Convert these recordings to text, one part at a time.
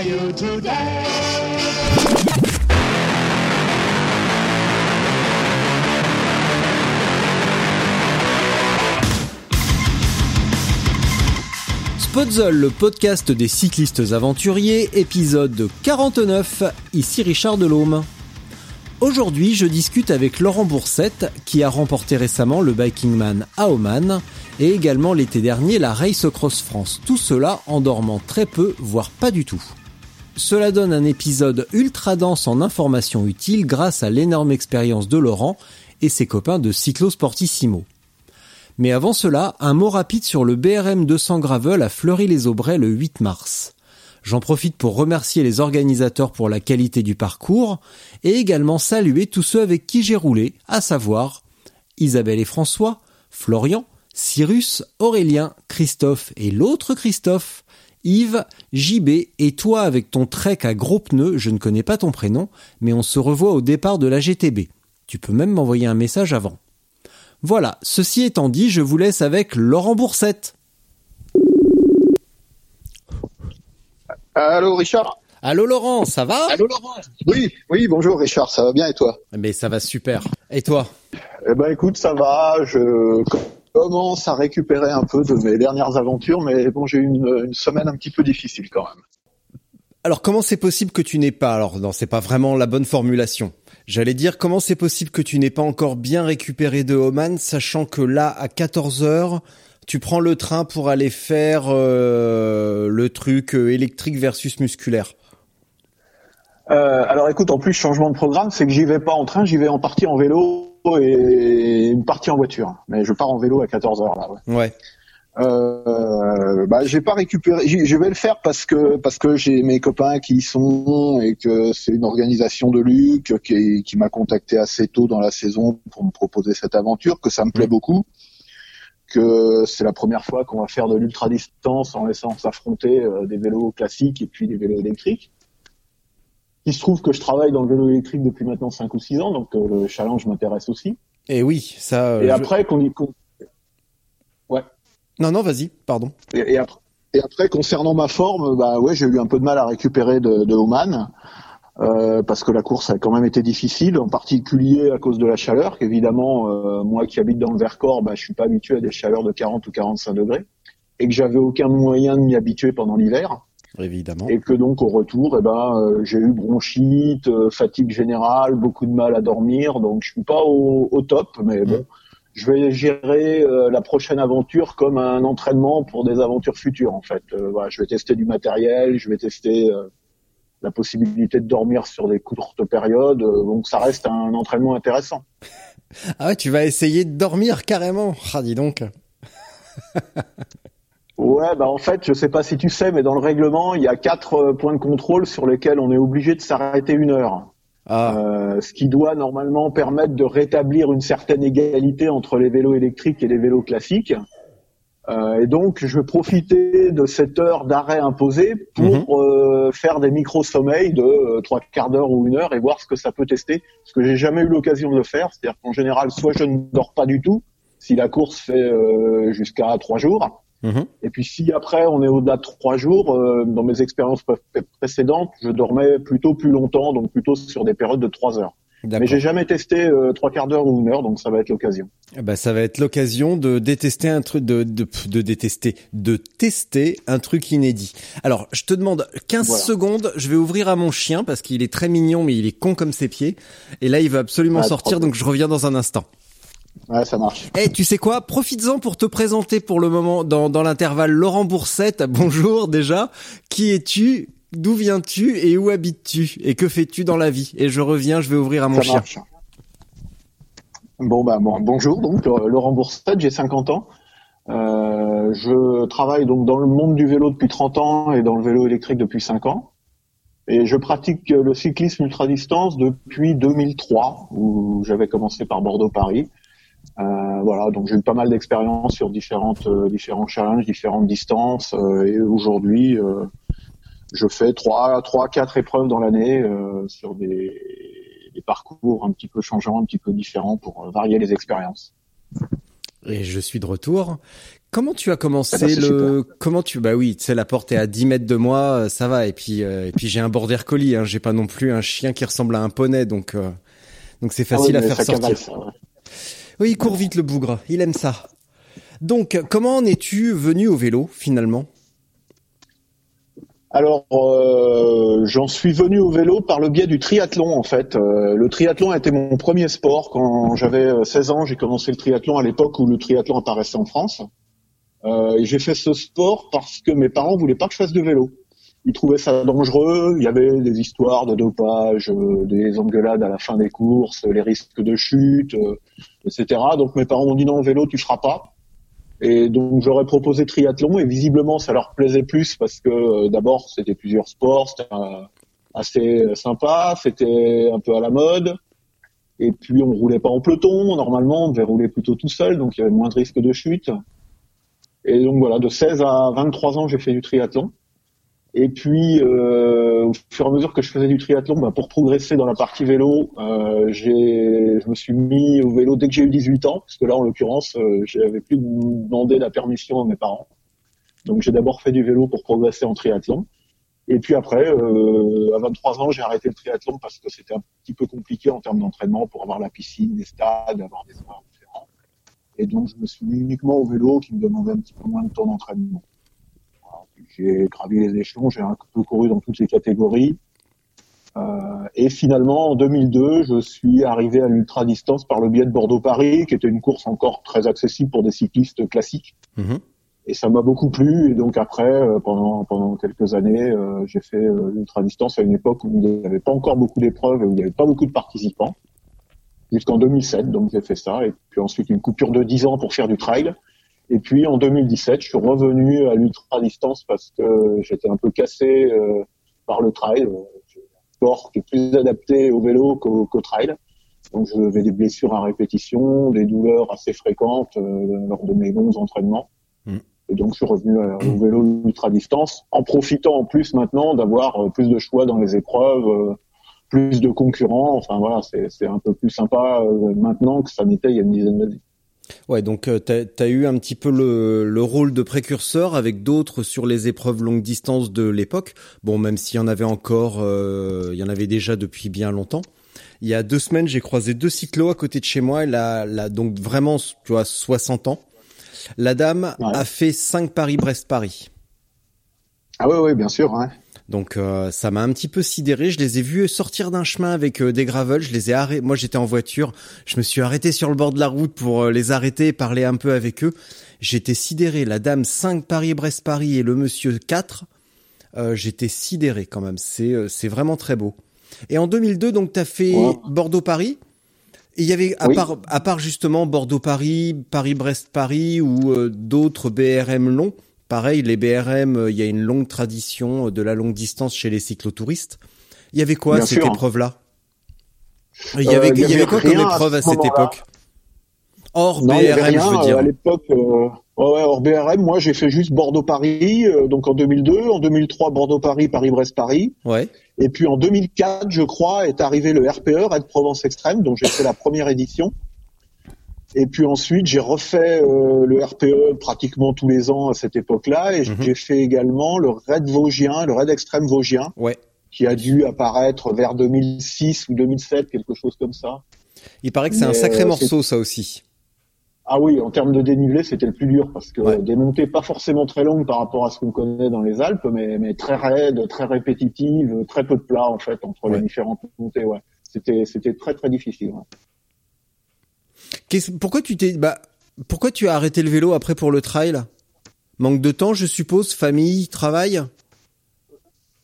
are le podcast des cyclistes aventuriers, épisode 49, ici Richard Delhomme. Aujourd'hui, je discute avec Laurent Boursette, qui a remporté récemment le Biking Man à Oman, et également l'été dernier la Race Cross France. Tout cela en dormant très peu, voire pas du tout. Cela donne un épisode ultra dense en informations utiles grâce à l'énorme expérience de Laurent et ses copains de Cyclo Sportissimo. Mais avant cela, un mot rapide sur le BRM 200 Gravel à Fleury-les-Aubrais le 8 mars. J'en profite pour remercier les organisateurs pour la qualité du parcours et également saluer tous ceux avec qui j'ai roulé, à savoir Isabelle et François, Florian, Cyrus, Aurélien, Christophe et l'autre Christophe, Yves, JB et toi avec ton trek à gros pneus, je ne connais pas ton prénom, mais on se revoit au départ de la GTB. Tu peux même m'envoyer un message avant. Voilà, ceci étant dit, je vous laisse avec Laurent Boursette. Allô Richard? Allô Laurent, ça va? Allô Laurent? Oui, oui, bonjour Richard, ça va bien et toi? Mais ça va super. Et toi? Eh ben écoute, ça va, je commence à récupérer un peu de mes dernières aventures, mais bon, j'ai eu une, une semaine un petit peu difficile quand même. Alors comment c'est possible que tu n'aies pas Alors non, c'est pas vraiment la bonne formulation. J'allais dire comment c'est possible que tu n'aies pas encore bien récupéré de Oman, sachant que là à 14 heures, tu prends le train pour aller faire euh, le truc euh, électrique versus musculaire? Euh, alors écoute, en plus changement de programme, c'est que j'y vais pas en train, j'y vais en partie en vélo et une partie en voiture. Mais je pars en vélo à 14 heures là. Ouais. Ouais. Euh, bah, j'ai pas récupéré. Je vais le faire parce que parce que j'ai mes copains qui y sont et que c'est une organisation de Luc qui, qui m'a contacté assez tôt dans la saison pour me proposer cette aventure, que ça me plaît beaucoup, que c'est la première fois qu'on va faire de l'ultra distance en laissant s'affronter euh, des vélos classiques et puis des vélos électriques. Il se trouve que je travaille dans le vélo électrique depuis maintenant 5 ou 6 ans, donc euh, le challenge m'intéresse aussi. Et oui, ça. euh, Et je- après qu'on y qu'on- Non non, vas-y, pardon. Et, et après, et après, concernant ma forme, bah ouais, j'ai eu un peu de mal à récupérer de, de Oman euh, parce que la course a quand même été difficile, en particulier à cause de la chaleur. Qu'évidemment, euh, moi qui habite dans le Vercors, bah, je suis pas habitué à des chaleurs de 40 ou 45 degrés et que j'avais aucun moyen de m'y habituer pendant l'hiver. Évidemment. Et que donc au retour, eh ben, euh, j'ai eu bronchite, euh, fatigue générale, beaucoup de mal à dormir. Donc je suis pas au, au top, mais bon, je vais gérer euh, la prochaine aventure comme un entraînement pour des aventures futures en fait. Euh, voilà, je vais tester du matériel, je vais tester euh, la possibilité de dormir sur des courtes périodes. donc ça reste un entraînement intéressant. Ah ouais, tu vas essayer de dormir carrément. Ah dis donc. Ouais, bah en fait, je sais pas si tu sais, mais dans le règlement, il y a quatre euh, points de contrôle sur lesquels on est obligé de s'arrêter une heure. Ah. Euh, ce qui doit normalement permettre de rétablir une certaine égalité entre les vélos électriques et les vélos classiques. Euh, et donc, je vais profiter de cette heure d'arrêt imposée pour euh, faire des micro-sommeils de euh, trois quarts d'heure ou une heure et voir ce que ça peut tester. Parce que j'ai jamais eu l'occasion de le faire. C'est-à-dire qu'en général, soit je ne dors pas du tout, si la course fait euh, jusqu'à trois jours. Mhm. Et puis si après on est au-delà de trois jours, euh, dans mes expériences pré- précédentes, je dormais plutôt plus longtemps, donc plutôt sur des périodes de trois heures. Mais j'ai jamais testé euh, trois quarts d'heure ou une heure, donc ça va être l'occasion. Eh ben, ça va être l'occasion de détester un truc, de, de, de détester, de tester un truc inédit. Alors, je te demande 15 Voilà. secondes, je vais ouvrir à mon chien parce qu'il est très mignon, mais il est con comme ses pieds. Et là, il va absolument Ah, sortir, donc je reviens dans un instant. Ouais, ça marche. Eh, tu sais quoi? Profites-en pour te présenter pour le moment dans, dans l'intervalle Laurent Boursette. Bonjour déjà. Qui es-tu? D'où viens-tu? Et où habites-tu? Et que fais-tu dans la vie? Et je reviens, je vais ouvrir à mon Ça chien. marche. Bon, bah, bon, bonjour, donc euh, Laurent Boursette, j'ai 50 ans. Euh, je travaille donc dans le monde du vélo depuis 30 ans et dans le vélo électrique depuis 5 ans. Et je pratique le cyclisme ultra-distance depuis 2003, où j'avais commencé par Bordeaux-Paris. Euh, voilà, donc j'ai eu pas mal d'expérience sur différentes, euh, différents challenges, différentes distances. euh, et aujourd'hui, je fais trois, trois, quatre épreuves dans l'année sur des, des parcours un petit peu changeants, un petit peu différents pour varier les expériences. Et je suis de retour. Comment tu as commencé ben, c'est le comment tu bah oui tu sais la porte est à 10 mètres de moi ça va et puis et puis j'ai un border collie hein, j'ai pas non plus un chien qui ressemble à un poney donc donc c'est facile Ah ouais, à faire sortir. cavale, ça, ouais. Oui il court vite le bougre il aime ça. Donc comment en es-tu venu au vélo finalement? Alors, euh, j'en suis venu au vélo par le biais du triathlon, en fait. Euh, le triathlon a été mon premier sport. Quand j'avais euh, 16 ans, j'ai commencé le triathlon à l'époque où le triathlon apparaissait en France. Euh, j'ai fait ce sport parce que mes parents voulaient pas que je fasse de vélo. Ils trouvaient ça dangereux. Il y avait des histoires de dopage, euh, des engueulades à la fin des courses, les risques de chute, euh, etc. Donc mes parents m'ont dit non, vélo, tu feras pas. Et donc j'aurais proposé triathlon et visiblement ça leur plaisait plus parce que euh, d'abord c'était plusieurs sports, c'était assez sympa, c'était un peu à la mode. Et puis on roulait pas en peloton, normalement on devait rouler plutôt tout seul, donc il y avait moins de risques de chute. Et donc voilà, de 16 à 23 ans j'ai fait du triathlon. Et puis euh, au fur et à mesure que je faisais du triathlon, bah, pour progresser dans la partie vélo, euh, j'ai, je me suis mis au vélo dès que j'ai eu 18 ans, parce que là en l'occurrence, euh, j'avais plus demandé la permission à mes parents. Donc j'ai d'abord fait du vélo pour progresser en triathlon. Et puis après, euh, à 23 ans, j'ai arrêté le triathlon parce que c'était un petit peu compliqué en termes d'entraînement pour avoir la piscine, des stades, avoir des horaires différents. Et donc je me suis mis uniquement au vélo qui me demandait un petit peu moins de temps d'entraînement. J'ai gravi les échelons, j'ai un peu couru dans toutes les catégories. Euh, et finalement, en 2002, je suis arrivé à l'ultra distance par le biais de Bordeaux-Paris, qui était une course encore très accessible pour des cyclistes classiques. Mhm. Et ça m'a beaucoup plu. Et donc après, euh, pendant pendant quelques années, euh, j'ai fait euh, l'ultra distance à une époque où il n'y avait pas encore beaucoup d'épreuves et où il n'y avait pas beaucoup de participants. Jusqu'en 2007, donc j'ai fait ça. Et puis ensuite une coupure de 10 ans pour faire du trail. Et puis en 2017, je suis revenu à l'ultra distance parce que j'étais un peu cassé euh, par le trail. J'ai un sport qui est plus adapté au vélo qu'au qu'au trail. Donc j'avais des blessures à répétition, des douleurs assez fréquentes euh, lors de mes longs entraînements. Mm. Et donc je suis revenu euh, au vélo ultra distance, en profitant en plus maintenant d'avoir plus de choix dans les épreuves, plus de concurrents. Enfin voilà, c'est un peu plus sympa maintenant que ça n'était il y a une dizaine d'années. Ouais, donc euh, t'as as eu un petit peu le, le rôle de précurseur avec d'autres sur les épreuves longue distance de l'époque. Bon, même s'il y en avait encore, euh, il y en avait déjà depuis bien longtemps. Il y a deux semaines, j'ai croisé deux cyclos à côté de chez moi. Elle a, elle a donc vraiment, tu vois, 60 ans. La dame Ouais. a fait 5 Paris-Brest-Paris. Ah oui, oui, bien sûr. Hein. Donc euh, ça m'a un petit peu sidéré. Je les ai vus sortir d'un chemin avec euh, des gravels. Je les ai arrêtés. Moi j'étais en voiture. Je me suis arrêté sur le bord de la route pour euh, les arrêter et parler un peu avec eux. J'étais sidéré. La dame 5 Paris-Brest-Paris et le monsieur 4. Euh, J'étais sidéré quand même. C'est euh, c'est vraiment très beau. Et en 2002 donc t'as fait. Bordeaux-Paris. Il y avait à Oui. part à part justement Bordeaux-Paris, Paris-Brest-Paris ou d'autres BRM longs. Pareil, les BRM, euh, il y a une longue tradition euh, de la longue distance chez les cyclotouristes. Il y avait quoi à cette épreuve-là? Il y Euh, avait, il y il y avait avait quoi comme à épreuve à, ce cette époque? Hors Non, il BRM, rien, je veux dire. à l'époque. euh, ouais, ouais, hors BRM, moi j'ai fait juste Bordeaux-Paris, euh, donc en 2002, en 2003 Bordeaux-Paris, Paris-Brest-Paris, Ouais. et puis en 2004, je crois, est arrivé le RPE, Red Provence Extrême, dont j'ai fait la première édition. Et puis ensuite, j'ai refait euh, le RPE pratiquement tous les ans à cette époque-là, et Mhm. j'ai fait également le Red Vosgien, le Red Extrême Vosgien, Ouais. qui a dû apparaître vers 2006 ou 2007, quelque chose comme ça. Il paraît que c'est un Mais, sacré euh, morceau, ça aussi. Ah oui, en termes de dénivelé, c'était le plus dur parce que Ouais. des montées pas forcément très longues par rapport à ce qu'on connaît dans les Alpes, mais, mais très raides, très répétitives, très peu de plats en fait entre Ouais. les différentes montées. Ouais, c'était c'était très très difficile. ouais. Pourquoi tu t'es, bah, pourquoi tu as arrêté le vélo après pour le trail? Manque de temps, je suppose, famille, travail?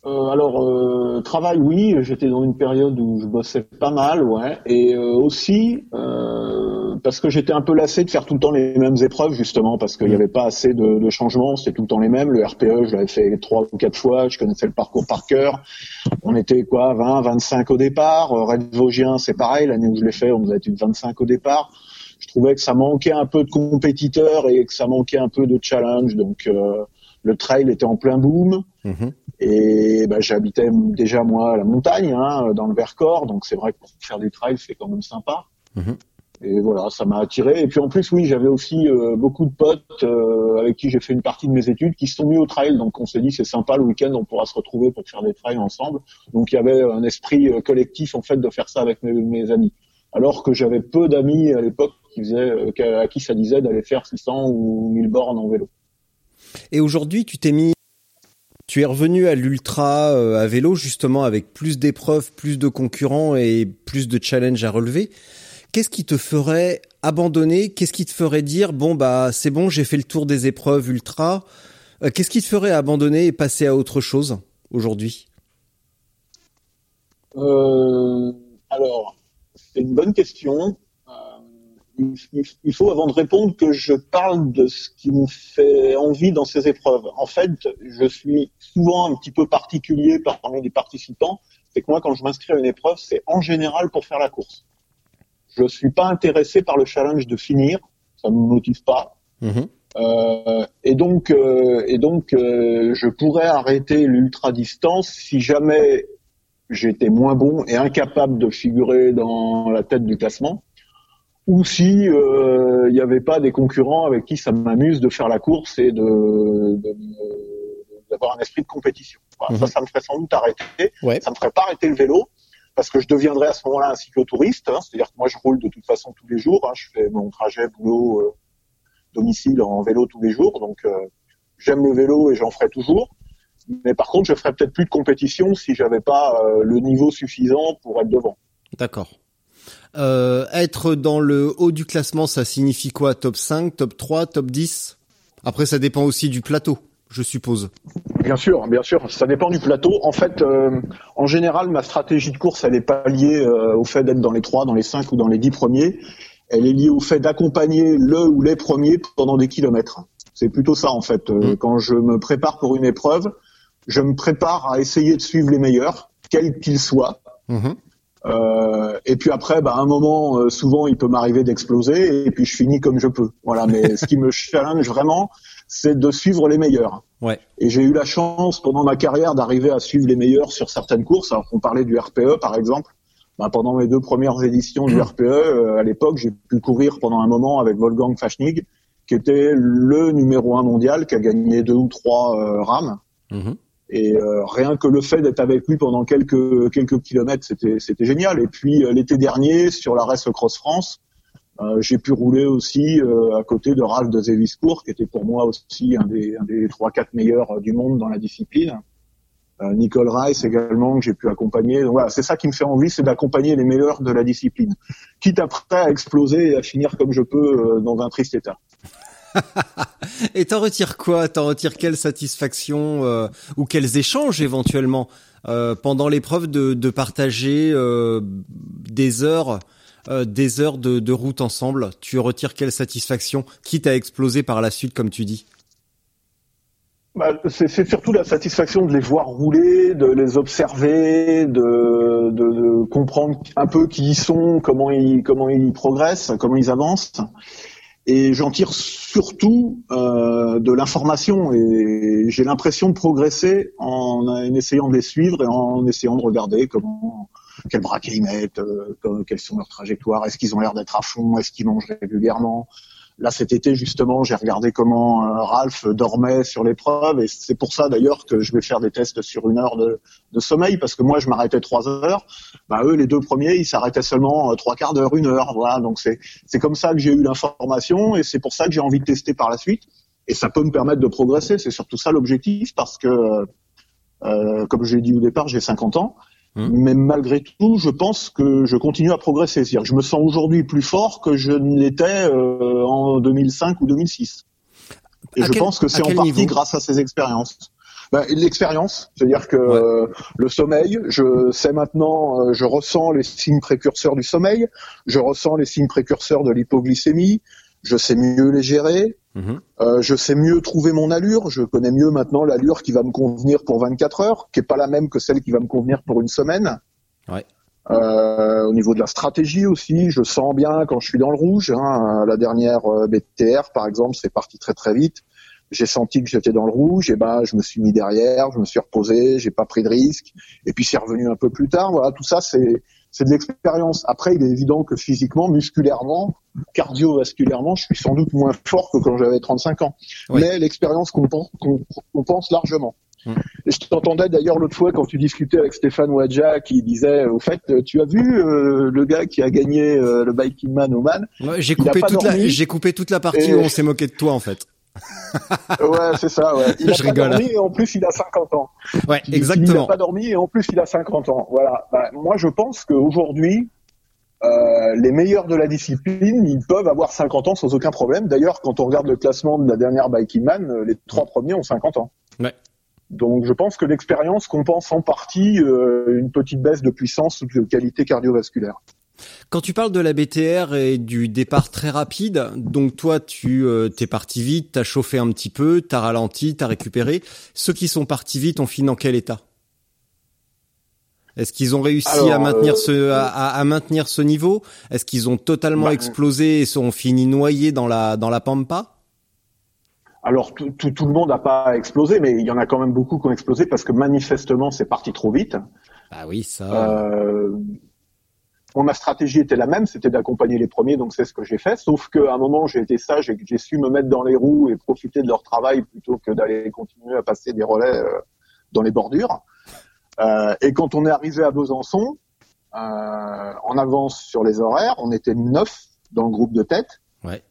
Euh, alors euh, travail, oui, j'étais dans une période où je bossais pas mal, ouais, et euh, aussi euh, parce que j'étais un peu lassé de faire tout le temps les mêmes épreuves justement parce qu'il n'y avait pas assez de, de changements, c'était tout le temps les mêmes. Le RPE, je l'avais fait trois ou quatre fois, je connaissais le parcours par cœur. On était quoi, 20, 25 au départ. Red Vosgien, c'est pareil, l'année où je l'ai fait, on nous a été 25 au départ. Je trouvais que ça manquait un peu de compétiteurs et que ça manquait un peu de challenge, donc euh, le trail était en plein boom. Mhm. Et bah, j'habitais déjà moi à la montagne, hein, dans le Vercors, donc c'est vrai que pour faire du trail, c'est quand même sympa. Mhm. Et voilà, ça m'a attiré. Et puis en plus, oui, j'avais aussi euh, beaucoup de potes euh, avec qui j'ai fait une partie de mes études qui se sont mis au trail. Donc on s'est dit c'est sympa le week-end, on pourra se retrouver pour faire des trails ensemble. Donc il y avait un esprit euh, collectif en fait de faire ça avec mes, mes amis. Alors que j'avais peu d'amis à l'époque qui faisaient, à qui ça disait d'aller faire 600 ou 1000 bornes en vélo. Et aujourd'hui, tu t'es mis, tu es revenu à l'ultra euh, à vélo justement avec plus d'épreuves, plus de concurrents et plus de challenges à relever. Qu'est-ce qui te ferait abandonner? Qu'est-ce qui te ferait dire bon bah c'est bon, j'ai fait le tour des épreuves ultra Euh, Qu'est-ce qui te ferait abandonner et passer à autre chose aujourd'hui? Euh, alors, c'est une bonne question. Il, faut, avant de répondre, que je parle de ce qui me fait envie dans ces épreuves. En fait, je suis souvent un petit peu particulier parmi les participants. C'est que moi, quand je m'inscris à une épreuve, c'est en général pour faire la course. Je suis pas intéressé par le challenge de finir. Ça me motive pas. Mhm. Euh, et donc, euh, et donc, euh, je pourrais arrêter l'ultra distance si jamais j'étais moins bon et incapable de figurer dans la tête du classement, ou si euh, il n'y avait pas des concurrents avec qui ça m'amuse de faire la course et de de- d'avoir un esprit de compétition. Voilà, Mhm. Ça, ça me ferait sans doute arrêter. Ouais. Ça me ferait pas arrêter le vélo parce que je deviendrais à ce moment-là un cyclotouriste. hein. C'est-à-dire que moi, je roule de toute façon tous les jours. hein. Je fais mon trajet boulot euh, domicile en vélo tous les jours. Donc, euh, j'aime le vélo et j'en ferai toujours. Mais par contre, je ferais peut-être plus de compétition si j'avais pas euh, le niveau suffisant pour être devant. D'accord. Euh, être dans le haut du classement, ça signifie quoi? Top 5, top 3, top 10 Après, ça dépend aussi du plateau, je suppose. Bien sûr, bien sûr, ça dépend du plateau. En fait, euh, en général, ma stratégie de course, elle n'est pas liée euh, au fait d'être dans les 3, dans les 5 ou dans les 10 premiers. Elle est liée au fait d'accompagner le ou les premiers pendant des kilomètres. C'est plutôt ça, en fait. Euh, Mm. Quand je me prépare pour une épreuve, je me prépare à essayer de suivre les meilleurs, quels qu'ils soient. Mhm. Euh, et puis après, bah, à un moment, euh, souvent, il peut m'arriver d'exploser, et puis je finis comme je peux. Voilà. Mais ce qui me challenge vraiment, c'est de suivre les meilleurs. Ouais. Et j'ai eu la chance pendant ma carrière d'arriver à suivre les meilleurs sur certaines courses. Alors qu'on parlait du RPE, par exemple. Bah, pendant mes deux premières éditions du RPE, euh, à l'époque, j'ai pu courir pendant un moment avec Wolfgang Fachnig, qui était le numéro un mondial, qui a gagné deux ou trois euh, rames. Mhm. Et euh, rien que le fait d'être avec lui pendant quelques quelques kilomètres, c'était c'était génial. Et puis euh, l'été dernier, sur la Race Cross France, euh, j'ai pu rouler aussi euh, à côté de Ralph de Zéviscourt, qui était pour moi aussi un des un des trois quatre meilleurs euh, du monde dans la discipline. Euh, Nicole Rice également que j'ai pu accompagner. Donc voilà, c'est ça qui me fait envie, c'est d'accompagner les meilleurs de la discipline, quitte après à exploser et à finir comme je peux dans un triste état. Et t'en retires quoi? T'en retires quelle satisfaction euh, ou quels échanges éventuellement euh, pendant l'épreuve de, partager euh, des heures, des heures de, route ensemble? Tu retires quelle satisfaction, quitte à exploser par la suite, comme tu dis? Bah, c'est surtout la satisfaction de les voir rouler, de les observer, de, comprendre un peu qui ils sont, comment ils progressent, comment ils avancent. Et j'en tire surtout euh, de l'information. Et j'ai l'impression de progresser en, essayant de les suivre et en essayant de regarder comment quel braquet ils mettent, euh, quelles sont leurs trajectoires, est-ce qu'ils ont l'air d'être à fond, est-ce qu'ils mangent régulièrement? Là cet été justement, j'ai regardé comment euh, Ralph dormait sur l'épreuve et c'est pour ça d'ailleurs que je vais faire des tests sur une heure de, sommeil parce que moi je m'arrêtais trois heures, bah eux les deux premiers ils s'arrêtaient seulement euh, trois quarts d'heure, une heure, voilà. Donc c'est c'est comme ça que j'ai eu l'information et c'est pour ça que j'ai envie de tester par la suite. Et ça peut me permettre de progresser, c'est surtout ça l'objectif parce que euh, comme je l'ai dit au départ, j'ai 50 ans. Mhm. Mais malgré tout, je pense que je continue à progresser. C'est-à-dire que je me sens aujourd'hui plus fort que je ne l'étais euh, en 2005 ou 2006. Et À je quel- pense que à c'est en partie grâce à ces expériences. bah, L'expérience, c'est-à-dire que Ouais. euh, le sommeil, je sais maintenant, euh, je ressens les signes précurseurs du sommeil, je ressens les signes précurseurs de l'hypoglycémie, je sais mieux les gérer, Euh, je sais mieux trouver mon allure, je connais mieux maintenant l'allure qui va me convenir pour 24 heures, qui est pas la même que celle qui va me convenir pour une semaine. Ouais. Euh, au niveau de la stratégie aussi, je sens bien quand je suis dans le rouge. hein. la dernière euh, BTR, par exemple, c'est parti très très vite. J'ai senti que j'étais dans le rouge, et ben je me suis mis derrière, je me suis reposé, j'ai pas pris de risque, et puis c'est revenu un peu plus tard. Voilà, tout ça c'est c'est de l'expérience. Après, il est évident que physiquement, musculairement, cardiovasculairement, je suis sans doute moins fort que quand j'avais 35 ans. Oui. Mais l'expérience compense, com- compense largement. Mm. Et je t'entendais d'ailleurs l'autre fois quand tu discutais avec Stéphane Wadja qui disait au fait euh, tu as vu euh, le gars qui a gagné euh, le Biking Man au Man? Ouais, j'ai coupé toute la, dormi. j'ai coupé toute la partie Et- où on s'est moqué de toi en fait. Ouais, c'est ça. Ouais. Il a Je pas rigole. dormi et en plus il a 50 ans. Ouais, Il- Il exactement. n'a pas dormi et en plus il a 50 ans. Voilà. Bah, moi je pense qu'aujourd'hui euh, les meilleurs de la discipline, ils peuvent avoir 50 ans sans aucun problème. D'ailleurs, quand on regarde le classement de la dernière Biking Man, euh, les trois premiers ont 50 ans. Ouais. Donc je pense que l'expérience compense en partie euh, une petite baisse de puissance ou de qualité cardiovasculaire. Quand tu parles de la BTR et du départ très rapide, donc toi tu euh, t'es parti vite, t'as chauffé un petit peu, t'as ralenti, t'as récupéré. Ceux qui sont partis vite ont fini dans quel état? Est-ce qu'ils ont réussi Alors, à maintenir euh, ce à, à- maintenir ce niveau? Est-ce qu'ils ont totalement Bah, explosé et sont finis noyés dans la dans la pampa? Alors tout, tout, tout le monde n'a pas explosé, mais il y en a quand même beaucoup qui ont explosé parce que manifestement c'est parti trop vite. Ah oui, ça. Euh, bon, ma stratégie était la même, c'était d'accompagner les premiers, donc c'est ce que j'ai fait. Sauf qu'à un moment, j'ai été sage et que j'ai su me mettre dans les roues et profiter de leur travail plutôt que d'aller continuer à passer des relais euh, dans les bordures. Euh, et quand on est arrivé à Besançon, euh, en avance sur les horaires, on était neuf dans le groupe de tête. Ouais.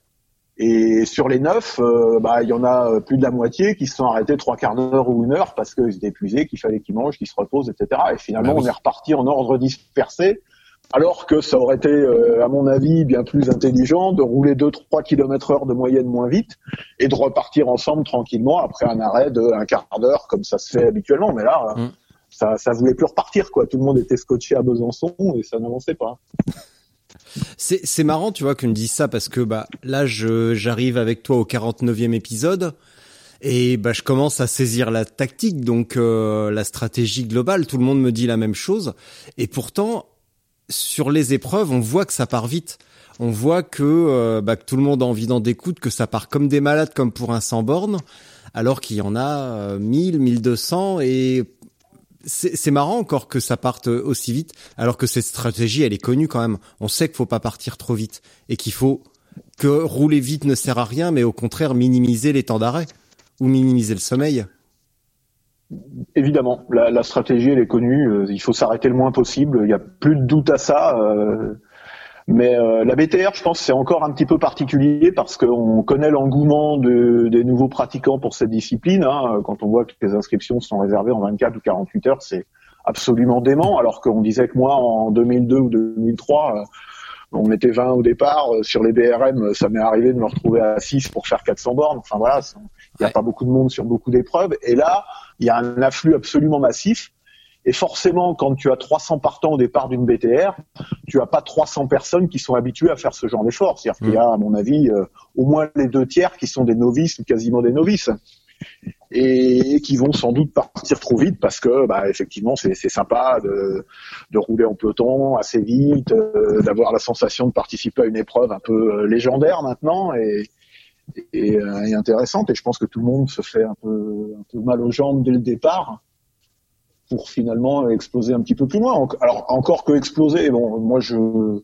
Et sur les neuf, euh, bah, il y en a plus de la moitié qui se sont arrêtés trois quarts d'heure ou une heure parce qu'ils étaient épuisés, qu'il fallait qu'ils mangent, qu'ils se reposent, etc. Et finalement, Bah oui. on est reparti en ordre dispersé, alors que ça aurait été, euh, à mon avis, bien plus intelligent de rouler 2-3 km heure de moyenne moins vite et de repartir ensemble tranquillement après un arrêt de un quart d'heure comme ça se fait habituellement. Mais là, Mm. ça, ça voulait plus repartir, quoi. Tout le monde était scotché à Besançon et ça n'avançait pas. C'est marrant, tu vois, que me dise ça parce que bah là, j'arrive avec toi au 49e épisode et bah je commence à saisir la tactique, donc euh, la stratégie globale. Tout le monde me dit la même chose et pourtant sur les épreuves, on voit que ça part vite. On voit que euh, bah, que tout le monde a envie d'en découdre, que ça part comme des malades, comme pour un sans borne, alors qu'il y en a euh, 1000, 1200 et c'est marrant encore que ça parte aussi vite, alors que cette stratégie, elle est connue quand même. On sait qu'il faut pas partir trop vite et qu'il faut que rouler vite ne sert à rien, mais au contraire minimiser les temps d'arrêt ou minimiser le sommeil. Évidemment, la, la stratégie elle est connue. euh, il faut s'arrêter le moins possible. Il n'y a plus de doute à ça. euh, mais euh, la BTR, je pense, c'est encore un petit peu particulier parce qu'on connaît l'engouement de- des nouveaux pratiquants pour cette discipline. hein. Quand on voit que les inscriptions sont réservées en 24 ou 48 heures, c'est absolument dément. Alors qu'on disait que moi, en 2002 ou 2003, euh, on était 20 au départ. Sur les BRM, ça m'est arrivé de me retrouver à 6 pour faire 400 bornes. Enfin voilà, il n'y a Ouais. pas beaucoup de monde sur beaucoup d'épreuves. Et là, il y a un afflux absolument massif. Et forcément, quand tu as 300 partants au départ d'une BTR, tu as pas 300 personnes qui sont habituées à faire ce genre d'effort. C'est-à-dire qu'il y a, à mon avis, euh, au moins les deux tiers qui sont des novices ou quasiment des novices. Et qui vont sans doute partir trop vite parce que, bah, effectivement, c'est c'est sympa de, de rouler en peloton assez vite, euh, d'avoir la sensation de participer à une épreuve un peu euh, légendaire maintenant et, et, euh, et intéressante. Et je pense que tout le monde se fait un peu, un peu mal aux jambes dès le départ pour finalement exploser un petit peu plus loin. Alors encore que exploser, bon, moi je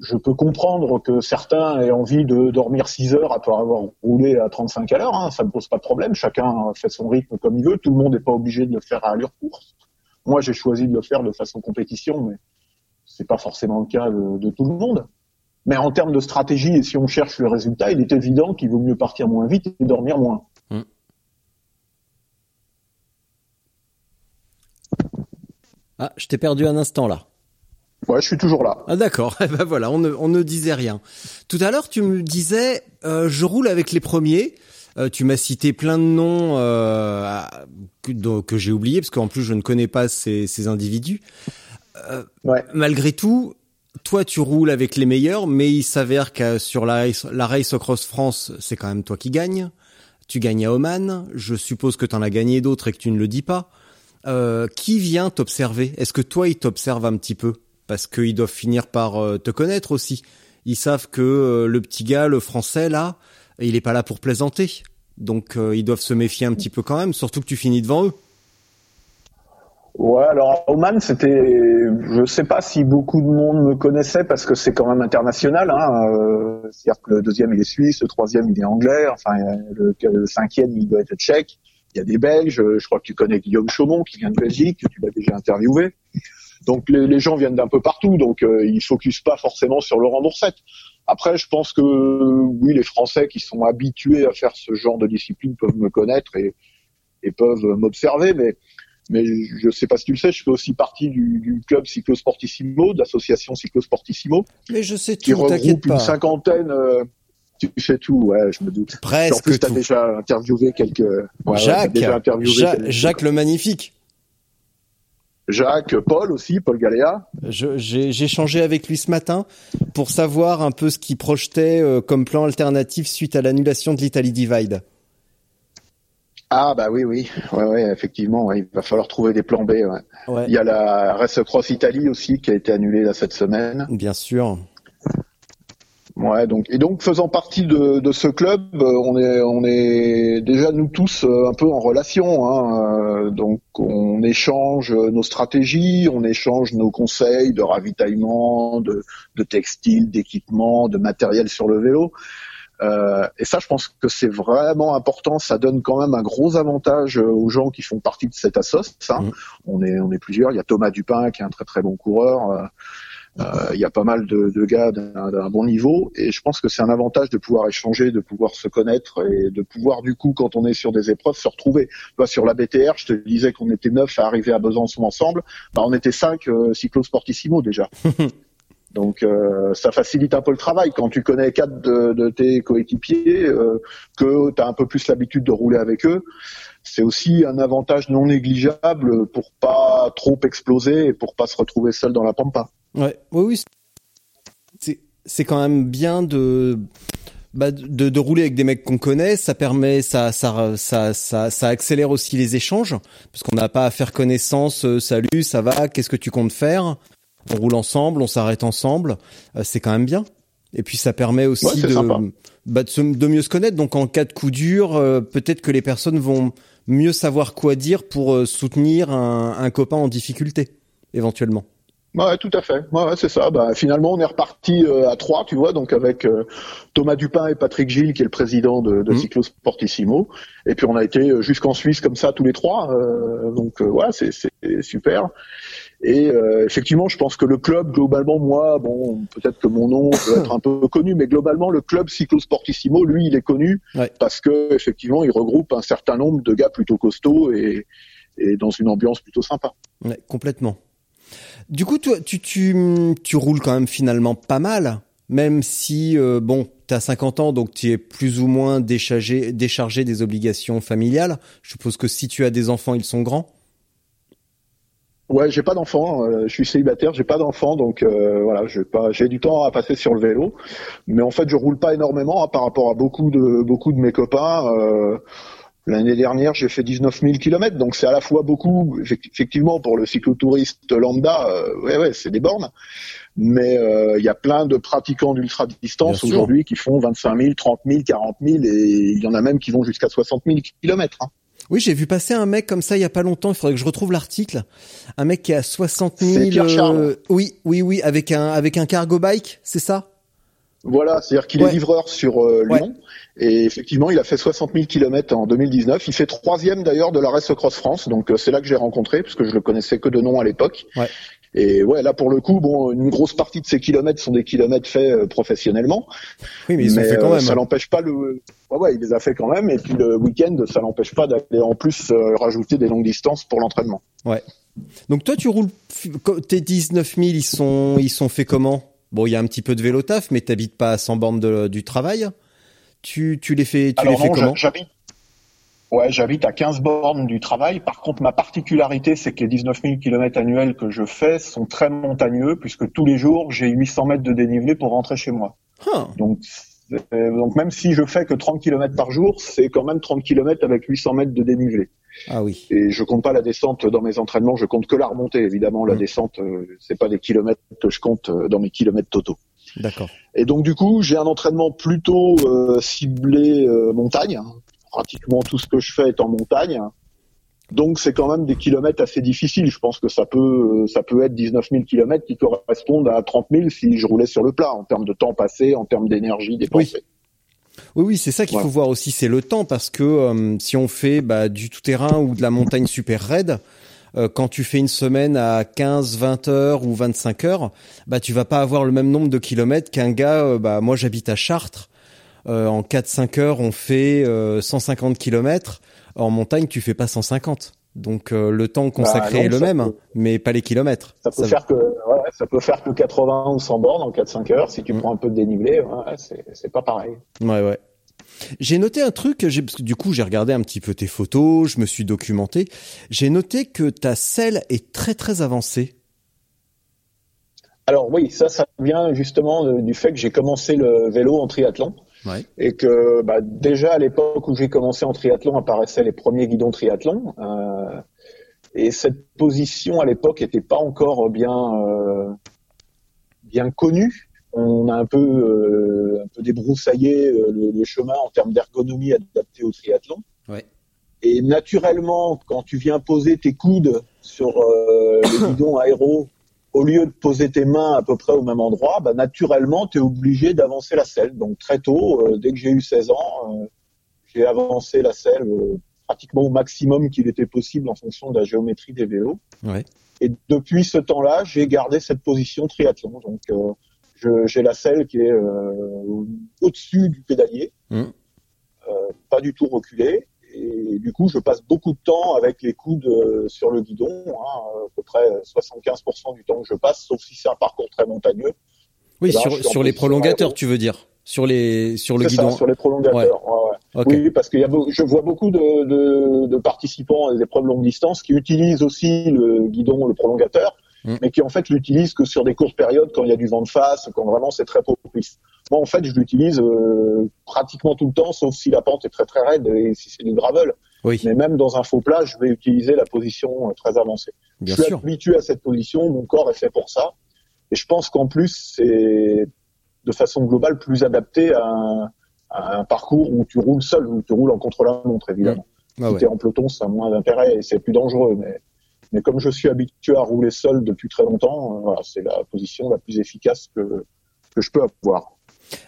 je peux comprendre que certains aient envie de dormir 6 heures après avoir roulé à 35 à l'heure, hein, ça ne pose pas de problème. Chacun fait son rythme comme il veut. Tout le monde n'est pas obligé de le faire à allure course. Moi, j'ai choisi de le faire de façon compétition, mais c'est pas forcément le cas de tout le monde. Mais en termes de stratégie, et si on cherche le résultat, il est évident qu'il vaut mieux partir moins vite et dormir moins. Ah, je t'ai perdu un instant là. Ouais, je suis toujours là. Ah d'accord, eh ben voilà, on ne, on ne disait rien. Tout à l'heure, tu me disais, euh, je roule avec les premiers. Euh, tu m'as cité plein de noms euh, que, que j'ai oubliés parce qu'en plus je ne connais pas ces, ces individus. Ouais. Malgré tout, toi tu roules avec les meilleurs, mais il s'avère que sur la race, la race Cross France, c'est quand même toi qui gagnes. Tu gagnes à Oman. Je suppose que tu en as gagné d'autres et que tu ne le dis pas. Euh, qui vient t'observer? Est-ce que toi ils t'observent un petit peu? Parce qu'ils doivent finir par euh, te connaître aussi. Ils savent que euh, le petit gars, le français là, il est pas là pour plaisanter. Donc ils doivent se méfier un petit peu quand même, surtout que tu finis devant eux. Ouais, alors Oman, c'était, je sais pas si beaucoup de monde me connaissait parce que c'est quand même international. Hein, euh, C'est-à-dire que le deuxième il est suisse, le troisième il est anglais, enfin le, cinquième il doit être tchèque. Il y a des Belges, je crois que tu connais Guillaume Chaumont qui vient de Belgique, que tu l'as déjà interviewé. Donc les, gens viennent d'un peu partout, donc euh, ils focusent pas forcément sur Laurent Doursette. Après, je pense que oui, les Français qui sont habitués à faire ce genre de discipline peuvent me connaître et, et peuvent m'observer, mais mais je sais pas si tu le sais, je fais aussi partie du, du club Cyclosportissimo, de l'association Cyclosportissimo, Mais je sais qui tout, t'inquiète regroupe une pas. cinquantaine. euh, tu sais tout, ouais, je me doute. en Presque plus, t'as tout. déjà interviewé quelques. ouais, ouais, t'as Jacques, déjà interviewé Ja- quelques- Jacques le magnifique. Jacques, Paul aussi, Paul Galéa. J'ai échangé avec lui ce matin pour savoir un peu ce qu'il projetait euh, comme plan alternatif suite à l'annulation de l'Italie Divide. Ah bah oui, oui, ouais, ouais, effectivement, ouais, il va falloir trouver des plans B. Ouais. Ouais, Il y a la Race Cross Italie aussi qui a été annulée là cette semaine. bien sûr. Ouais, donc et donc faisant partie de, de ce club, euh, on est on est déjà nous tous euh, un peu en relation. Hein, euh, donc on échange nos stratégies, on échange nos conseils de ravitaillement, de, de textiles, d'équipements, de matériel sur le vélo. Euh, et ça, je pense que c'est vraiment important. Ça donne quand même un gros avantage euh, aux gens qui font partie de cette assoce. Hein. Mhm. On est on est plusieurs. Il y a Thomas Dupin qui est un très très bon coureur. Euh, euh, il y a pas mal de, de gars d'un bon niveau et je pense que c'est un avantage de pouvoir échanger, de pouvoir se connaître et de pouvoir du coup quand on est sur des épreuves se retrouver. Tu vois, sur la BTR, je te disais qu'on était neuf à arriver à Besançon ensemble, bah, on était cinq euh, cyclosportissimo déjà. Donc euh, ça facilite un peu le travail quand tu connais quatre de, de tes coéquipiers, euh, que tu as un peu plus l'habitude de rouler avec eux. C'est aussi un avantage non négligeable pour pas trop exploser et pour pas se retrouver seul dans la pampa. Ouais, oui, oui. C'est quand même bien de bah, de, de rouler avec des mecs qu'on connaît. Ça permet, ça ça ça ça, ça accélère aussi les échanges parce qu'on n'a pas à faire connaissance. euh, salut, ça va Qu'est-ce que tu comptes faire? On roule ensemble, on s'arrête ensemble. Euh, c'est quand même bien. Et puis ça permet aussi Ouais, de, bah, de, se- de mieux se connaître. Donc en cas de coup dur, euh, peut-être que les personnes vont mieux savoir quoi dire pour euh, soutenir un, un copain en difficulté, éventuellement. Ouais, tout à fait. Ouais, c'est ça. Bah, finalement, on est reparti euh, à trois, tu vois, donc avec Thomas Dupin et Patrick Gilles, qui est le président de, de Mhm. Cyclosportissimo. Et puis on a été jusqu'en Suisse comme ça tous les trois. donc euh, ouais, c'est super. Et euh, effectivement, je pense que le club, globalement, moi, bon, peut-être que mon nom peut être un peu connu, mais globalement, le club Cyclosportissimo, lui, il est connu Ouais. parce que effectivement, il regroupe un certain nombre de gars plutôt costauds et, et dans une ambiance plutôt sympa. Ouais, complètement. Du coup, toi, tu, tu, tu roules quand même finalement pas mal, même si, euh, bon, t'as 50 ans, donc tu es plus ou moins déchargé, déchargé des obligations familiales. Je suppose que si tu as des enfants, ils sont grands. Ouais, j'ai pas d'enfant, euh, je suis célibataire, j'ai pas d'enfant, donc euh, voilà, j'ai pas, j'ai du temps à passer sur le vélo, mais en fait, je roule pas énormément hein, par rapport à beaucoup de beaucoup de mes copains. euh, L'année dernière, j'ai fait 19 000 kilomètres, donc c'est à la fois beaucoup, effect- effectivement, pour le cyclotouriste lambda, euh, ouais, ouais, c'est des bornes, mais euh, il y a plein de pratiquants d'ultra distance Bien sûr. aujourd'hui qui font 25 000, 30 000, 40 000, et il y en a même qui vont jusqu'à 60 000 kilomètres. hein. Oui, j'ai vu passer un mec comme ça il y a pas longtemps. Il faudrait que je retrouve l'article. Un mec qui a 60 000. C'est Pierre Charles. oui, oui, oui, avec un avec un cargo bike, c'est ça? Voilà, c'est-à-dire qu'il Ouais. est livreur sur euh, Ouais. Lyon. Et effectivement, il a fait 60 000 kilomètres en 2019. Il fait troisième d'ailleurs de la Race Cross France. Donc euh, c'est là que j'ai rencontré, parce que je le connaissais que de nom à l'époque. Ouais. Et ouais, là pour le coup, bon, une grosse partie de ces kilomètres sont des kilomètres faits euh, professionnellement. Oui, mais ils ont fait quand euh, même. Ça l'empêche pas le. Ouais, ouais, il les a fait quand même. Et puis le week-end, ça l'empêche pas d'aller en plus euh, rajouter des longues distances pour l'entraînement. Donc toi, tu roules. Tes 19 000, ils sont ils sont faits comment? Bon, il y a un petit peu de vélo taf, mais t'habites pas à 100 bornes de- du travail. tu, tu les fais, tu Alors les fais non, comment? j'habite. Ouais, j'habite à 15 bornes du travail. Par contre, ma particularité, c'est que les 19 000 km annuels que je fais sont très montagneux, puisque tous les jours, j'ai 800 mètres de dénivelé pour rentrer chez moi. Donc, donc même si je fais que 30 km par jour, c'est quand même 30 km avec 800 mètres de dénivelé. Ah oui. Et je compte pas la descente dans mes entraînements, je compte que la remontée. Évidemment, la Mm. descente, euh, c'est pas des kilomètres que je compte euh, dans mes kilomètres totaux. D'accord. Et donc du coup, j'ai un entraînement plutôt euh, ciblé euh, montagne. Pratiquement tout ce que je fais est en montagne. Donc c'est quand même des kilomètres assez difficiles. Je pense que ça peut euh, ça peut être 19 000 kilomètres qui correspondent à 30 000 si je roulais sur le plat en termes de temps passé, en termes d'énergie dépensée. Oui, oui, c'est ça qu'il Ouais. faut voir aussi, c'est le temps, parce que euh, si on fait bah, du tout-terrain ou de la montagne super raide, euh, quand tu fais une semaine à 15, 20 heures ou 25 heures, bah tu vas pas avoir le même nombre de kilomètres qu'un gars. euh, bah moi, j'habite à Chartres. Euh, en 4-5 heures, on fait euh, 150 kilomètres. En montagne, tu fais pas 150. Donc euh, le temps consacré Bah non, est le même, peut- mais pas les kilomètres. Ça peut Ça- faire que ouais, ça peut faire que 80 ou 100 bornes en 4-5 heures si tu Mm. prends un peu de dénivelé. Ouais, c'est c'est pas pareil. Ouais, ouais. J'ai noté un truc, j'ai, parce que du coup j'ai regardé un petit peu tes photos, je me suis documenté. J'ai noté que ta selle est très très avancée. Alors oui, ça, ça vient justement du fait que j'ai commencé le vélo en triathlon. Ouais. et que bah, déjà à l'époque où j'ai commencé en triathlon apparaissaient les premiers guidons triathlon euh, et cette position à l'époque n'était pas encore bien euh, bien connue. On a un peu euh, un peu débroussaillé le, le chemin en termes d'ergonomie adaptée au triathlon. Ouais. Et naturellement, quand tu viens poser tes coudes sur euh, le guidon aéro, au lieu de poser tes mains à peu près au même endroit, bah, naturellement, tu es obligé d'avancer la selle. Donc très tôt, euh, dès que j'ai eu 16 ans, euh, j'ai avancé la selle euh, pratiquement au maximum qu'il était possible en fonction de la géométrie des vélos. Ouais. Et depuis ce temps-là, j'ai gardé cette position triathlon. Donc j'ai la selle qui est au-dessus du pédalier, euh, pas du tout reculée. Et du coup, je passe beaucoup de temps avec les coudes euh, sur le guidon, hein, à peu près 75% du temps que je passe, sauf si c'est un parcours très montagneux. Oui, Là, sur, sur les prolongateurs, tu veux dire Sur les sur le ça, guidon. sur les prolongateurs. ouais, ouais. Oui, parce qu'il y a, beau- je vois beaucoup de, de, de participants à des épreuves longue distance qui utilisent aussi le guidon, le prolongateur, Mm. mais qui en fait l'utilisent que sur des courtes périodes quand il y a du vent de face, quand vraiment c'est très propice. Moi, en fait, je l'utilise euh, pratiquement tout le temps, sauf si la pente est très très raide et si c'est du gravel. Oui, Mais même dans un faux plat, je vais utiliser la position euh, très avancée. bien je suis sûr. habitué à cette position, mon corps est fait pour ça. Et je pense qu'en plus, c'est de façon globale plus adapté à un, à un parcours où tu roules seul, où tu roules en contre-la-montre, évidemment. Ah Si ouais. t'es en peloton, ça a moins d'intérêt et c'est plus dangereux. Mais, mais comme je suis habitué à rouler seul depuis très longtemps, euh, voilà, c'est la position la plus efficace que, que je peux avoir.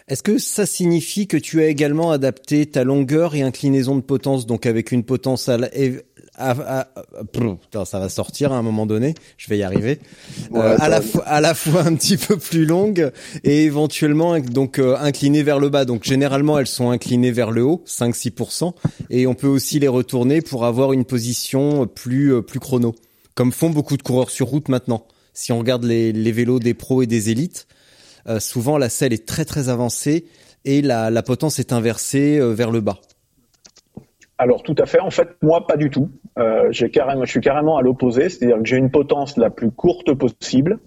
Est-ce que ça signifie que tu as également adapté ta longueur et inclinaison de potence, donc avec une potence à, la- à- à- ça va sortir à un moment donné, je vais y arriver, Ouais, Euh, à la fois à la fois un petit peu plus longue et éventuellement donc euh, inclinée vers le bas. Donc généralement elles sont inclinées vers le haut, 5-6%, et on peut aussi les retourner pour avoir une position plus euh, plus chrono, comme font beaucoup de coureurs sur route maintenant. Si on regarde les, les vélos des pros et des élites, euh, souvent la selle est très très avancée et la, la potence est inversée euh, vers le bas. Alors tout à fait. En fait, moi, pas du tout. Euh, j'ai carrément, je suis carrément à l'opposé, c'est-à-dire que j'ai une potence la plus courte possible.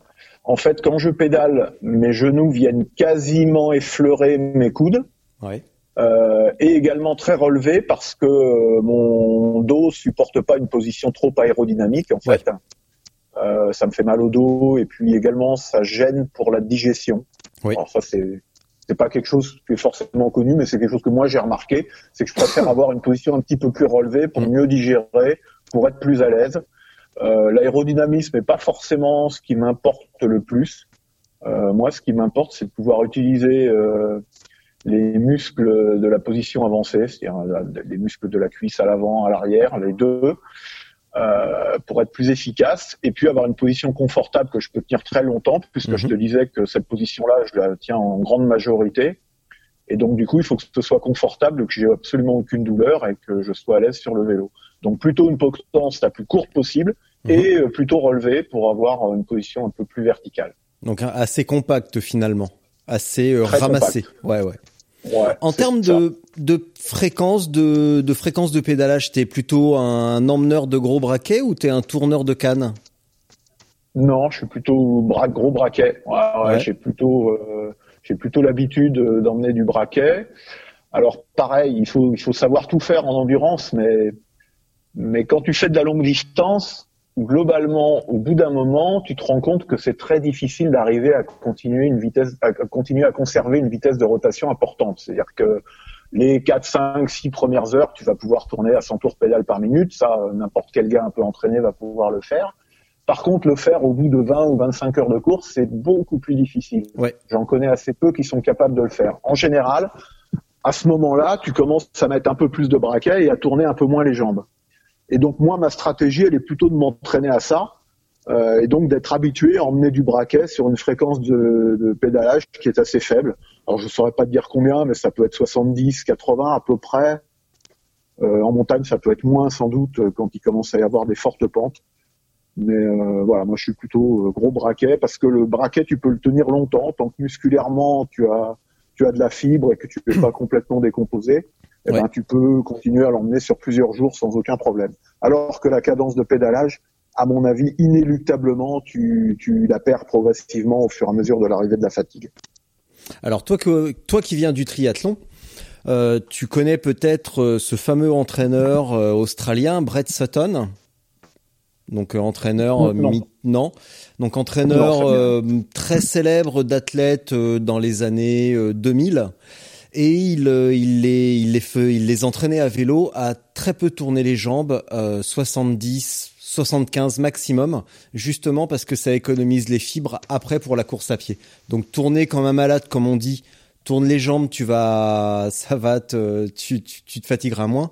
En fait, quand je pédale, mes genoux viennent quasiment effleurer mes coudes. Ouais. euh, et également très relevé parce que mon dos supporte pas une position trop aérodynamique en fait. Euh, ça me fait mal au dos et puis également ça gêne pour la digestion. Oui. Alors ça c'est c'est pas quelque chose qui est forcément connu, mais c'est quelque chose que moi j'ai remarqué, c'est que je préfère avoir une position un petit peu plus relevée pour mieux digérer, pour être plus à l'aise. Euh, L'aérodynamisme n'est pas forcément ce qui m'importe le plus. Euh, moi, ce qui m'importe, c'est de pouvoir utiliser euh, les muscles de la position avancée, c'est-à-dire la- les muscles de la cuisse à l'avant, à l'arrière, les deux, euh, pour être plus efficace, et puis avoir une position confortable que je peux tenir très longtemps, puisque Mhm. je te disais que cette position-là, je la tiens en grande majorité. Et donc, du coup, il faut que ce soit confortable, que j'ai absolument aucune douleur et que je sois à l'aise sur le vélo. Donc, plutôt une potence la plus courte possible Mhm. et euh, plutôt relevée pour avoir euh, une position un peu plus verticale. Donc assez compact finalement, assez euh, ramassé. Ouais ouais. Ouais, En termes de, de fréquence de, de fréquence de pédalage, t'es plutôt un emmeneur de gros braquets ou t'es un tourneur de canne Non, je suis plutôt bra gros braquet. Ouais, ouais, Ouais. j'ai plutôt euh, j'ai plutôt l'habitude d'emmener du braquet. Alors pareil, il faut il faut savoir tout faire en endurance, mais mais quand tu fais de la longue distance, globalement, au bout d'un moment, tu te rends compte que c'est très difficile d'arriver à continuer une vitesse, à continuer à conserver une vitesse de rotation importante. C'est-à-dire que les 4, 5, 6 premières heures, tu vas pouvoir tourner à 100 tours pédale par minute. Ça, n'importe quel gars un peu entraîné va pouvoir le faire. Par contre, le faire au bout de 20 ou 25 heures de course, c'est beaucoup plus difficile. Ouais. J'en connais assez peu qui sont capables de le faire. En général, à ce moment-là, tu commences à mettre un peu plus de braquet et à tourner un peu moins les jambes. Et donc moi, ma stratégie, elle est plutôt de m'entraîner à ça, euh, et donc d'être habitué à emmener du braquet sur une fréquence de, de pédalage qui est assez faible. Alors je saurais pas te dire combien, mais ça peut être 70, 80 à peu près. Euh, en montagne, ça peut être moins sans doute euh, quand il commence à y avoir des fortes pentes. Mais euh, voilà, moi je suis plutôt gros braquet parce que le braquet, tu peux le tenir longtemps tant que musculairement tu as tu as de la fibre et que tu n'es pas complètement décomposé. Eh ben, Ouais. tu peux continuer à l'emmener sur plusieurs jours sans aucun problème. Alors que la cadence de pédalage, à mon avis, inéluctablement, tu, tu la perds progressivement au fur et à mesure de l'arrivée de la fatigue. Alors toi que toi qui viens du triathlon, euh, tu connais peut-être euh, ce fameux entraîneur euh, australien Brett Sutton? Donc entraîneur Non. mi- non. Donc entraîneur Non, très célèbre d'athlètes dans les années euh, 2000 et il euh, il les il les fait, il les entraînait à vélo à très peu tourner les jambes euh, 70 75 maximum justement parce que ça économise les fibres après pour la course à pied. Donc tourner comme un malade comme on dit, tourne les jambes, tu vas ça va te tu, tu, tu te fatigueras moins.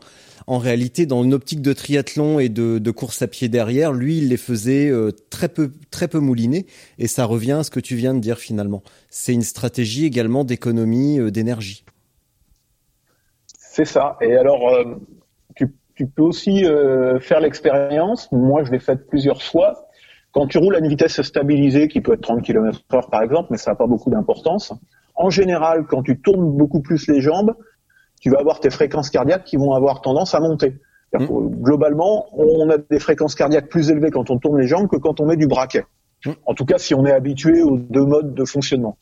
En réalité, dans une optique de triathlon et de, de course à pied derrière, lui, il les faisait euh, très peu, très peu moulinés, et ça revient à ce que tu viens de dire finalement. C'est une stratégie également d'économie euh, d'énergie. C'est ça. Et alors, euh, tu, tu peux aussi faire l'expérience. Moi, je l'ai faite plusieurs fois. Quand tu roules à une vitesse stabilisée, qui peut être 30 km heure par exemple, mais ça n'a pas beaucoup d'importance. En général, quand tu tournes beaucoup plus les jambes, tu vas avoir tes fréquences cardiaques qui vont avoir tendance à monter. Que, Globalement, on a des fréquences cardiaques plus élevées quand on tourne les jambes que quand on met du braquet. Mm. En tout cas, si on est habitué aux deux modes de fonctionnement.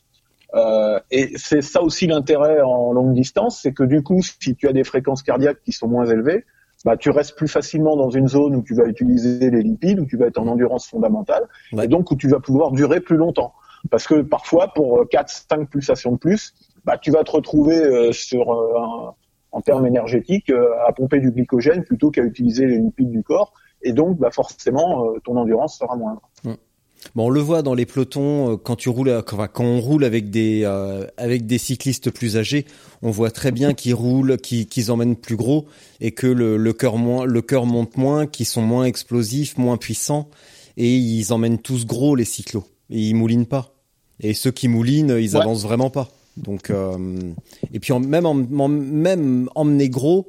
Euh, et c'est ça aussi l'intérêt en longue distance, c'est que du coup, si tu as des fréquences cardiaques qui sont moins élevées, bah, tu restes plus facilement dans une zone où tu vas utiliser les lipides, où tu vas être en endurance fondamentale, Ouais. et donc où tu vas pouvoir durer plus longtemps. Parce que parfois, pour 4-5 pulsations de plus, bah, tu vas te retrouver euh, sur euh, un- en termes énergétiques euh, à pomper du glycogène plutôt qu'à utiliser les lipides du corps, et donc bah, forcément, ton endurance sera moindre. Bon, on le voit dans les pelotons quand tu roules, enfin, quand on roule avec des euh, avec des cyclistes plus âgés, on voit très bien qu'ils roulent, qu'ils emmènent plus gros et que le, le cœur moins, le cœur monte moins, qu'ils sont moins explosifs, moins puissants et ils emmènent tous gros les cyclos et ils moulinent pas. Et ceux qui moulinent, ils Ouais. avancent vraiment pas. Donc euh, et puis même en, emmener gros,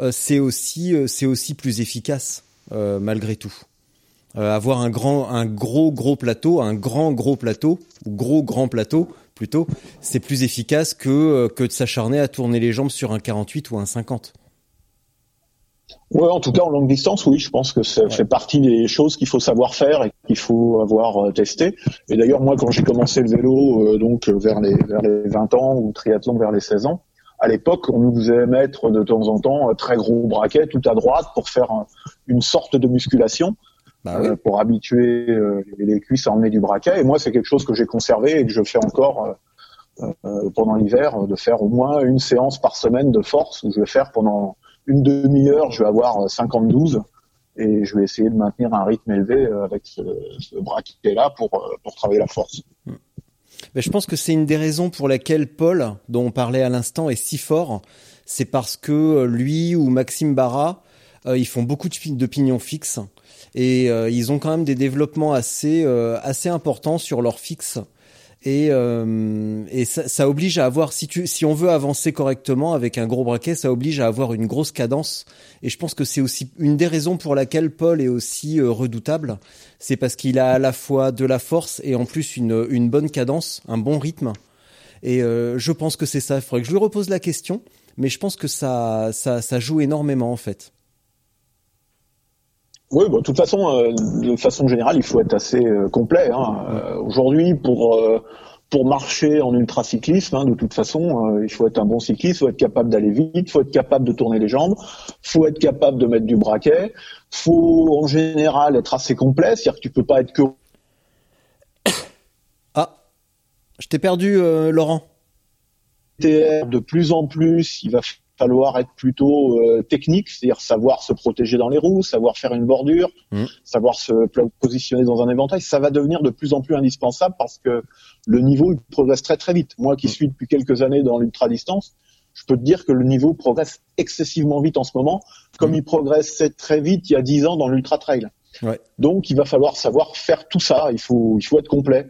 euh, c'est aussi euh, c'est aussi plus efficace malgré tout. Avoir un grand, un gros gros plateau, un grand gros plateau ou gros grand plateau plutôt, c'est plus efficace que que de s'acharner à tourner les jambes sur un 48 ou un 50. Ouais, en tout cas en longue distance, oui, je pense que ça fait partie des choses qu'il faut savoir faire et qu'il faut avoir euh, testé. Et d'ailleurs, moi, quand j'ai commencé le vélo, euh, donc euh, vers les vers les 20 ans ou triathlon vers les 16 ans, à l'époque, on nous faisait mettre de temps en temps un très gros braquet tout à droite pour faire un- une sorte de musculation, Bah oui. euh, pour habituer euh, les cuisses à emmener du braquet. Et moi, c'est quelque chose que j'ai conservé et que je fais encore pendant l'hiver, de faire au moins une séance par semaine de force où je vais faire pendant une demi-heure, je vais avoir euh, 50-12 et je vais essayer de maintenir un rythme élevé euh, avec ce, ce braquet-là pour, euh, pour travailler la force. Ben, je pense que c'est une des raisons pour laquelle Paul, dont on parlait à l'instant, est si fort. C'est parce que euh, lui ou Maxime Barra, euh, ils font beaucoup de, pi- de pignons fixes et euh, ils ont quand même des développements assez euh, assez importants sur leur fixe. Et, euh, et ça, ça oblige à avoir, si, tu, si on veut avancer correctement avec un gros braquet, ça oblige à avoir une grosse cadence. Et je pense que c'est aussi une des raisons pour laquelle Paul est aussi euh, redoutable. C'est parce qu'il a à la fois de la force et en plus une, une bonne cadence, un bon rythme. Et je pense que c'est ça. Il faudrait que je lui repose la question, mais je pense que ça, ça, ça joue énormément en fait. Oui, bon, de toute façon, euh, de façon générale, il faut être assez euh, complet. Hein. Euh, aujourd'hui, pour pour marcher en ultracyclisme, hein, de toute façon, il faut être un bon cycliste, il faut être capable d'aller vite, il faut être capable de tourner les jambes, faut être capable de mettre du braquet, faut en général être assez complet, c'est-à-dire que tu peux pas être que. Ah, je t'ai perdu, Laurent. De plus en plus, il va falloir être plutôt euh, technique, c'est-à-dire savoir se protéger dans les roues, savoir faire une bordure, mm. savoir se positionner dans un éventail. Ça va devenir de plus en plus indispensable parce que le niveau il progresse très très vite. Moi qui mm. suis depuis quelques années dans l'ultra distance, je peux te dire que le niveau progresse excessivement vite en ce moment, comme mm. il progressait très vite il y a dix ans dans l'ultra trail. Ouais. Donc il va falloir savoir faire tout ça. Il faut il faut être complet.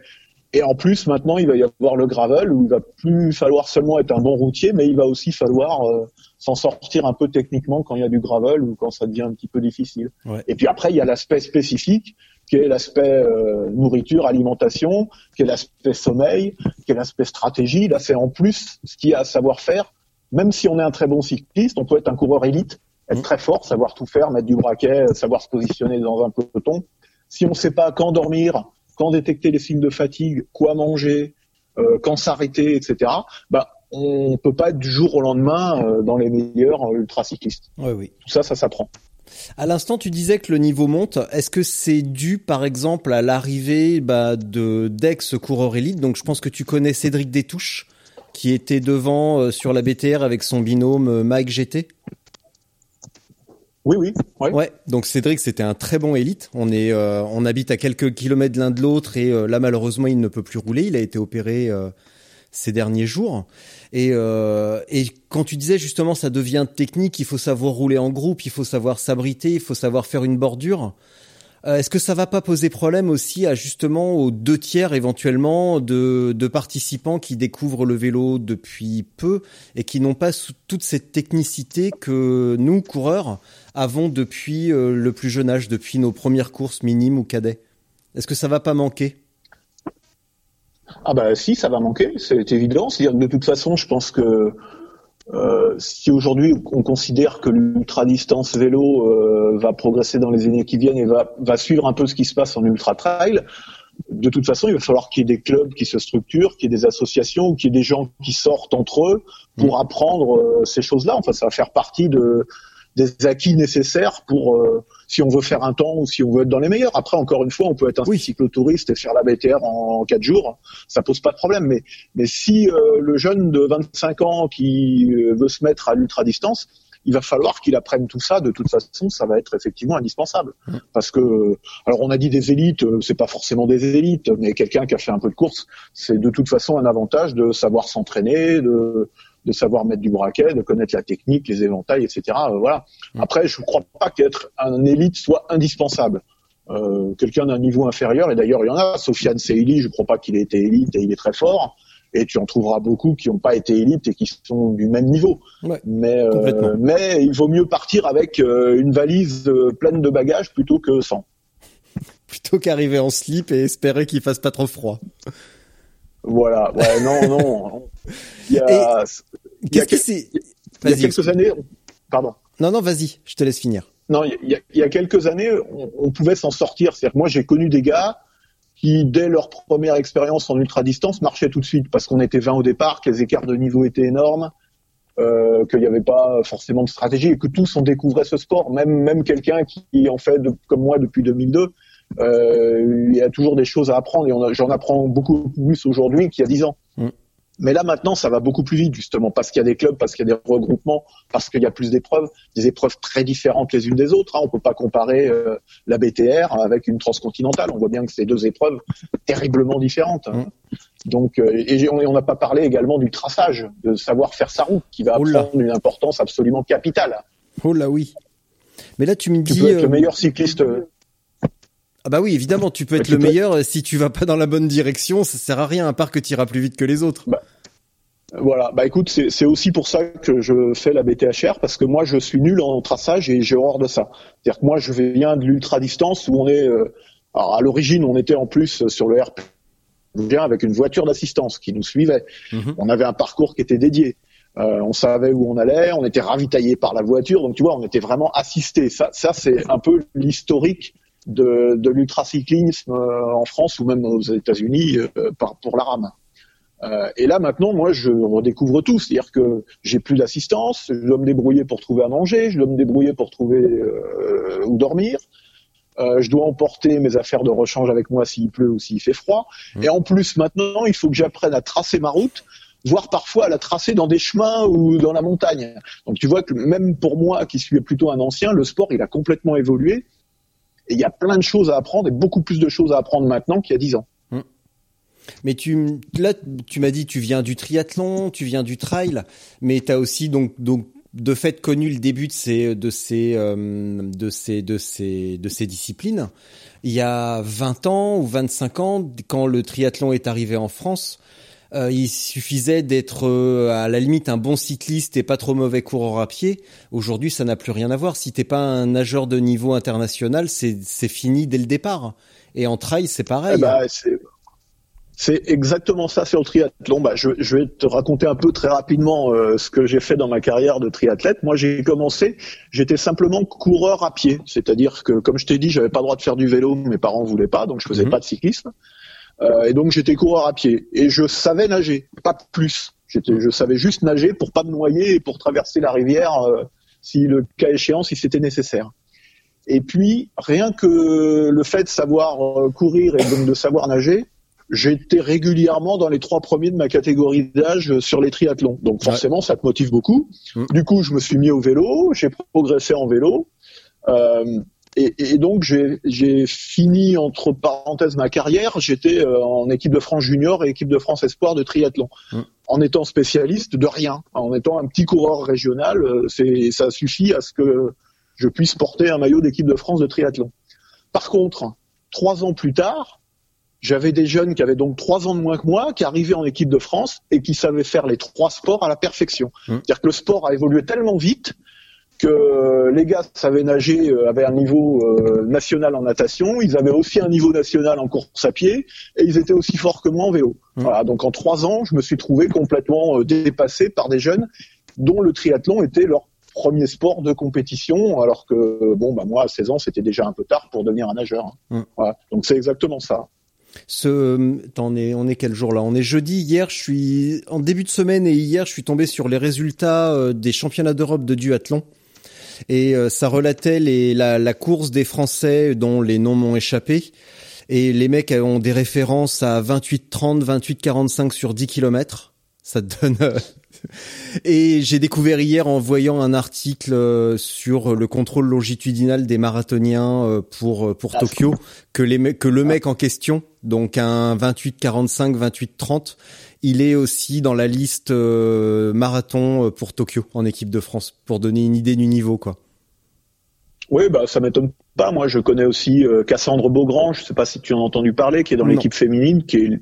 Et en plus, maintenant, il va y avoir le gravel où il va plus falloir seulement être un bon routier, mais il va aussi falloir euh, s'en sortir un peu techniquement quand il y a du gravel ou quand ça devient un petit peu difficile. Et puis après, il y a l'aspect spécifique qui est l'aspect euh, nourriture, alimentation, qui est l'aspect sommeil, qui est l'aspect stratégie. Là, c'est en plus ce qu'il y a à savoir faire. Même si on est un très bon cycliste, on peut être un coureur élite, être mmh. très fort, savoir tout faire, mettre du braquet, savoir se positionner dans un peloton. Si on ne sait pas quand dormir, quand détecter les signes de fatigue, quoi manger, euh, quand s'arrêter, etc. Bah, on peut pas être du jour au lendemain euh, dans les meilleurs euh, ultracyclistes. Oui, oui. Tout ça, ça s'apprend. À l'instant, tu disais que le niveau monte. Est-ce que c'est dû, par exemple, à l'arrivée bah, de d'ex-coureurs élites? Donc, je pense que tu connais Cédric Détouche, qui était devant sur la BTR avec son binôme Mike GT. Oui, oui. Ouais. Donc Cédric, c'était un très bon élite. On est, euh, on habite à quelques kilomètres l'un de l'autre et euh, là malheureusement il ne peut plus rouler. Il a été opéré euh, ces derniers jours. Et, et quand tu disais justement ça devient technique, il faut savoir rouler en groupe, il faut savoir s'abriter, il faut savoir faire une bordure. Euh, est-ce que ça va pas poser problème aussi à justement aux deux tiers éventuellement de, participants qui découvrent le vélo depuis peu et qui n'ont pas toute cette technicité que nous coureurs avons depuis euh, le plus jeune âge, depuis nos premières courses minimes ou cadets? Est-ce que ça va pas manquer? Ah bah si, ça va manquer, c'est évident. C'est-à-dire de toute façon, je pense que euh, si aujourd'hui on considère que l'ultra distance vélo euh, va progresser dans les années qui viennent et va, va suivre un peu ce qui se passe en ultra trail, de toute façon, il va falloir qu'il y ait des clubs qui se structurent, qu'il y ait des associations, qu'il y ait des gens qui sortent entre eux pour mmh. apprendre euh, ces choses-là. Enfin, ça va faire partie de, des acquis nécessaires pour euh, si on veut faire un temps ou si on veut être dans les meilleurs. Après, encore une fois, on peut être un oui. cyclotouriste et faire la BTR en, quatre jours, ça pose pas de problème. Mais mais si euh, le jeune de 25 ans qui euh, veut se mettre à l'ultra distance, il va falloir qu'il apprenne tout ça. De toute façon, ça va être effectivement indispensable. Mmh. Parce que, alors on a dit des élites, c'est pas forcément des élites, mais quelqu'un qui a fait un peu de course, c'est de toute façon un avantage de savoir s'entraîner, de, de savoir mettre du braquet, de connaître la technique, les éventails, etc. Euh, voilà. Mm. Après, je ne crois pas qu'être un élite soit indispensable. Euh, quelqu'un d'un niveau inférieur, et d'ailleurs il y en a, Sofiane Seili, je ne crois pas qu'il ait été élite et il est très fort, et tu en trouveras beaucoup qui n'ont pas été élites et qui sont du même niveau. mais, euh, mais il vaut mieux partir avec une valise pleine de bagages plutôt que sans. plutôt qu'arriver en slip et espérer qu'il fasse pas trop froid. Voilà, ouais, non, non. Il y a, il y a, quelques années, pardon. Non, non, vas-y, je te laisse finir. Non, il y a, il y a quelques années, on, pouvait s'en sortir. C'est-à-dire que moi, j'ai connu des gars qui, dès leur première expérience en ultra distance, marchaient tout de suite parce qu'on était 20 au départ, que les écarts de niveau étaient énormes, euh, qu'il n'y avait pas forcément de stratégie et que tous on découvrait ce sport. Même même quelqu'un qui en fait comme moi depuis 2002, euh, il y a toujours des choses à apprendre et j'en apprends beaucoup plus aujourd'hui qu'il y a 10 ans. Mm. Mais là maintenant, ça va beaucoup plus vite justement parce qu'il y a des clubs, parce qu'il y a des regroupements, parce qu'il y a plus d'épreuves, des épreuves très différentes les unes des autres. Hein. On peut pas comparer euh, la BTR avec une transcontinentale. On voit bien que c'est deux épreuves terriblement différentes. Mm. Donc, euh, et on n'a pas parlé également du traçage, de savoir faire sa route, qui va prendre une importance absolument capitale. Oh là oui. Mais là, tu me dis. Tu peux être le meilleur cycliste ah bah oui, évidemment, tu peux être le meilleur si tu vas pas dans la bonne direction, ça sert à rien à part que tu iras plus vite que les autres. Bah, voilà, bah écoute, c'est aussi pour ça que je fais la BTHR parce que moi je suis nul en traçage et j'ai horreur de ça. C'est-à-dire que moi je viens de l'ultra distance où on est, euh, alors à l'origine on était en plus sur le RP avec une voiture d'assistance qui nous suivait. Mhm. On avait un parcours qui était dédié. Euh, on savait où on allait, on était ravitaillé par la voiture, donc tu vois, on était vraiment assisté. Ça, ça c'est un peu l'historique de, de l'ultracyclisme euh, en France ou même aux États-Unis euh, pour la rame. Euh, et là maintenant, moi, je redécouvre tout, c'est-à-dire que j'ai plus d'assistance, je dois me débrouiller pour trouver à manger, je dois me débrouiller pour trouver euh, où dormir. Euh, je dois emporter mes affaires de rechange avec moi s'il pleut ou s'il fait froid. Et en plus, maintenant, il faut que j'apprenne à tracer ma route, voire parfois à la tracer dans des chemins ou dans la montagne. Donc tu vois que même pour moi, qui suis plutôt un ancien, le sport, il a complètement évolué. Il y a plein de choses à apprendre et beaucoup plus de choses à apprendre maintenant qu'il y a dix ans. Mais tu là tu m'as dit tu viens du triathlon, tu viens du trail, mais tu as aussi donc donc de fait connu le début de ces de ces euh, de ces de ces de ces disciplines. Il y a 20 ans ou 25 ans quand le triathlon est arrivé en France, euh, il suffisait d'être euh, à la limite un bon cycliste et pas trop mauvais coureur à pied. Aujourd'hui, ça n'a plus rien à voir. Si t'es pas un nageur de niveau international, c'est c'est fini dès le départ. Et en trail, c'est pareil. Eh ben, c'est c'est exactement ça sur le triathlon. Bah, je, je vais te raconter un peu très rapidement euh, ce que j'ai fait dans ma carrière de triathlète. Moi, j'ai commencé, j'étais simplement coureur à pied, c'est-à-dire que, comme je t'ai dit, j'avais pas le droit de faire du vélo, mes parents voulaient pas, donc je faisais Mhm. pas de cyclisme. Euh, et donc j'étais coureur à pied et je savais nager, pas plus. J'étais, je savais juste nager pour pas me noyer et pour traverser la rivière euh, si le cas échéant, si c'était nécessaire. Et puis rien que le fait de savoir euh, courir et donc de savoir nager, j'étais régulièrement dans les trois premiers de ma catégorie d'âge sur les triathlons. Donc forcément, ça te motive beaucoup. Mm. Du coup, je me suis mis au vélo, j'ai progressé en vélo. Euh, et, et donc j'ai fini entre parenthèses ma carrière. J'étais euh, en équipe de France junior et équipe de France espoir de triathlon, Mm. en étant spécialiste de rien, en étant un petit coureur régional. euh, C'est ça suffit à ce que je puisse porter un maillot d'équipe de France de triathlon. Par contre, trois ans plus tard, j'avais des jeunes qui avaient donc trois ans de moins que moi, qui arrivaient en équipe de France et qui savaient faire les trois sports à la perfection. Mm. C'est-à-dire que le sport a évolué tellement vite que les gars savaient nager, euh, avaient un niveau euh, national en natation, ils avaient aussi un niveau national en course à pied, et ils étaient aussi forts que moi en vélo. Mm. Voilà, donc en trois ans, je me suis trouvé complètement euh, dépassé par des jeunes dont le triathlon était leur premier sport de compétition, alors que bon, bah moi à 16 ans, c'était déjà un peu tard pour devenir un nageur. hein. Mm. Voilà, donc c'est exactement ça. Ce, on est, on est quel jour là? On est jeudi. Hier, je suis en début de semaine et hier, je suis tombé sur les résultats des championnats d'Europe de duathlon. Et euh, ça relatait les, la, la course des Français dont les noms m'ont échappé. Et les mecs ont des références à 28-30, 28-45 sur 10 kilomètres. Ça te donne. euh, Et j'ai découvert hier en voyant un article euh, sur le contrôle longitudinal des marathoniens pour pour Ah, Tokyo que les mecs que le mec en question, donc un 28-45, 28-30, il est aussi dans la liste euh, marathon euh, pour Tokyo en équipe de France pour donner une idée du niveau quoi. Oui, bah ça m'étonne pas. Moi, je connais aussi euh, Cassandre Beaugrand. Je sais pas si tu en as entendu parler, qui est dans l'équipe féminine, qui est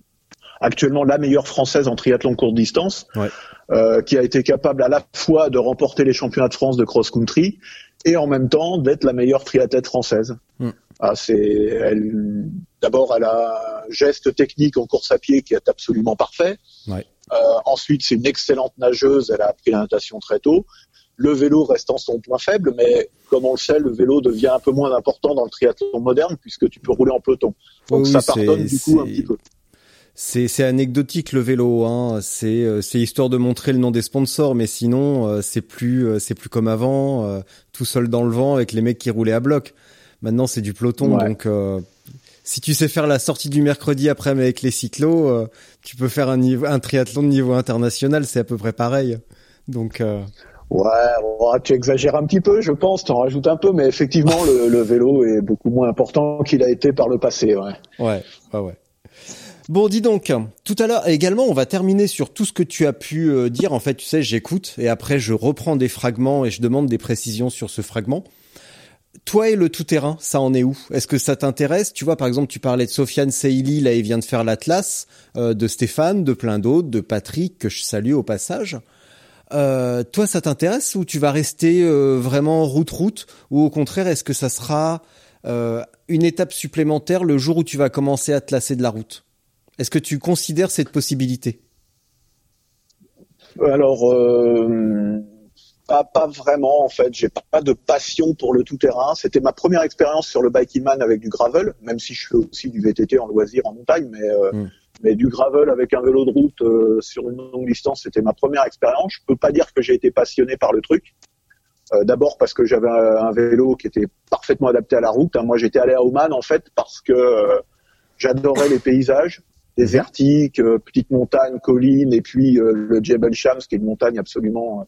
actuellement la meilleure française en triathlon courte distance, Ouais. euh, qui a été capable à la fois de remporter les championnats de France de cross-country et en même temps d'être la meilleure triathlète française. Mm. Ah, c'est elle. D'abord, elle a un geste technique en course à pied qui est absolument parfait. Ouais. Euh, ensuite, c'est une excellente nageuse. Elle a appris la natation très tôt. Le vélo restant son point faible, mais comme on le sait, le vélo devient un peu moins important dans le triathlon moderne puisque tu peux rouler en peloton. Donc Oui, ça pardonne du coup un petit peu. C'est anecdotique le vélo, hein. C'est euh, c'est histoire de montrer le nom des sponsors, mais sinon euh, c'est plus c'est plus comme avant, tout seul dans le vent avec les mecs qui roulaient à bloc. Maintenant c'est du peloton, Ouais. donc euh, si tu sais faire la sortie du mercredi après mais avec les cyclos, euh, tu peux faire un niveau un triathlon de niveau international, c'est à peu près pareil. Donc euh, Ouais, ouais, tu exagères un petit peu, je pense, t'en rajoutes un peu, mais effectivement, le, le vélo est beaucoup moins important qu'il a été par le passé. Ouais. Ouais, ouais, ouais. Bon, dis donc, tout à l'heure également, on va terminer sur tout ce que tu as pu euh, dire. En fait, tu sais, j'écoute et après je reprends des fragments et je demande des précisions sur ce fragment. Toi et le tout-terrain, ça en est où? Est-ce que ça t'intéresse? Tu vois, par exemple, tu parlais de Sofiane Seili, là, il vient de faire l'Atlas, euh, de Stéphane, de plein d'autres, de Patrick, que je salue au passage. Euh, toi, ça t'intéresse ou tu vas rester euh, vraiment route-route? Ou au contraire, est-ce que ça sera euh, une étape supplémentaire le jour où tu vas commencer à te lasser de la route? Est-ce que tu considères cette possibilité? Alors, euh, pas, pas vraiment en fait. J'ai pas de passion pour le tout-terrain. C'était ma première expérience sur le biking man avec du gravel, même si je fais aussi du VTT en loisir en montagne, mais euh, Mm. mais du gravel avec un vélo de route euh, sur une longue distance, c'était ma première expérience. Je peux pas dire que j'ai été passionné par le truc. Euh, D'abord parce que j'avais un, vélo qui était parfaitement adapté à la route. hein. Moi, j'étais allé à Oman en fait parce que j'adorais les paysages désertiques, euh, petites montagnes, collines, et puis le Jebel Shams, qui est une montagne absolument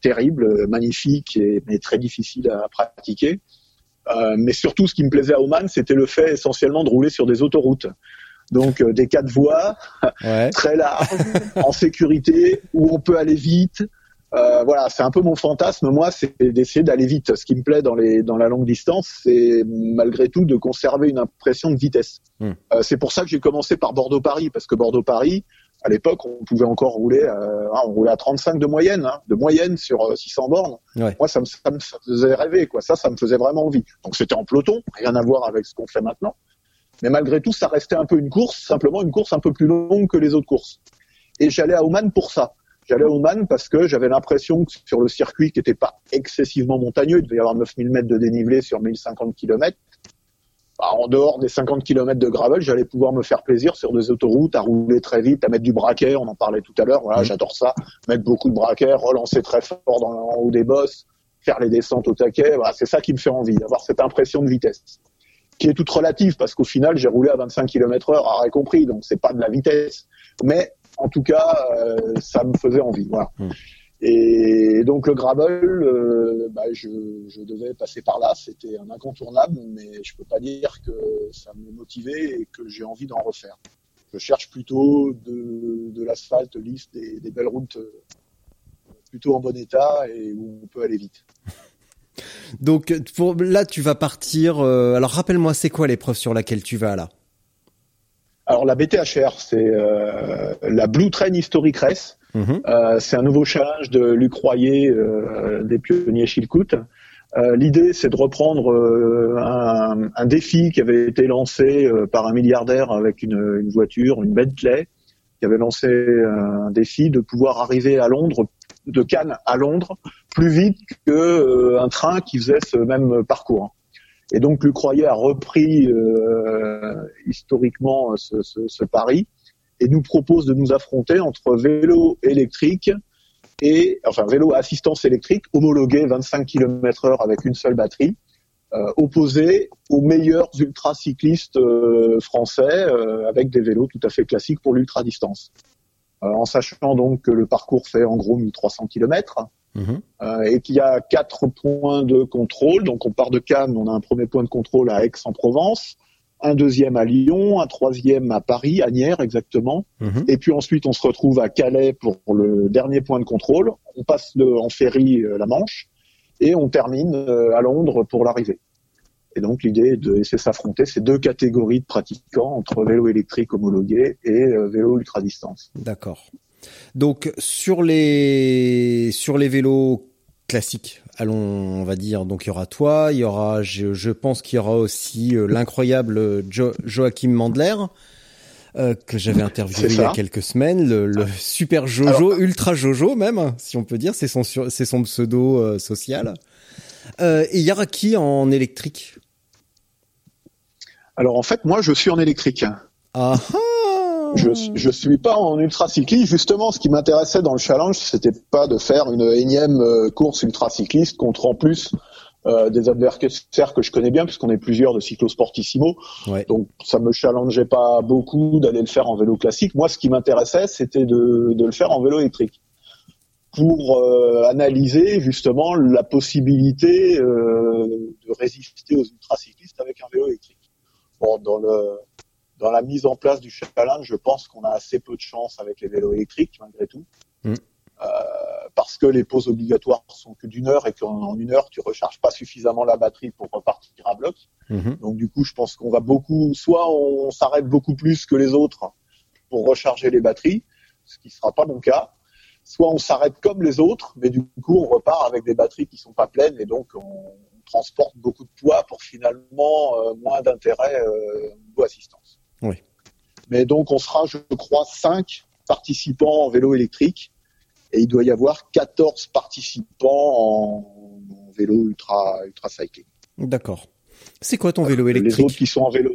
terrible, euh, magnifique, et, mais très difficile à pratiquer. Euh, mais surtout, ce qui me plaisait à Oman, c'était le fait essentiellement de rouler sur des autoroutes. Donc euh, des quatre voies, Ouais. très larges, en sécurité, où on peut aller vite. Euh, voilà, c'est un peu mon fantasme, moi, c'est d'essayer d'aller vite. Ce qui me plaît dans, les, dans la longue distance, c'est malgré tout de conserver une impression de vitesse. Hmm. Euh, c'est pour ça que j'ai commencé par Bordeaux-Paris, parce que Bordeaux-Paris, à l'époque, on pouvait encore rouler, euh, ah, on roulait à 35 de moyenne, hein, de moyenne sur euh, 600 bornes. Ouais. Moi, ça me, ça me faisait rêver, quoi. Ça, ça me faisait vraiment envie. Donc, c'était en peloton, rien à voir avec ce qu'on fait maintenant. Mais malgré tout, ça restait un peu une course, simplement une course un peu plus longue que les autres courses. Et j'allais à Oman pour ça. J'allais à Oman parce que j'avais l'impression que sur le circuit qui n'était pas excessivement montagneux, il devait y avoir 9000 mètres de dénivelé sur 1050 km, bah, en dehors des 50 km de gravel, j'allais pouvoir me faire plaisir sur des autoroutes, à rouler très vite, à mettre du braquet, on en parlait tout à l'heure, voilà, Mhm. j'adore ça, mettre beaucoup de braquet, relancer très fort dans, en haut des bosses, faire les descentes au taquet, voilà, c'est ça qui me fait envie, avoir cette impression de vitesse qui est toute relative parce qu'au final j'ai roulé à 25 km heure à compris donc c'est pas de la vitesse mais en tout cas euh, ça me faisait envie voilà Mm. Et donc le gravel euh, bah, je, je devais passer par là c'était un incontournable mais je peux pas dire que ça me motivait et que j'ai envie d'en refaire je cherche plutôt de, de l'asphalte lisse des, des belles routes euh, plutôt en bon état et où on peut aller vite Donc pour, là, tu vas partir. euh, alors rappelle-moi, c'est quoi l'épreuve sur laquelle tu vas là? Alors la BTHR, c'est euh, la Blue Train Historic Race. Euh, c'est un nouveau challenge de Luc Royer, euh, des pionniers Chilcoot. Euh, L'idée, c'est de reprendre euh, un, un défi qui avait été lancé euh, par un milliardaire avec une, une voiture, une Bentley, qui avait lancé un défi de pouvoir arriver à Londres, de Cannes à Londres, plus vite que euh, un train qui faisait ce même parcours. Et donc Luc Royer a repris euh, historiquement ce, ce, ce pari et nous propose de nous affronter entre vélo électrique et enfin vélo à assistance électrique homologué 25 km heure avec une seule batterie, euh, opposé aux meilleurs ultracyclistes euh, français euh, avec des vélos tout à fait classiques pour l'ultra distance. Euh, en sachant donc que le parcours fait en gros 1300 km euh, et qu'il y a quatre points de contrôle. Donc on part de Cannes, on a un premier point de contrôle à Aix-en-Provence, un deuxième à Lyon, un troisième à Paris, à Nières exactement, Mhm. et puis ensuite on se retrouve à Calais pour le dernier point de contrôle. On passe le- en ferry euh, la Manche et on termine euh, à Londres pour l'arrivée. Et donc l'idée est de laisser s'affronter ces deux catégories de pratiquants entre vélo électrique homologué et euh, vélo ultra distance. D'accord. Donc sur les sur les vélos classiques, allons, on va dire. Donc il y aura toi, il y aura, je, je pense qu'il y aura aussi euh, l'incroyable Jo- Joachim Mandler. euh, que j'avais interviewé il y a quelques semaines, le, le super Jojo, ultra Jojo même, si on peut dire, c'est son sur- c'est son pseudo euh, social. Euh, et il y aura qui en électrique Alors en fait moi je suis en électrique. Ah ah Je, je suis pas en ultracycliste. Justement, ce qui m'intéressait dans le challenge, c'était pas de faire une énième euh, course ultracycliste contre en plus euh, des adversaires que je connais bien, puisqu'on est plusieurs de cyclosportissimo. Ouais. Donc, ça me challengeait pas beaucoup d'aller le faire en vélo classique. Moi, ce qui m'intéressait, c'était de, de le faire en vélo électrique pour euh, analyser justement la possibilité euh, de résister aux ultracyclistes avec un vélo électrique. Bon, dans le dans la mise en place du challenge, je pense qu'on a assez peu de chance avec les vélos électriques, malgré tout. Mm. Euh, parce que les pauses obligatoires sont que d'une heure et qu'en en une heure, tu recharges pas suffisamment la batterie pour repartir à bloc. Mhm. Donc du coup, je pense qu'on va beaucoup, soit on s'arrête beaucoup plus que les autres pour recharger les batteries, ce qui sera pas mon cas, soit on s'arrête comme les autres, mais du coup on repart avec des batteries qui sont pas pleines et donc on transporte beaucoup de poids pour finalement euh, moins d'intérêt euh, niveau assistance. Oui. Mais donc on sera, je crois, 5 participants en vélo électrique et il doit y avoir 14 participants en, en vélo ultra ultra cycling. D'accord. C'est quoi ton vélo électrique Les autres qui sont en vélo?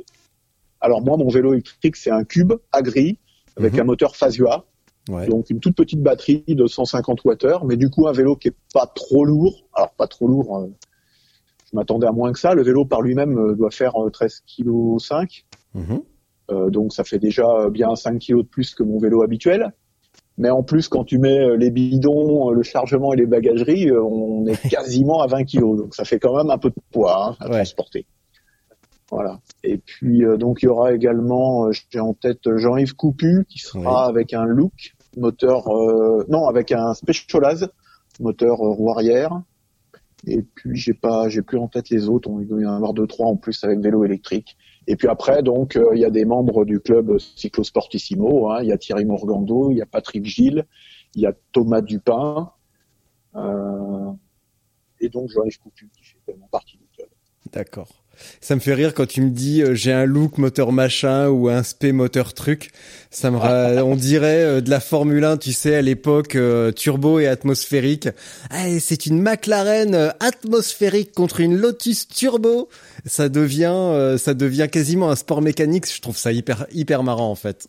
Alors moi, mon vélo électrique, c'est un cube agri avec Mhm. un moteur Fazua, Ouais. donc une toute petite batterie de 150 Wh, mais du coup un vélo qui est pas trop lourd. Alors pas trop lourd. euh, je m'attendais à moins que ça. Le vélo par lui-même euh, doit faire euh, 13 kg 5. Mhm. Euh, donc ça fait déjà euh, bien 5 kilos de plus que mon vélo habituel. Mais en plus, quand tu mets euh, les bidons, euh, le chargement et les bagageries, euh, on est quasiment à 20 kilos. Donc ça fait quand même un peu de poids hein, à Ouais. transporter. Voilà. Et puis euh, donc il y aura également, euh, j'ai en tête euh, Jean-Yves Coupu qui sera avec un look moteur, euh, non avec un Specialized moteur euh, roue arrière. Et puis j'ai pas, j'ai plus en tête les autres. On il doit y en avoir deux trois en plus avec vélo électrique. Et puis après, donc, euh, il y a des membres du club Cyclosportissimo. Hein. Il y a Thierry Morgando, il y a Patrick Gilles, il y a Thomas Dupin, euh, et donc Coutu qui fait tellement partie du club. D'accord. Ça me fait rire quand tu me dis euh, j'ai un look moteur machin ou un spé moteur truc. Ça me ra- on dirait euh, de la Formule 1, tu sais, à l'époque euh, turbo et atmosphérique. Et c'est une McLaren atmosphérique contre une Lotus turbo. Ça devient ça devient quasiment un sport mécanique. Je trouve ça hyper hyper marrant en fait.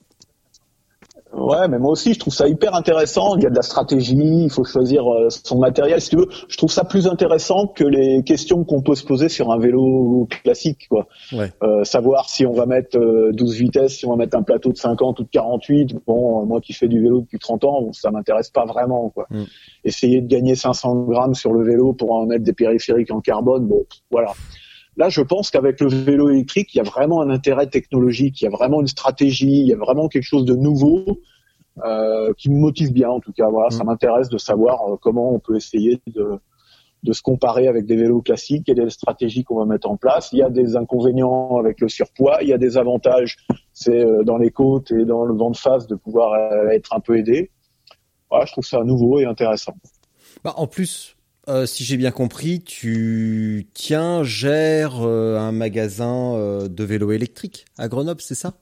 Ouais, mais moi aussi, je trouve ça hyper intéressant. Il y a de la stratégie, il faut choisir euh, son matériel. Si tu veux, je trouve ça plus intéressant que les questions qu'on peut se poser sur un vélo classique, quoi. Ouais. Euh, savoir si on va mettre euh, 12 vitesses, si on va mettre un plateau de 50 ou de 48. Bon, euh, moi qui fais du vélo depuis 30 ans, ça m'intéresse pas vraiment, quoi. Mm. Essayer de gagner 500 grammes sur le vélo pour en mettre des périphériques en carbone, bon, voilà. Là, je pense qu'avec le vélo électrique, il y a vraiment un intérêt technologique, il y a vraiment une stratégie, il y a vraiment quelque chose de nouveau euh, qui me motive bien. En tout cas, voilà, ça Mm. m'intéresse de savoir euh, comment on peut essayer de, de se comparer avec des vélos classiques. Quelle est la stratégie qu'on va mettre en place Il y a des inconvénients avec le surpoids, il y a des avantages, c'est euh, dans les côtes et dans le vent de face de pouvoir être un peu aidé. Voilà, je trouve ça nouveau et intéressant. Bah, en plus, euh, si j'ai bien compris, tu tiens, gères euh, un magasin euh, de vélos électriques à Grenoble, c'est ça?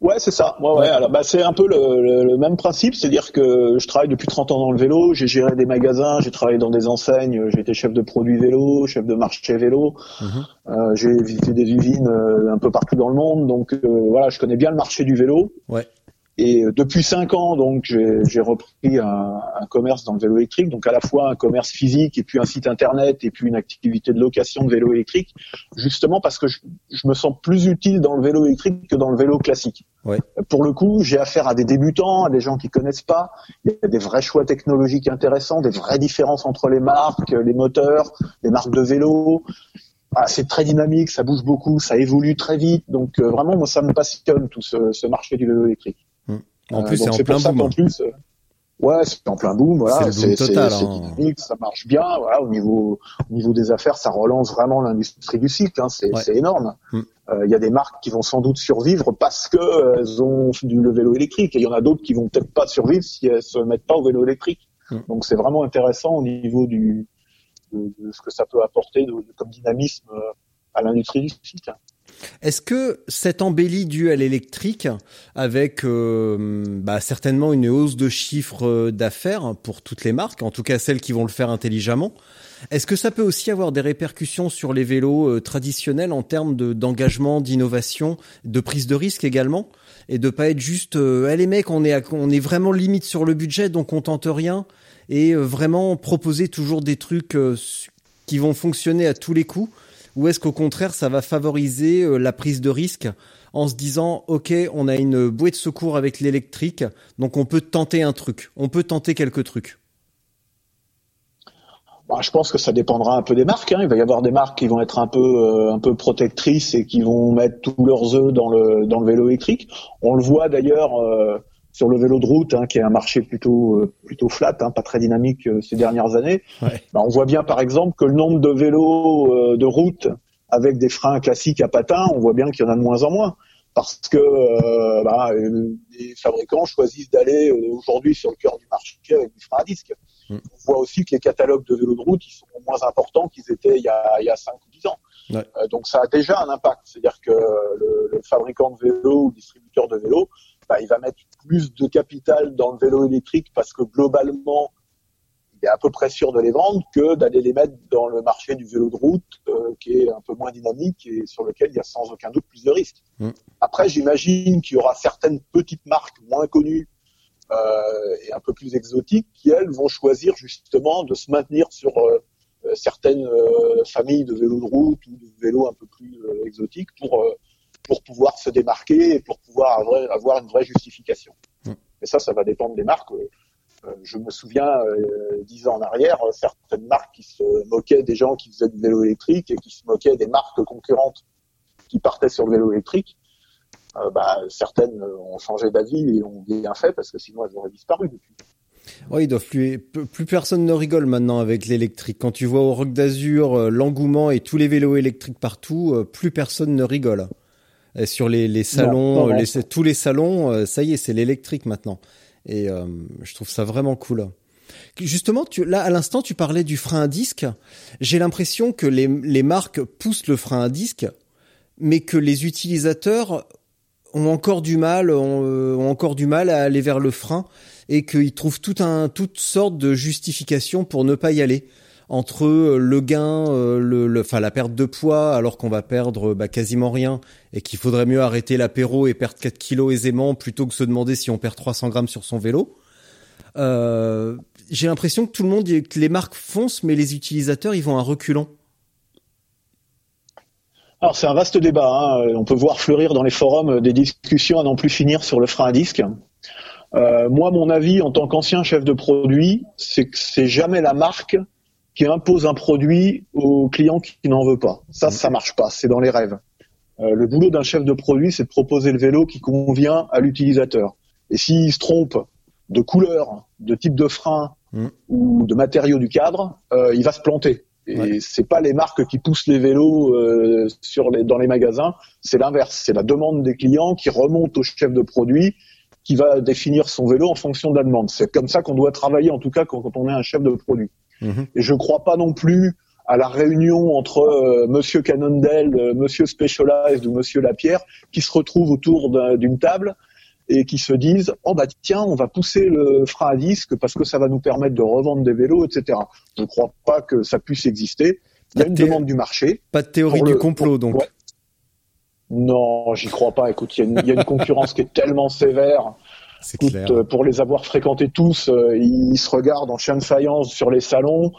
Ouais, c'est ça. Ouais, ouais. Ouais. Alors, bah, c'est un peu le, le- le même principe, c'est-à-dire que je travaille depuis 30 ans dans le vélo, j'ai géré des magasins, j'ai travaillé dans des enseignes, j'ai été chef de produits vélo, chef de marché vélo, Mhm. j'ai visité des usines un peu partout dans le monde, donc voilà, je connais bien le marché du vélo. Ouais. Et euh, depuis cinq ans, donc j'ai j'ai repris un, un commerce dans le vélo électrique, donc à la fois un commerce physique et puis un site internet et puis une activité de location de vélo électrique, justement parce que je, je me sens plus utile dans le vélo électrique que dans le vélo classique. Ouais. Pour le coup, j'ai affaire à des débutants, à des gens qui connaissent pas. Il y a des vrais choix technologiques intéressants, des vraies différences entre les marques, les moteurs, les marques de vélo. Ah, c'est très dynamique, ça bouge beaucoup, ça évolue très vite. Donc euh, vraiment, moi, ça me passionne tout ce, ce marché du vélo électrique. En Euh, plus, c'est en plein boom. qu'en plus, euh, ouais, c'est en plein boom. Voilà, C'est total, c'est- hein. dynamique, ça marche bien. Voilà, au niveau au niveau des affaires, ça relance vraiment l'industrie du cycle. Hein, c'est Ouais. énorme. Mm. Euh, Il y a des marques qui vont sans doute survivre parce que elles ont du le vélo électrique, et il y en a d'autres qui vont peut-être pas survivre si elles se mettent pas au vélo électrique. Mm. Donc c'est vraiment intéressant au niveau du de, de ce que ça peut apporter de, de- comme dynamisme à l'industrie du cycle. Est-ce que cette embellie due à l'électrique, avec euh, bah, certainement une hausse de chiffre euh, d'affaires pour toutes les marques, en tout cas celles qui vont le faire intelligemment, est-ce que ça peut aussi avoir des répercussions sur les vélos euh, traditionnels en termes de- d'engagement, d'innovation, de prise de risque également? Et de pas être juste, euh, les mecs, on est, on est vraiment limite sur le budget, donc on tente rien, et euh, vraiment proposer toujours des trucs qui vont fonctionner à tous les coups ou est-ce qu'au contraire, ça va favoriser euh, la prise de risque en se disant, OK, on a une bouée de secours avec l'électrique, donc on peut tenter un truc, on peut tenter quelques trucs? Bah, je pense que ça dépendra un peu des marques. Hein. Il va y avoir des marques qui vont être un peu euh, un peu protectrices et qui vont mettre tous leurs œufs dans le dans le vélo électrique. On le voit d'ailleurs euh, sur le vélo de route, hein, qui est un marché plutôt euh, plutôt flat, hein, pas très dynamique euh, ces dernières années. Ouais. Bah, on voit bien par exemple que le nombre de vélos euh, de route avec des freins classiques à patins, on voit bien qu'il y en a de moins en moins parce que bah, les fabricants choisissent d'aller aujourd'hui sur le cœur du marché avec des freins à disque. Mm. On voit aussi que les catalogues de vélos de route ils sont moins importants qu'ils étaient il y a, il y a 5 ou 10 ans. donc ça a déjà un impact. C'est-à-dire que le, le, fabricant de vélo ou le distributeur de vélo, bah, il va mettre plus de capital dans le vélo électrique parce que globalement, il est à peu près sûr de les vendre que d'aller les mettre dans le marché du vélo de route euh, qui est un peu moins dynamique et sur lequel il y a sans aucun doute plus de risques. Mm. Après, j'imagine qu'il y aura certaines petites marques moins connues euh, et un peu plus exotiques qui, elles, vont choisir justement de se maintenir sur euh, certaines familles de vélos de route ou de vélos un peu plus exotiques pour pour pouvoir se démarquer et pour pouvoir avoir, une vraie justification. Mm. Et ça, ça va dépendre des marques. Euh, je me souviens, euh, dix ans en arrière, certaines marques qui se moquaient des gens qui faisaient du vélo électrique et qui se moquaient des marques concurrentes qui partaient sur le vélo électrique. Euh, bah, certaines ont changé d'avis et ont bien fait parce que sinon elles auraient disparu depuis. Oui, ils doivent plus, plus personne ne rigole maintenant avec l'électrique. Quand tu vois au Rock d'Azur l'engouement et tous les vélos électriques partout, plus personne ne rigole. Sur les, les salons, tous les salons, ça y est, c'est l'électrique maintenant. Et euh, je trouve ça vraiment cool. Justement, tu, là à l'instant, tu parlais du frein à disque. J'ai l'impression que les, les marques poussent le frein à disque, mais que les utilisateurs ont encore du mal, ont, euh, ont encore du mal à aller vers le frein et qu'ils trouvent tout un, toutes sortes de justifications pour ne pas y aller entre euh, le gain, euh, la perte de poids, alors qu'on va perdre bah, quasiment rien, et qu'il faudrait mieux arrêter l'apéro et perdre 4 kilos aisément plutôt que se demander si on perd 300 grammes sur son vélo. Euh, j'ai l'impression que tout le monde, que les marques foncent, mais les utilisateurs, ils vont à reculons. Alors c'est un vaste débat. Hein. On peut voir fleurir dans les forums des discussions à n'en plus finir sur le frein à disque. moi, mon avis en tant qu'ancien chef de produit, c'est que c'est jamais la marque qui impose un produit au client qui n'en veut pas. Ça, ça marche pas. C'est dans les rêves. Euh, le boulot d'un chef de produit, c'est de proposer le vélo qui convient à l'utilisateur. Et s'il se trompe de couleur, de type de frein mm. ou de matériaux du cadre, euh, il va se planter. Et c'est pas les marques qui poussent les vélos euh, sur les, dans les magasins, c'est l'inverse. C'est la demande des clients qui remonte au chef de produit qui va définir son vélo en fonction de la demande. C'est comme ça qu'on doit travailler, en tout cas, quand on est un chef de produit. Mhm. Et je ne crois pas non plus à la réunion entre euh, Monsieur Cannondale, euh, Monsieur Specialized ou Monsieur Lapierre, qui se retrouvent autour d'une table et qui se disent oh bah tiens on va pousser le frein à disque parce que ça va nous permettre de revendre des vélos etc. Je ne crois pas que ça puisse exister. Il y a une demande du marché. Pas de théorie du complot donc. Non, j'y crois pas. Écoute, il y, y, a une concurrence qui est tellement sévère euh, pour les avoir fréquentés tous, euh, ils se regardent en chien de faïence sur les salons.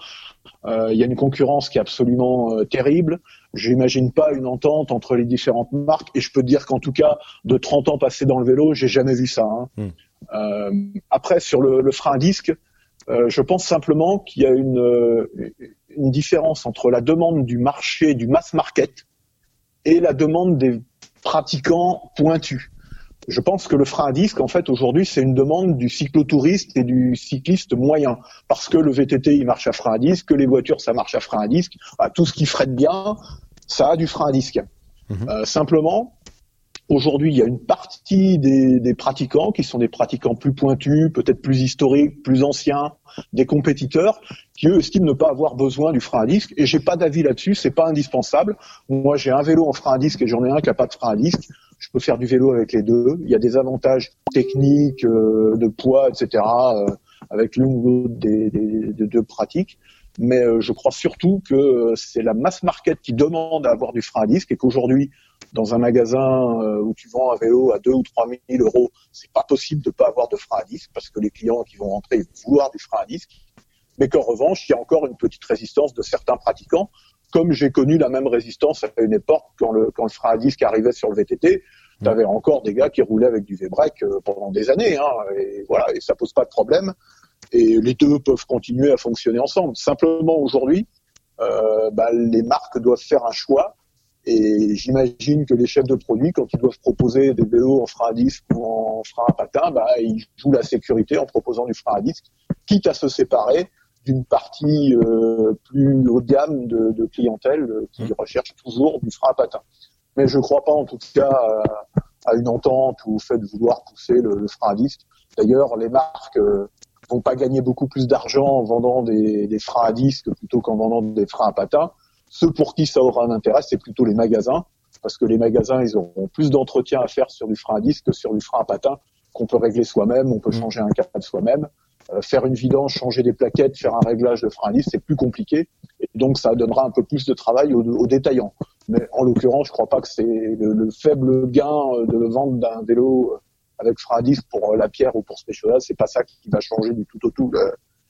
Euh, il y a une concurrence qui est absolument terrible. J'imagine pas une entente entre les différentes marques. Et je peux te dire qu'en tout cas, de 30 ans passés dans le vélo, j'ai jamais vu ça. Hein. Hmm. après, sur le, le, frein à disque, je pense simplement qu'il y a une, une différence entre la demande du marché, du mass market, et la demande des pratiquants pointus je pense que le frein à disque, en fait, aujourd'hui, c'est une demande du cyclotouriste et du cycliste moyen. Parce que le VTT, il marche à frein à disque, que les voitures, ça marche à frein à disque. Bah, tout ce qui freine bien, ça a du frein à disque. Mhm. Euh, simplement, aujourd'hui, il y a une partie des, des, pratiquants qui sont des pratiquants plus pointus, peut-être plus historiques, plus anciens, des compétiteurs, qui eux estiment ne pas avoir besoin du frein à disque. Et j'ai pas d'avis là-dessus, c'est pas indispensable. Moi, j'ai un vélo en frein à disque et j'en ai un qui a pas de frein à disque je peux faire du vélo avec les deux. Il y a des avantages techniques, euh, de poids, etc. Euh, avec l'une ou l'autre des, deux pratiques. Mais euh, je crois surtout que c'est la mass market qui demande à avoir du frein à disque et qu'aujourd'hui, dans un magasin où tu vends un vélo à 2 ou 3 000 euros, c'est pas possible de pas avoir de frein à disque parce que les clients qui vont rentrer vont vouloir du frein à disque. Mais qu'en revanche, il y a encore une petite résistance de certains pratiquants comme j'ai connu la même résistance à une époque quand le, quand le frein à disque arrivait sur le VTT, tu avais encore des gars qui roulaient avec du V-brake euh, pendant des années, hein, et voilà, et ça pose pas de problème. Et les deux peuvent continuer à fonctionner ensemble. Simplement aujourd'hui, euh, bah, les marques doivent faire un choix. Et j'imagine que les chefs de produits, quand ils doivent proposer des vélos en frein à disque ou en frein à patin, bah, ils jouent la sécurité en proposant du frein à disque, quitte à se séparer d'une partie euh, plus haut de gamme de, de clientèle euh, qui mmh. recherche toujours du frein à patin. Mais je ne crois pas en tout cas à, une entente ou au fait de vouloir pousser le, frein à disque. D'ailleurs, les marques euh, vont pas gagner beaucoup plus d'argent en vendant des, des, freins à disque plutôt qu'en vendant des freins à patin. Ceux pour qui ça aura un intérêt, c'est plutôt les magasins, parce que les magasins, ils auront plus d'entretien à faire sur du frein à disque que sur du frein à patin qu'on peut régler soi-même, on peut mmh. changer un cadre soi-même. Euh, faire une vidange, changer des plaquettes, faire un réglage de frein à disque, c'est plus compliqué. Et donc ça donnera un peu plus de travail aux, détaillants. Mais en l'occurrence, je crois pas que c'est le, faible gain de vente d'un vélo avec frein à disque pour la pierre ou pour Specialized, c'est pas ça qui va changer du tout au tout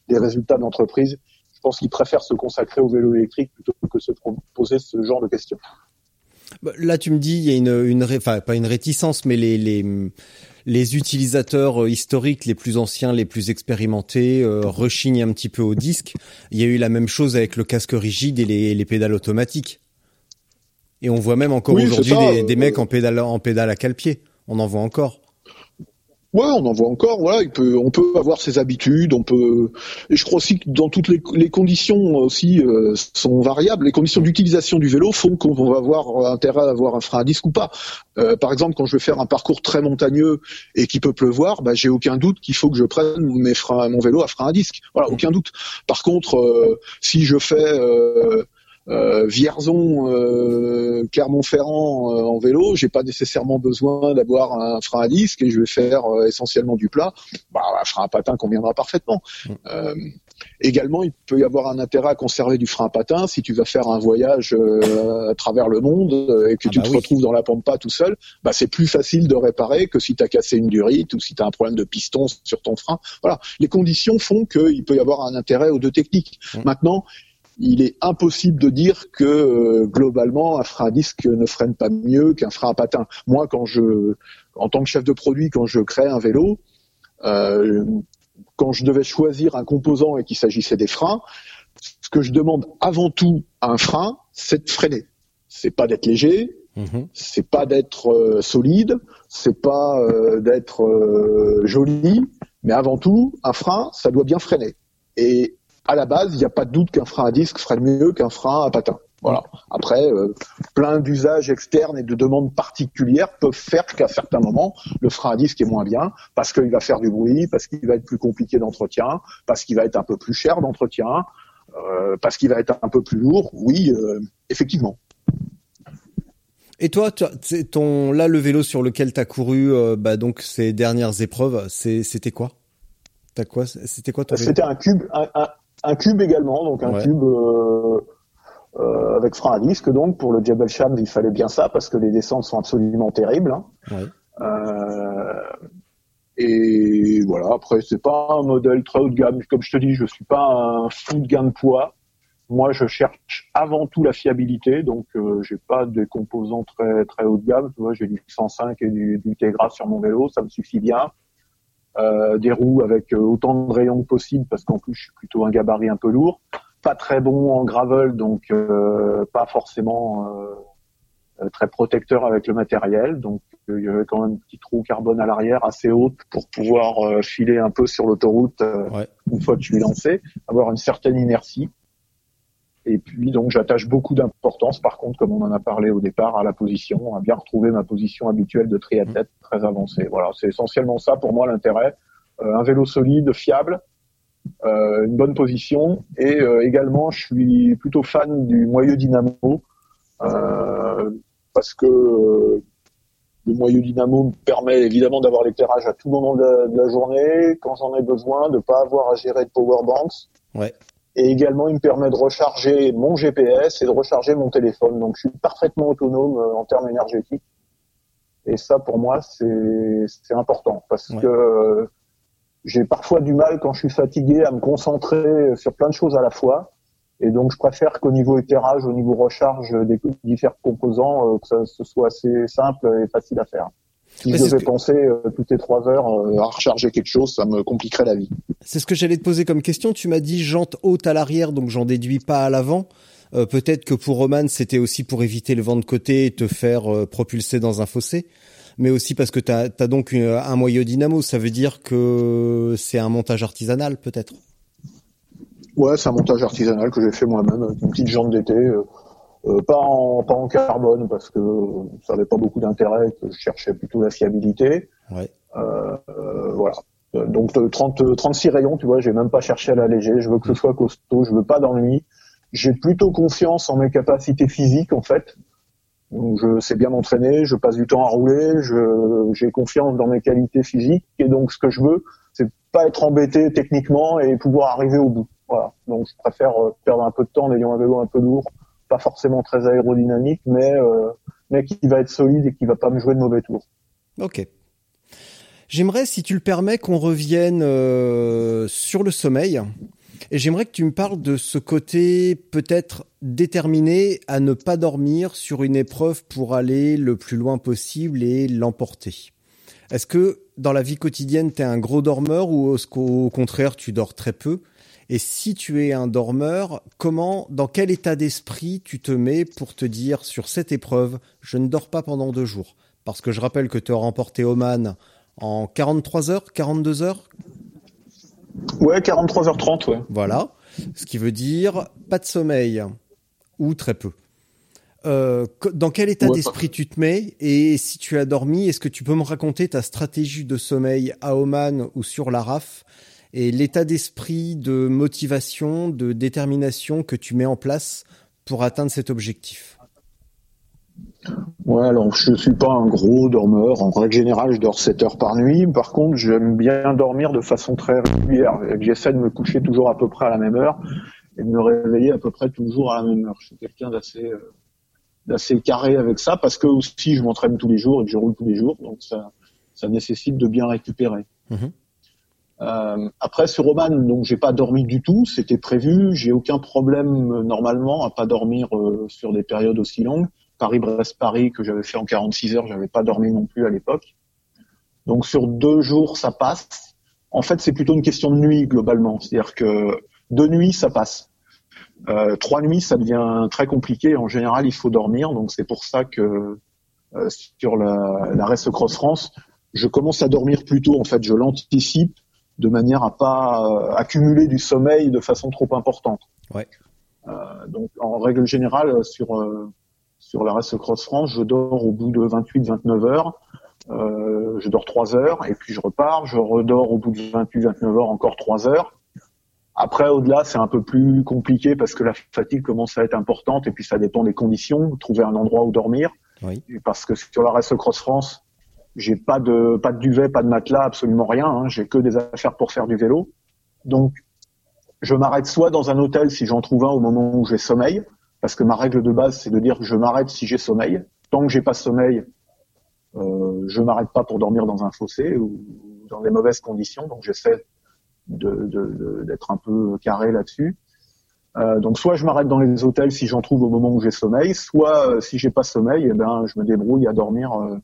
les résultats d'entreprise. Je pense qu'ils préfèrent se consacrer au vélo électrique plutôt que se poser ce genre de questions. Bah, là, tu me dis, il y a une, une enfin, pas une réticence, mais les, les, les utilisateurs euh, historiques, les plus anciens, les plus expérimentés, euh, rechignent un petit peu au disque. Il y a eu la même chose avec le casque rigide et les, les pédales automatiques. Et on voit même encore aujourd'hui des, des, mecs en pédale, en pédale à cale-pied. On en voit encore. Ouais, on en voit encore. Voilà, il peut, on peut avoir ses habitudes. On peut. Et je crois aussi que dans toutes les, les conditions aussi euh, sont variables. Les conditions d'utilisation du vélo font qu'on va avoir intérêt à avoir un frein à disque ou pas. Euh, par exemple, quand je vais faire un parcours très montagneux et qu'il peut pleuvoir, bah, j'ai aucun doute qu'il faut que je prenne mes freins, mon vélo à frein à disque. Voilà, aucun doute. Par contre, euh, si je fais euh, euh, Vierzon, euh, Clermont-Ferrand euh, en vélo, j'ai pas nécessairement besoin d'avoir un frein à disque et je vais faire euh, essentiellement du plat. Bah, un frein à patin conviendra parfaitement. Mm. également, il peut y avoir un intérêt à conserver du frein à patin si tu vas faire un voyage à travers le monde et que ah tu bah te retrouves dans la pampa tout seul. Bah, c'est plus facile de réparer que si tu as cassé une durite ou si tu as un problème de piston sur ton frein. Voilà, les conditions font qu'il peut y avoir un intérêt aux deux techniques. Mm. Maintenant, il est impossible de dire que euh, globalement un frein à disque ne freine pas mieux qu'un frein à patin. Moi, quand je, en tant que chef de produit, quand je crée un vélo, euh, quand je devais choisir un composant et qu'il s'agissait des freins, ce que je demande avant tout à un frein, c'est de freiner. C'est pas d'être léger, mhm. c'est pas d'être euh, solide, c'est pas d'être joli, mais avant tout, un frein, ça doit bien freiner. Et à la base, il n'y a pas de doute qu'un frein à disque ferait mieux qu'un frein à patin. Voilà. Après, euh, plein d'usages externes et de demandes particulières peuvent faire qu'à certains moments, le frein à disque est moins bien parce qu'il va faire du bruit, parce qu'il va être plus compliqué d'entretien, parce qu'il va être un peu plus cher d'entretien, euh, parce qu'il va être un peu plus lourd. Oui, euh, effectivement. Et toi, ton là le vélo sur lequel tu as couru, bah, donc ces dernières épreuves, c'était quoi? T'as quoi C'était quoi ton C'était un cube, un cube également, donc un cube euh, euh, avec frein à disque. Donc pour le Jebel Shams, il fallait bien ça parce que les descentes sont absolument terribles. Hein. Euh, et voilà. Après, c'est pas un modèle très haut de gamme. Comme je te dis, je suis pas un fou de gain de poids. Moi, je cherche avant tout la fiabilité, donc euh, j'ai pas des composants très très haut de gamme. Tu vois, j'ai du 105 et du, du Tegra sur mon vélo, ça me suffit bien. Euh, des roues avec euh, autant de rayons que possible parce qu'en plus je suis plutôt un gabarit un peu lourd, pas très bon en gravel donc euh, pas forcément très protecteur avec le matériel. Donc il y avait quand même une petite roue carbone à l'arrière assez haute pour pouvoir filer un peu sur l'autoroute une fois que tu es lancé, avoir une certaine inertie. Et puis donc j'attache beaucoup d'importance, par contre, comme on en a parlé au départ, à la position, à bien retrouver ma position habituelle de triathlète très avancée. Voilà, c'est essentiellement ça pour moi l'intérêt. Euh, un vélo solide, fiable, euh, une bonne position, et euh, également je suis plutôt fan du moyeu dynamo parce que le moyeu dynamo me permet évidemment d'avoir l'éclairage à tout moment de, la journée, quand j'en ai besoin, de pas avoir à gérer de power banks. Ouais. Et également, il me permet de recharger mon GPS et de recharger mon téléphone. Donc, je suis parfaitement autonome euh, en termes énergétiques. Et ça, pour moi, c'est important parce que euh, j'ai parfois du mal quand je suis fatigué à me concentrer sur plein de choses à la fois. Et donc, je préfère qu'au niveau éclairage, au niveau recharge des différents composants, euh, que ça, ce soit assez simple et facile à faire. Si je devais penser euh, toutes les trois heures euh, à recharger quelque chose, ça me compliquerait la vie. C'est ce que j'allais te poser comme question. Tu m'as dit jante haute à l'arrière, donc j'en déduis pas à l'avant. Euh, peut-être que pour Roman, c'était aussi pour éviter le vent de côté et te faire propulser dans un fossé, mais aussi parce que tu as, donc un moyeu dynamo. Ça veut dire que c'est un montage artisanal, peut-être? Ouais, c'est un montage artisanal que j'ai fait moi-même, une petite jante d'été. Euh, pas en pas en carbone parce que ça n'avait pas beaucoup d'intérêt, que je cherchais plutôt la fiabilité. Ouais. Euh, euh voilà. Donc 30 36 rayons, tu vois, j'ai même pas cherché à l'alléger. Je veux que ce soit costaud, je veux pas d'ennui. j'ai plutôt confiance en mes capacités physiques en fait. je sais bien m'entraîner, je passe du temps à rouler, j'ai confiance dans mes qualités physiques et donc ce que je veux, c'est pas être embêté techniquement et pouvoir arriver au bout. Voilà. Donc je préfère euh, perdre un peu de temps en ayant un vélo un peu lourd, pas forcément très aérodynamique, mais euh, mais qui va être solide et qui va pas me jouer de mauvais tours. Ok. J'aimerais, si tu le permets, qu'on revienne euh, sur le sommeil. Et j'aimerais que tu me parles de ce côté peut-être déterminé à ne pas dormir sur une épreuve pour aller le plus loin possible et l'emporter. Est-ce que dans la vie quotidienne, tu es un gros dormeur ou qu'au contraire, tu dors très peu? Et si tu es un dormeur, comment, dans quel état d'esprit tu te mets pour te dire sur cette épreuve, je ne dors pas pendant deux jours? Parce que je rappelle que tu as remporté Oman en 43 heures, 42 heures? Ouais, 43h30, ouais. Voilà. Ce qui veut dire pas de sommeil ou très peu. Euh, dans quel état d'esprit tu te mets? Et si tu as dormi, est-ce que tu peux me raconter ta stratégie de sommeil à Oman ou sur la RAF et l'état d'esprit de motivation, de détermination que tu mets en place pour atteindre cet objectif Ouais, alors je suis pas un gros dormeur. En règle générale, je dors 7 heures par nuit. Par contre, j'aime bien dormir de façon très régulière. J'essaie de me coucher toujours à peu près à la même heure et de me réveiller à peu près toujours à la même heure. Je suis quelqu'un d'assez euh, d'assez carré avec ça parce que aussi je m'entraîne tous les jours et que je roule tous les jours, donc ça ça nécessite de bien récupérer. Mhm. Euh, après sur Oman, donc j'ai pas dormi du tout, c'était prévu. J'ai aucun problème normalement à pas dormir euh, sur des périodes aussi longues. Paris-Brest-Paris que j'avais fait en 46 heures, j'avais pas dormi non plus à l'époque. Donc sur deux jours, ça passe. En fait, c'est plutôt une question de nuit globalement. C'est-à-dire que deux nuits, ça passe. Euh, trois nuits, ça devient très compliqué. En général, il faut dormir. Donc c'est pour ça que euh, sur la, la Race Cross France, je commence à dormir plus tôt. En fait, je l'anticipe de manière à pas euh, accumuler du sommeil de façon trop importante. Ouais. Euh, donc en règle générale, sur euh, sur la race Cross France, je dors au bout de 28-29 heures. Euh, je dors 3 heures et puis je repars. Je redors au bout de 28-29 heures encore 3 heures. Après, au-delà, c'est un peu plus compliqué parce que la fatigue commence à être importante et puis ça dépend des conditions. Trouver un endroit où dormir. Oui. Parce que sur la race Cross France, j'ai pas de pas de duvet, pas de matelas, absolument rien. Hein. J'ai que des affaires pour faire du vélo. Donc, je m'arrête soit dans un hôtel si j'en trouve un au moment où j'ai sommeil, parce que ma règle de base, c'est de dire que je m'arrête si j'ai sommeil. Tant que j'ai pas sommeil, euh, je m'arrête pas pour dormir dans un fossé ou dans des mauvaises conditions. Donc j'essaie d'être de, de, un peu carré là-dessus. Euh, donc soit je m'arrête dans les hôtels si j'en trouve au moment où j'ai sommeil, soit euh, si j'ai pas sommeil, eh ben je me débrouille à dormir euh,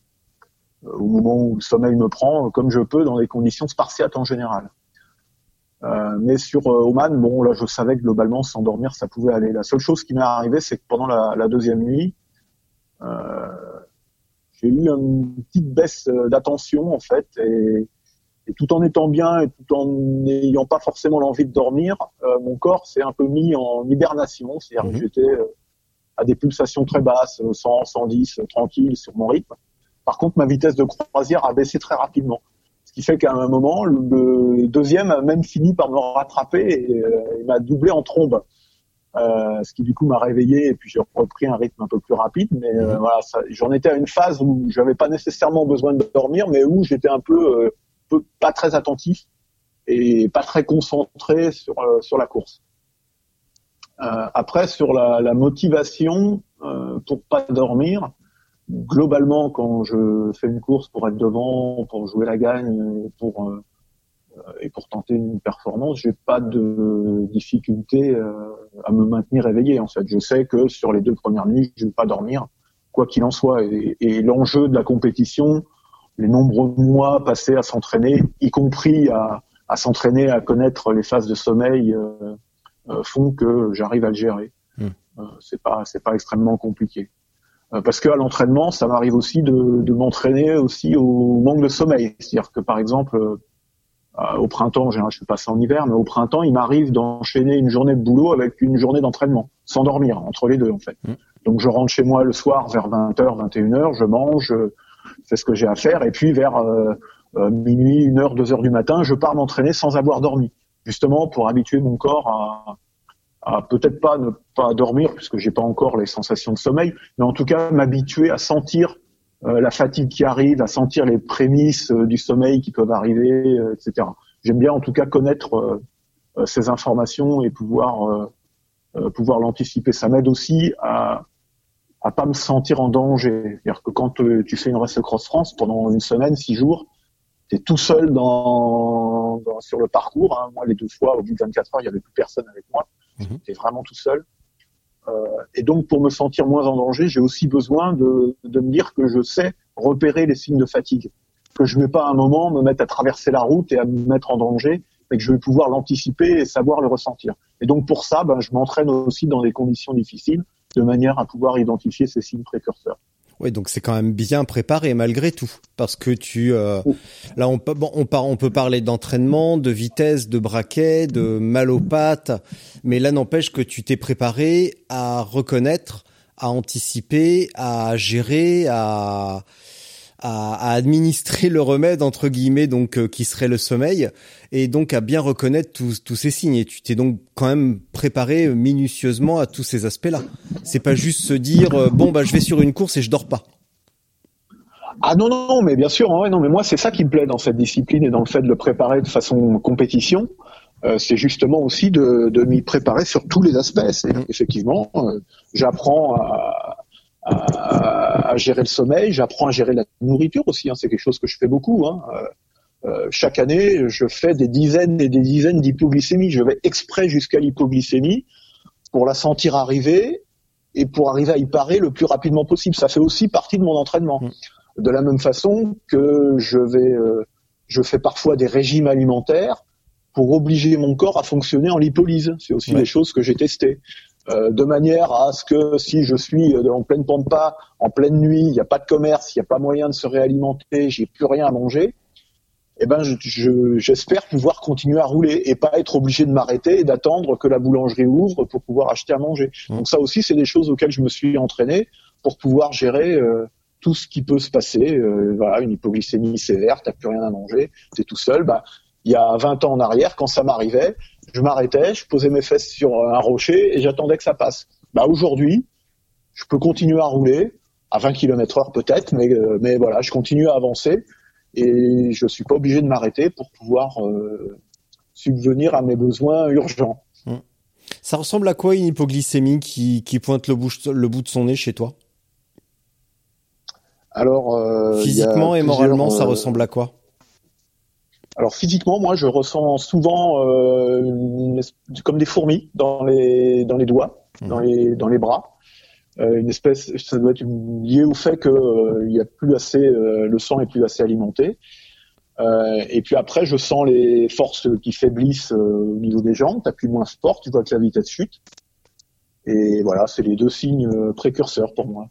au moment où le sommeil me prend, comme je peux, dans des conditions spartiates en général. Euh, mais sur euh, Oman, bon là je savais que globalement s'endormir ça pouvait aller. La seule chose qui m'est arrivée, c'est que pendant la, la deuxième nuit, euh, j'ai eu une petite baisse d'attention en fait, et, et, tout en étant bien et tout en n'ayant pas forcément l'envie de dormir, mon corps s'est un peu mis en hibernation, c'est-à-dire que mhm. j'étais à des pulsations très basses, 100, 110, tranquille sur mon rythme. Par contre, ma vitesse de croisière a baissé très rapidement qui fait qu'à un moment, le deuxième a même fini par me rattraper et euh, m'a doublé en trombe. Euh, ce qui du coup m'a réveillé et puis j'ai repris un rythme un peu plus rapide. Mais euh, mhm. voilà, j'en étais à une phase où j'avais pas nécessairement besoin de dormir, mais où j'étais un peu, peu, pas très attentif et pas très concentré sur sur la course. après sur la, la motivation pour pas dormir, globalement, quand je fais une course pour être devant, pour jouer la gagne, pour euh, et pour tenter une performance, j'ai pas de difficulté euh, à me maintenir éveillé. En fait, je sais que sur les deux premières nuits, je vais pas dormir, quoi qu'il en soit. Et, et l'enjeu de la compétition, les nombreux mois passés à s'entraîner, y compris à, à s'entraîner à connaître les phases de sommeil, euh, font que j'arrive à le gérer. Mmh. c'est pas c'est pas extrêmement compliqué. Euh, parce qu'à l'entraînement, ça m'arrive aussi de, de m'entraîner aussi au manque de sommeil. C'est-à-dire que par exemple, euh, au printemps, je suis passé en hiver, mais au printemps, il m'arrive d'enchaîner une journée de boulot avec une journée d'entraînement, sans dormir, entre les deux en fait. Mmh. Donc je rentre chez moi le soir vers 20h, 21h, je mange, je fais ce que j'ai à faire, et puis vers euh, euh minuit, 1h, 2h du matin, je pars m'entraîner sans avoir dormi, justement pour habituer mon corps à, à peut-être pas ne pas dormir puisque j'ai pas encore les sensations de sommeil, mais en tout cas m'habituer à sentir euh, la fatigue qui arrive, à sentir les prémices euh, du sommeil qui peuvent arriver, etc. J'aime bien en tout cas connaître ces informations et pouvoir pouvoir l'anticiper. Ça m'aide aussi à à pas me sentir en danger. C'est-à-dire que quand tu fais une race cross France pendant une semaine, six jours, tu es tout seul dans, sur le parcours. Hein. Moi, les deux fois, au bout de 24 heures, il y avait plus personne avec moi. Mhm. Tu es vraiment tout seul. Euh, et donc, pour me sentir moins en danger, j'ai aussi besoin de, de me dire que je sais repérer les signes de fatigue. Que je ne vais pas à un moment me mettre à traverser la route et à me mettre en danger, mais que je vais pouvoir l'anticiper et savoir le ressentir. Et donc, pour ça, ben, je m'entraîne aussi dans des conditions difficiles, de manière à pouvoir identifier ces signes précurseurs. Oui, donc c'est quand même bien préparé malgré tout, parce que tu euh, là on peut bon, on, on peut parler d'entraînement, de vitesse, de braquet, de mal aux pattes, mais là n'empêche que tu t'es préparé à reconnaître, à anticiper, à gérer, à à, administrer le remède entre guillemets donc euh, qui serait le sommeil et donc à bien reconnaître tous, ces signes et tu t'es donc quand même préparé minutieusement à tous ces aspects-là. C'est pas juste se dire euh, bon bah je vais sur une course et je dors pas. Ah non non mais bien sûr hein, non mais moi c'est ça qui me plaît dans cette discipline et dans le fait de le préparer de façon compétition. Euh, c'est justement aussi de m'y préparer sur tous les aspects. Effectivement, j'apprends à, à, à, gérer le sommeil, j'apprends à gérer la nourriture aussi. Hein, c'est quelque chose que je fais beaucoup. Hein. Euh, euh chaque année, je fais des dizaines et des dizaines d'hypoglycémies. Je vais exprès jusqu'à l'hypoglycémie pour la sentir arriver et pour arriver à y parer le plus rapidement possible. Ça fait aussi partie de mon entraînement. Mm. De la même façon que je vais, euh, je fais parfois des régimes alimentaires pour obliger mon corps à fonctionner en lipolyse. C'est aussi des choses que j'ai testées. Euh, de manière à ce que si je suis en pleine pampa, en pleine nuit, il n'y a pas de commerce, il n'y a pas moyen de se réalimenter, j'ai plus rien à manger, eh ben j'espère je, pouvoir continuer à rouler et pas être obligé de m'arrêter et d'attendre que la boulangerie ouvre pour pouvoir acheter à manger. Mmh. Donc ça aussi, c'est des choses auxquelles je me suis entraîné pour pouvoir gérer euh, tout ce qui peut se passer. Euh, voilà, une hypoglycémie sévère, t'as plus rien à manger, t'es tout seul. Bah, il y a 20 ans en arrière, quand ça m'arrivait, je m'arrêtais, je posais mes fesses sur un rocher et j'attendais que ça passe. Bah aujourd'hui, je peux continuer à rouler à 20 km heure peut-être, mais, euh, mais voilà, je continue à avancer et je suis pas obligé de m'arrêter pour pouvoir euh, subvenir à mes besoins urgents. Hum. Ça ressemble à quoi une hypoglycémie qui, qui pointe le bout, le bout de son nez chez toi? Alors, euh, physiquement et moralement, ça ressemble à quoi? Alors physiquement, moi, je ressens souvent euh, comme des fourmis dans les dans les doigts, mmh. dans les dans les bras. Euh, une espèce, ça doit être lié au fait que euh, il y a plus assez, euh, le sang est plus assez alimenté. Euh, et puis après, je sens les forces qui faiblissent au niveau des jambes. T'appuies moins fort, tu vois que la vitesse chute. Et voilà, c'est les deux signes précurseurs pour moi.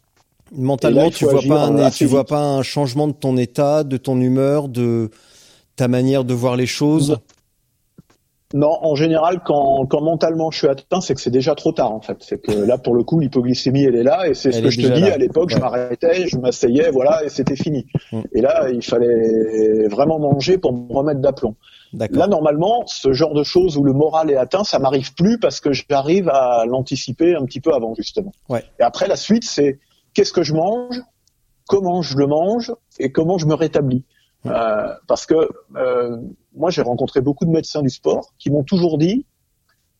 Mentalement, tu vois pas un, tu vois pas un changement de ton état, de ton humeur, de ta manière de voir les choses? Non, en général, quand, quand mentalement je suis atteint, c'est que c'est déjà trop tard en fait. C'est que là, pour le coup, l'hypoglycémie, elle est là, et c'est ce que je te dis. À l'époque, je m'arrêtais, je m'asseyais, voilà, et c'était fini. Mm. Et là, il fallait vraiment manger pour me remettre d'aplomb. Là, normalement, ce genre de choses où le moral est atteint, ça m'arrive plus parce que j'arrive à l'anticiper un petit peu avant justement. Ouais. Et après, la suite, c'est qu'est-ce que je mange, comment je le mange et comment je me rétablis. Euh, parce que euh, moi, j'ai rencontré beaucoup de médecins du sport qui m'ont toujours dit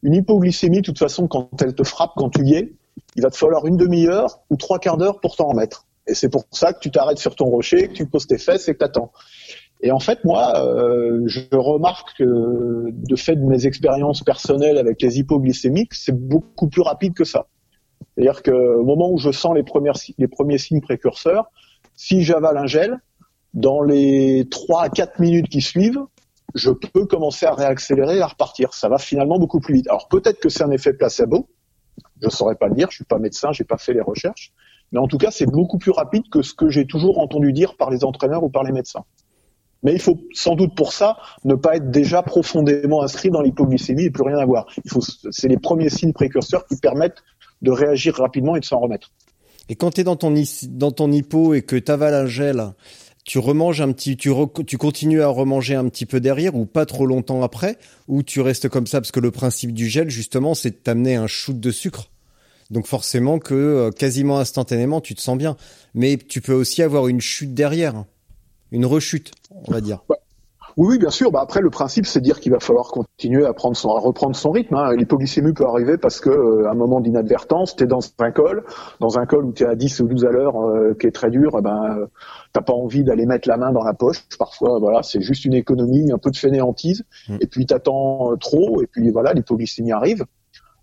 une hypoglycémie, de toute façon, quand elle te frappe, quand tu y es, il va te falloir une demi-heure ou trois quarts d'heure pour t'en remettre. Et c'est pour ça que tu t'arrêtes sur ton rocher, que tu poses tes fesses et que t'attends. Et en fait, moi, euh, je remarque que de fait de mes expériences personnelles avec les hypoglycémiques, c'est beaucoup plus rapide que ça. C'est-à-dire qu'au moment où je sens les, les premiers signes précurseurs, si j'avale un gel, dans les 3 à 4 minutes qui suivent, je peux commencer à réaccélérer et à repartir. Ça va finalement beaucoup plus vite. Alors peut-être que c'est un effet placebo, je ne saurais pas le dire, je suis pas médecin, j'ai pas fait les recherches, mais en tout cas c'est beaucoup plus rapide que ce que j'ai toujours entendu dire par les entraîneurs ou par les médecins. Mais il faut sans doute pour ça ne pas être déjà profondément inscrit dans l'hypoglycémie et plus rien avoir. C'est les premiers signes précurseurs qui permettent de réagir rapidement et de s'en remettre. Et quand tu es dans ton, dans ton hypo et que tu avales un gel, tu remanges un petit, tu, tu continues à remanger un petit peu derrière ou pas trop longtemps après, ou tu restes comme ça parce que le principe du gel justement, c'est de t'amener un shoot de sucre. Donc forcément que euh, quasiment instantanément, tu te sens bien. Mais tu peux aussi avoir une chute derrière, une rechute, on va dire. Oui, oui, bien sûr. Bah après, le principe, c'est de dire qu'il va falloir continuer à prendre son, à reprendre son rythme. Hein. L'hypoglycémie peut arriver parce que euh, un moment d'inadvertance, t'es dans un col, dans un col où t'es à 10 ou 12 à l'heure, euh, qui est très dur. Eh ben, euh, t'as pas envie d'aller mettre la main dans la poche. Parfois, voilà, c'est juste une économie, un peu de fainéantise. Mmh. Et puis t'attends trop, et puis voilà, l'hypoglycémie arrive.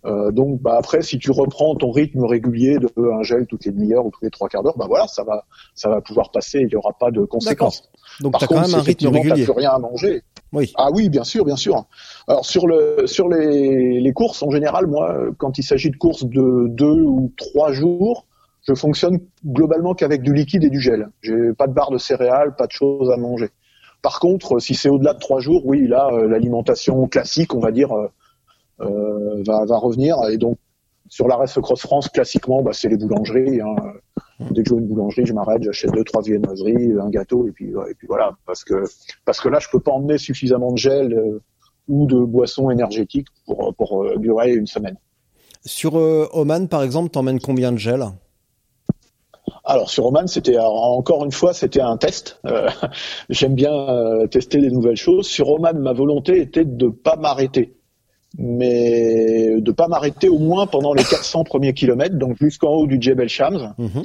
Euh, donc bah après, si tu reprends ton rythme régulier de un gel toutes les demi-heures ou tous les trois quarts d'heure, bah voilà, ça va, ça va pouvoir passer. Il n'y aura pas de conséquences. Donc tu as quand même un rythme régulier. plus rien à manger. Oui. Ah oui, bien sûr, bien sûr. Alors sur le sur les, les courses en général, moi, quand il s'agit de courses de deux ou trois jours, je fonctionne globalement qu'avec du liquide et du gel. J'ai pas de barre de céréales, pas de choses à manger. Par contre, si c'est au-delà de trois jours, oui, là, euh, l'alimentation classique, on va dire, euh, va, va revenir. Et donc, sur la Cross France, classiquement, bah, c'est les boulangeries. Hein. Dès que je vois une boulangerie, je m'arrête, j'achète deux, trois viennoiseries, un gâteau, et puis, et puis voilà. Parce que, parce que là, je peux pas emmener suffisamment de gel euh, ou de boissons énergétiques pour, pour euh, durer une semaine. Sur euh, Oman, par exemple, t'emmènes combien de gel? Alors sur Oman, c'était encore une fois, c'était un test. Euh, J'aime bien euh, tester des nouvelles choses. Sur Oman, ma volonté était de pas m'arrêter mais de pas m'arrêter au moins pendant les 400 premiers kilomètres, donc jusqu'en haut du Djebel Shams. Mhm.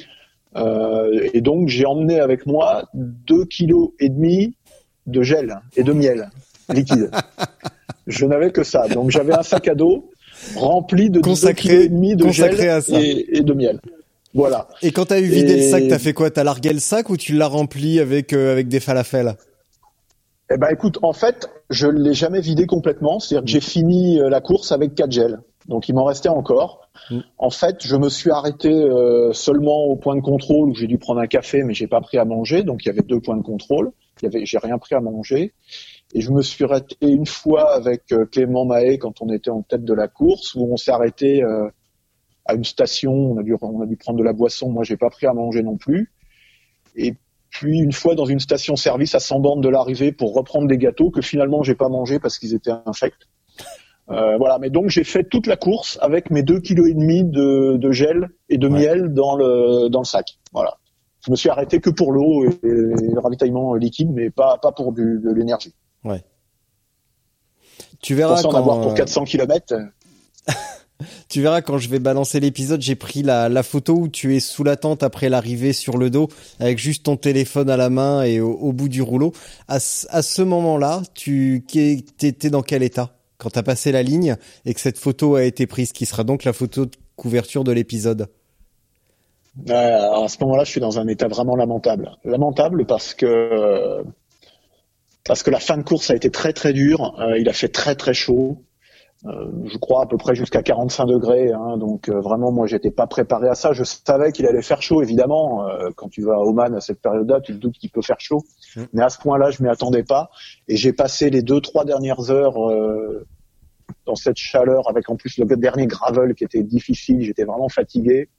Euh, et donc j'ai emmené avec moi deux kilos et demi de gel et de miel liquide. Je n'avais que ça, donc j'avais un sac à dos rempli de consacré, kilos et demi de gel et, de miel. Voilà. Et quand t'as eu vidé le sac, t'as fait quoi? T'as largué le sac ou tu l'as rempli avec euh, avec des falafels? Eh ben écoute, en fait, je l'ai jamais vidé complètement. C'est-à-dire que j'ai fini euh, la course avec quatre gels. Donc il m'en restait encore. Mm. En fait, je me suis arrêté euh, seulement au point de contrôle où j'ai dû prendre un café, mais j'ai pas pris à manger. Donc il y avait deux points de contrôle. Il y avait, j'ai rien pris à manger. Et je me suis arrêté une fois avec euh, Clément Mahé quand on était en tête de la course, où on s'est arrêté à une station. On a dû, on a dû prendre de la boisson. Moi, j'ai pas pris à manger non plus. Et puis une fois dans une station-service à 100 bandes de l'arrivée pour reprendre des gâteaux que finalement j'ai pas mangé parce qu'ils étaient infects. Euh, voilà, mais donc j'ai fait toute la course avec mes deux kilos et demi de, de gel et de miel dans le dans le sac. Voilà. Je me suis arrêté que pour l'eau et, le ravitaillement liquide, mais pas pas pour du, de l'énergie. Ouais. Tu verras quand... en avoir pour 400 km. Tu verras quand je vais balancer l'épisode, j'ai pris la, la, photo où tu es sous la tente après l'arrivée sur le dos, avec juste ton téléphone à la main et au, bout du rouleau. À, à ce moment-là, tu étais dans quel état quand t'as passé la ligne et que cette photo a été prise, qui sera donc la photo de couverture de l'épisode? À ce moment-là, je suis dans un état vraiment lamentable. Lamentable parce que parce que la fin de course a été très très dure. Euh, il a fait très très chaud. Euh, je crois à peu près jusqu'à 45 degrés. Hein, donc euh, vraiment, moi, j'étais pas préparé à ça. Je savais qu'il allait faire chaud, évidemment. Euh, quand tu vas à Oman à cette période-là, tu te doutes qu'il peut faire chaud. Mmh. Mais à ce point-là, je m'y attendais pas. Et j'ai passé les deux, trois dernières heures dans cette chaleur, avec en plus le dernier gravel qui était difficile. J'étais vraiment fatigué.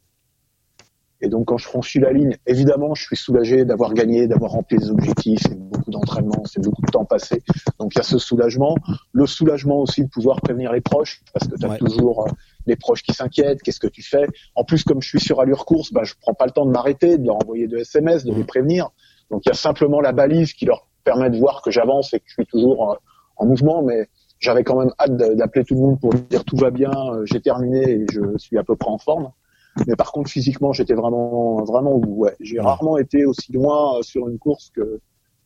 Et donc quand je franchis la ligne, évidemment, je suis soulagé d'avoir gagné, d'avoir rempli les objectifs, c'est beaucoup d'entraînement, c'est beaucoup de temps passé. Donc il y a ce soulagement. Le soulagement aussi de pouvoir prévenir les proches, parce que tu as toujours euh, les proches qui s'inquiètent, qu'est-ce que tu fais? En plus, comme je suis sur allure course, bah, je prends pas le temps de m'arrêter, de leur envoyer de SMS, de les prévenir. Donc il y a simplement la balise qui leur permet de voir que j'avance et que je suis toujours euh, en mouvement, mais j'avais quand même hâte d'appeler tout le monde pour dire tout va bien, euh, j'ai terminé et je suis à peu près en forme. Mais par contre, physiquement, j'étais vraiment, vraiment au bout. Ouais. J'ai rarement été aussi loin euh, sur une course que,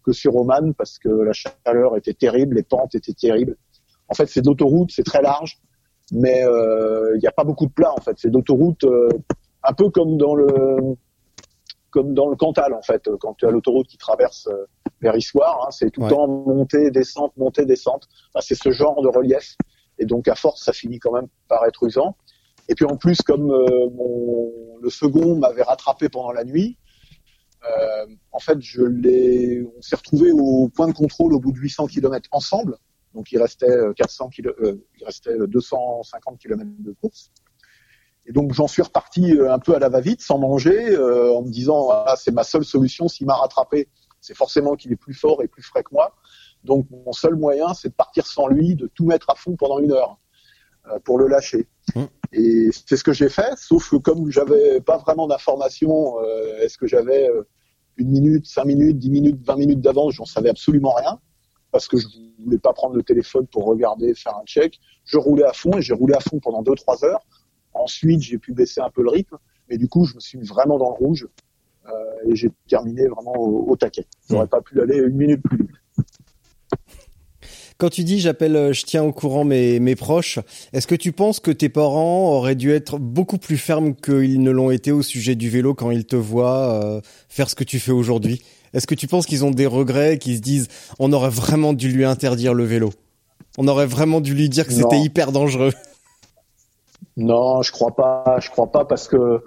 que sur Oman parce que la chaleur était terrible, les pentes étaient terribles. En fait, c'est d'autoroute, c'est très large, mais euh, il n'y a pas beaucoup de plats. En fait, c'est d'autoroute, euh, un peu comme dans le comme dans le Cantal en fait, quand tu as l'autoroute qui traverse vers Issoire, hein, c'est tout le temps montée, descente, montée, descente. c'est ce genre de relief, et donc à force, ça finit quand même par être usant. Et puis en plus, comme euh, mon, le second m'avait rattrapé pendant la nuit, euh, en fait, je l'ai, on s'est retrouvé au point de contrôle au bout de 800 km ensemble. Donc il restait 400 km, euh, il restait 250 km de course. Et donc j'en suis reparti un peu à la va-vite, sans manger, en me disant ah, c'est ma seule solution. S'il m'a rattrapé, c'est forcément qu'il est plus fort et plus frais que moi. Donc mon seul moyen, c'est de partir sans lui, de tout mettre à fond pendant une heure euh, pour le lâcher. Mmh. Et c'est ce que j'ai fait, sauf que comme j'avais pas vraiment d'informations, euh, est-ce que j'avais euh, une minute, cinq minutes, dix minutes, vingt minutes d'avance, j'en savais absolument rien, parce que je voulais pas prendre le téléphone pour regarder, faire un check. Je roulais à fond et j'ai roulé à fond pendant deux, trois heures. Ensuite, j'ai pu baisser un peu le rythme, mais du coup, je me suis mis vraiment dans le rouge euh, et j'ai terminé vraiment au, au taquet. J'aurais pas pu aller une minute plus vite. Quand tu dis j'appelle, euh, je tiens au courant mes, mes proches, est-ce que tu penses que tes parents auraient dû être beaucoup plus fermes qu'ils ne l'ont été au sujet du vélo quand ils te voient euh, faire ce que tu fais aujourd'hui? Est-ce que tu penses qu'ils ont des regrets, qu'ils se disent on aurait vraiment dû lui interdire le vélo? On aurait vraiment dû lui dire que c'était hyper dangereux? Non, je crois pas. Je crois pas parce que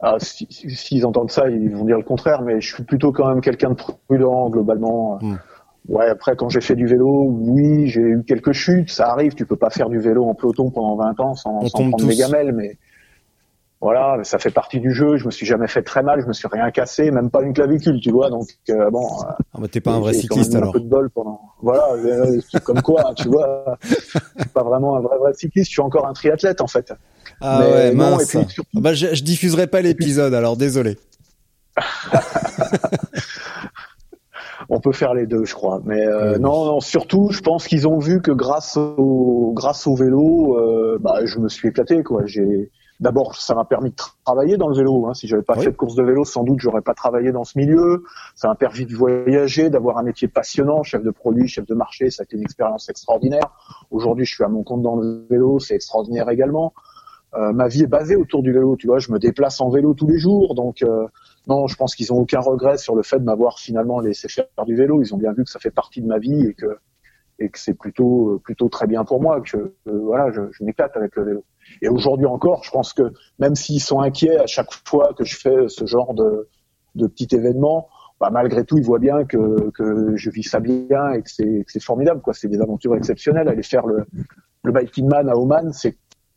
ah, si- si- s'ils entendent ça, ils vont dire le contraire. Mais je suis plutôt quand même quelqu'un de prudent globalement. Hmm. Ouais. Après, quand j'ai fait du vélo, oui, j'ai eu quelques chutes. Ça arrive. Tu peux pas faire du vélo en peloton pendant 20 ans sans, sans prendre des tous. gamelles, mais voilà, ça fait partie du jeu. Je me suis jamais fait très mal. Je me suis rien cassé, même pas une clavicule, tu vois. Donc euh, bon. euh, ah bah, T'es pas un vrai cycliste alors. Un peu de bol pendant. Voilà, euh, comme quoi, tu vois. Je suis pas vraiment un vrai, vrai cycliste. Je suis encore un triathlète en fait. Ah Mais ouais, non, mince. et puis surtout- Ah bah, je, je diffuserai pas l'épisode alors désolé. On peut faire les deux, je crois. Mais euh, non, non, surtout, je pense qu'ils ont vu que grâce au grâce au vélo, euh, bah, je me suis éclaté. Quoi. J'ai d'abord, ça m'a permis de tra- travailler dans le vélo. Hein. Si j'avais pas Oui. fait de course de vélo, sans doute, j'aurais pas travaillé dans ce milieu. Ça m'a permis de voyager, d'avoir un métier passionnant, chef de produit, chef de marché. Ça a été une expérience extraordinaire. Aujourd'hui, je suis à mon compte dans le vélo, c'est extraordinaire également. Euh, ma vie est basée autour du vélo. Tu vois, je me déplace en vélo tous les jours, donc. euh, non, je pense qu'ils ont aucun regret sur le fait de m'avoir finalement laissé faire du vélo. Ils ont bien vu que ça fait partie de ma vie et que et que c'est plutôt plutôt très bien pour moi. Que euh, voilà, je, je m'éclate avec le vélo. Et aujourd'hui encore, je pense que même s'ils sont inquiets à chaque fois que je fais ce genre de de petit événement, bah, malgré tout, ils voient bien que que je vis ça bien et que c'est que c'est formidable. Quoi, c'est des aventures exceptionnelles. Aller faire le le biking man à Oman, c'est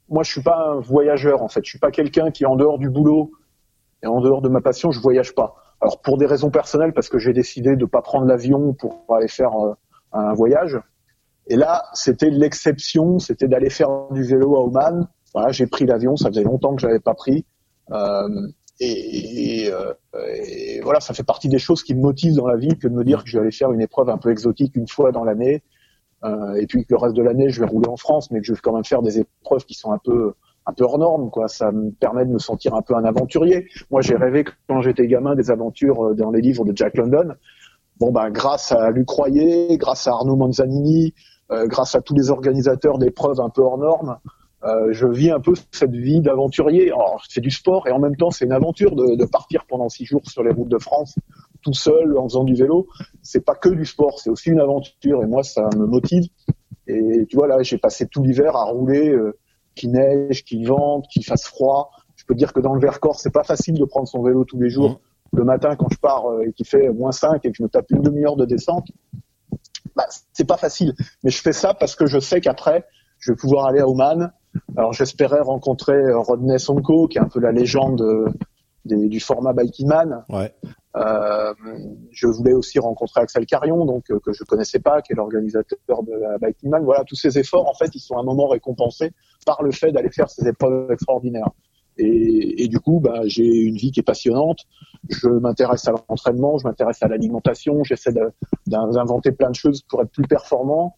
moi, je suis pas un voyageur en fait. Je suis pas quelqu'un qui en dehors du boulot et en dehors de ma passion, je voyage pas. Alors pour des raisons personnelles, parce que j'ai décidé de pas prendre l'avion pour aller faire euh, un voyage. Et là, c'était l'exception, c'était d'aller faire du vélo à Oman. Voilà, j'ai pris l'avion, ça faisait longtemps que j'avais pas pris. Euh, et, euh, et voilà, ça fait partie des choses qui me motivent dans la vie que de me dire que je vais aller faire une épreuve un peu exotique une fois dans l'année. Euh, et puis que le reste de l'année, je vais rouler en France, mais que je vais quand même faire des épreuves qui sont un peu hors normes, quoi. Ça me permet de me sentir un peu un aventurier. Moi, j'ai rêvé quand j'étais gamin des aventures euh, dans les livres de Jack London. Bon, ben, grâce à Luc Royer, grâce à Arnaud Manzanini, euh, grâce à tous les organisateurs d'épreuves un peu hors normes, euh, je vis un peu cette vie d'aventurier. Alors, c'est du sport et en même temps, c'est une aventure de partir pendant six jours sur les routes de France, tout seul, en faisant du vélo. C'est pas que du sport, c'est aussi une aventure et moi, ça me motive. Et tu vois, là, j'ai passé tout l'hiver à rouler, euh, qu'il neige, qu'il vente, qu'il fasse froid. Je peux te dire que dans le Vercors, c'est pas facile de prendre son vélo tous les jours. Mhm. Le matin, quand je pars euh, et qu'il fait moins 5 et que je me tape une demi-heure de descente, bah, c'est pas facile. Mais je fais ça parce que je sais qu'après, je vais pouvoir aller à Oman. Alors j'espérais rencontrer euh, Rodney Sonko, qui est un peu la légende euh, des- du format Biking Man. Ouais. Euh, je voulais aussi rencontrer Axel Carion, donc euh, que je connaissais pas, qui est l'organisateur de la Biking Man. Voilà, tous ces efforts, en fait, ils sont à un moment récompensés par le fait d'aller faire ces épreuves extraordinaires. Et, et du coup, bah, j'ai une vie qui est passionnante. Je m'intéresse à l'entraînement, je m'intéresse à l'alimentation, j'essaie d'inventer plein de choses pour être plus performant.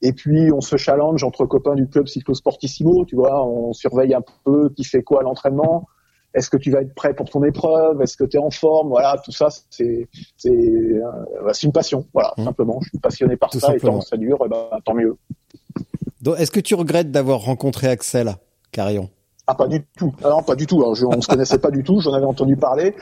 Et puis, on se challenge entre copains du club Cyclosportissimo, tu vois, on surveille un peu qui fait quoi à l'entraînement. Est-ce que tu vas être prêt pour ton épreuve? Est-ce que tu es en forme? Voilà, tout ça, c'est c'est euh, bah, c'est une passion. Voilà, Mmh. simplement. Je suis passionné par Tout ça et tant que ça dure, eh ben, tant mieux. Est-ce que tu regrettes d'avoir rencontré Axel Carillon Ah, pas du tout. Ah non, pas du tout. Alors, je, on se connaissait pas du tout. J'en avais entendu parler.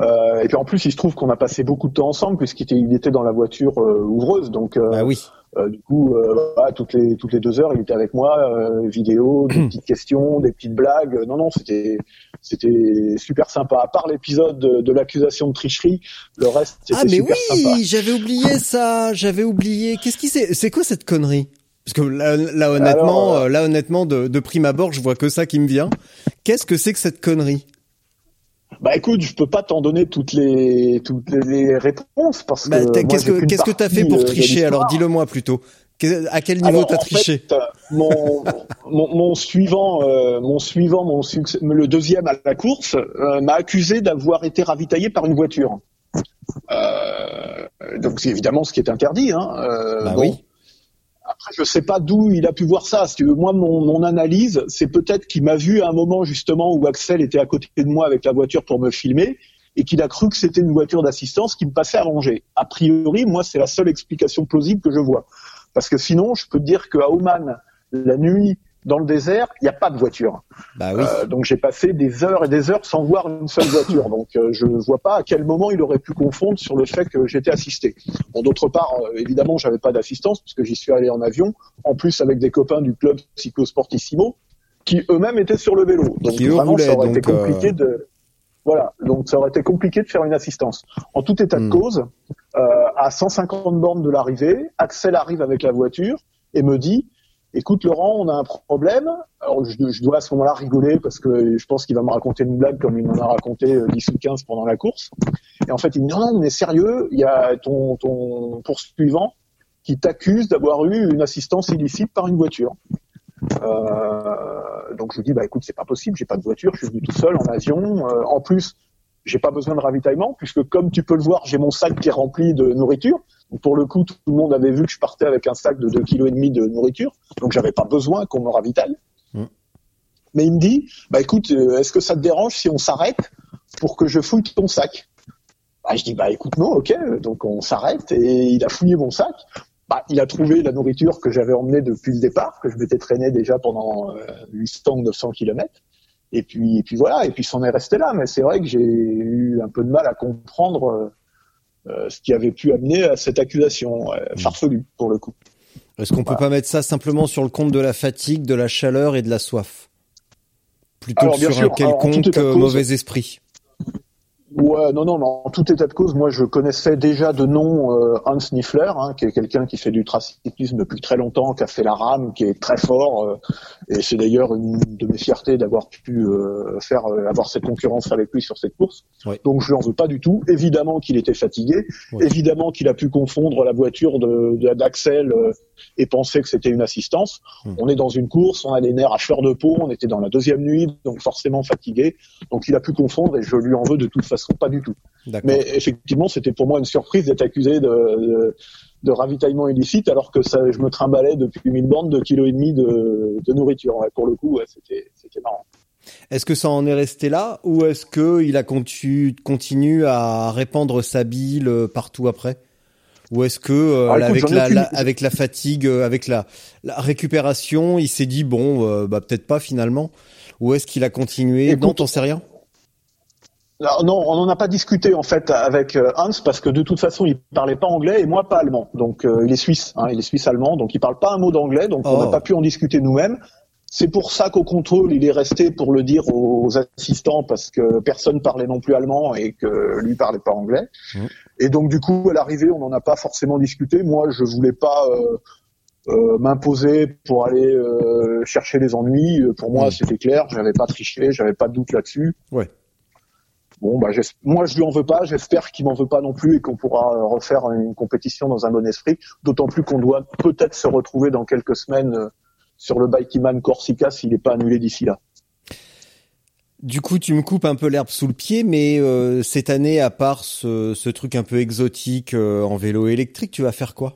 Euh, et puis en plus, il se trouve qu'on a passé beaucoup de temps ensemble puisqu'il était, il était dans la voiture euh, ouvreuse. Donc, euh, Bah oui. euh, du coup, euh, voilà, toutes les toutes les deux heures, il était avec moi. Euh, vidéo, des petites questions, des petites blagues. Non, non, c'était c'était super sympa. À part l'épisode de, de l'accusation de tricherie, le reste c'était Ah mais super oui, sympa. j'avais oublié ça, j'avais oublié. Qu'est-ce qui c'est C'est quoi cette connerie? Parce que là, là, honnêtement, Alors, euh, là honnêtement, de, de prime abord, je vois que ça qui me vient. Qu'est-ce que c'est que cette connerie? Bah écoute, je peux pas t'en donner toutes les toutes les réponses parce Bah, que qu'est-ce que qu'est-ce que t'as fait pour euh, tricher? Alors dis-le-moi plutôt. À quel niveau t'as triché? fait, euh, mon, mon, mon suivant, euh, mon suivant, mon succès, le deuxième à la course, euh, m'a accusé d'avoir été ravitaillé par une voiture. Euh, donc c'est évidemment ce qui est interdit. Hein. Euh, Bah bon. oui. Après, je sais pas d'où il a pu voir ça. Si moi, mon, analyse, c'est peut-être qu'il m'a vu à un moment justement où Axel était à côté de moi avec la voiture pour me filmer et qu'il a cru que c'était une voiture d'assistance qui me passait à Angers. A priori, moi, c'est la seule explication plausible que je vois. Parce que sinon, je peux dire qu'à Oman, la nuit, dans le désert, il n'y a pas de voiture. Bah oui. Euh, donc j'ai passé des heures et des heures sans voir une seule voiture. Donc euh, je ne vois pas à quel moment il aurait pu confondre sur le fait que j'étais assisté. Bon, d'autre part, euh, évidemment, j'avais pas d'assistance puisque j'y suis allé en avion, en plus avec des copains du club Psycho Sportissimo qui eux-mêmes étaient sur le vélo. Donc Qui, vraiment, ça aurait été donc, euh, compliqué de voilà, donc ça aurait été compliqué de faire une assistance. En tout état Hmm. de cause, euh, à 150 bornes de l'arrivée, Axel arrive avec la voiture et me dit Écoute Laurent, on a un problème. Alors je, dois à ce moment-là rigoler parce que je pense qu'il va me raconter une blague comme il m'en a raconté euh, 10 ou 15 pendant la course. Et en fait, il me dit non, non, mais sérieux, il y a ton, ton poursuivant qui t'accuse d'avoir eu une assistance illicite par une voiture. Euh, donc je lui dis bah écoute, c'est pas possible, j'ai pas de voiture, je suis venu tout seul en avion. Euh, en plus, j'ai pas besoin de ravitaillement puisque comme tu peux le voir, j'ai mon sac qui est rempli de nourriture. Pour le coup, tout le monde avait vu que je partais avec un sac de 2 kg et demi de nourriture, donc j'avais pas besoin qu'on me ravitaille. Mm. Mais il me dit, bah écoute, euh, est-ce que ça te dérange si on s'arrête pour que je fouille ton sac? Bah, Je dis, bah écoute, non, ok. Donc on s'arrête et il a fouillé mon sac. Bah, il a trouvé la nourriture que j'avais emmenée depuis le départ, que je m'étais traîné déjà pendant euh, 800 ou 900 kilomètres. Et puis, et puis voilà, et puis c'en est resté là. Mais c'est vrai que j'ai eu un peu de mal à comprendre euh, ce qui avait pu amener à cette accusation euh, farfelue pour le coup. Est-ce qu'on peut pas mettre ça simplement sur le compte de la fatigue, de la chaleur et de la soif? Plutôt Alors, que sur sûr, un quelconque euh, mauvais esprit. Ouais, non, non, mais en tout état de cause, moi je connaissais déjà de nom euh, Hans Niffler, hein, qui est quelqu'un qui fait du tracyclisme depuis très longtemps, qui a fait la rame, qui est très fort, euh, et c'est d'ailleurs une de mes fiertés d'avoir pu euh, faire euh, avoir cette concurrence avec lui sur cette course. Donc je lui en veux pas du tout. Évidemment qu'il était fatigué, évidemment qu'il a pu confondre la voiture de de- d'Axel euh, et penser que c'était une assistance. Hmm. On est dans une course, on a les nerfs à fleur de peau, on était dans la deuxième nuit, donc forcément fatigué. Donc il a pu confondre et je lui en veux de toute façon pas du tout. Mais effectivement, c'était pour moi une surprise d'être accusé de, de, de ravitaillement illicite alors que ça, je me trimballais depuis 1000 bornes de kilos et demi de, de nourriture. Ouais, pour le coup, ouais, c'était marrant. Est-ce que ça en est resté là ou est-ce que il a continu, continue à répandre sa bile euh, partout après? Ou est-ce que euh, Ah, écoute, avec la, aucune- la- avec la fatigue, euh, avec la, la récupération, il s'est dit bon euh, bah peut-être pas finalement? Ou est-ce qu'il a continué? Écoute, Non, t'en sais rien? Alors, non, on n'en a pas discuté en fait avec euh, Hans parce que de toute façon, il parlait pas anglais et moi pas allemand. Donc euh, il est suisse, hein, il est suisse allemand, donc il parle pas un mot d'anglais, donc on Oh. n'a pas pu en discuter nous-mêmes. C'est pour ça qu'au contrôle, il est resté pour le dire aux assistants parce que personne parlait non plus allemand et que lui parlait pas anglais. Mhm. Et donc du coup, à l'arrivée, on n'en a pas forcément discuté. Moi, je voulais pas euh, euh, m'imposer pour aller euh, chercher les ennuis. Pour moi, Mhm. c'était clair. J'avais pas triché, j'avais pas de doute là-dessus. Ouais. Bon, bah, moi, je lui en veux pas. J'espère qu'il m'en veut pas non plus et qu'on pourra euh, refaire une compétition dans un bon esprit. D'autant plus qu'on doit peut-être se retrouver dans quelques semaines euh, sur le Bikeman Corsica s'il n'est pas annulé d'ici là. Du coup, tu me coupes un peu l'herbe sous le pied, mais euh, cette année, à part ce, ce truc un peu exotique euh, en vélo électrique, tu vas faire quoi?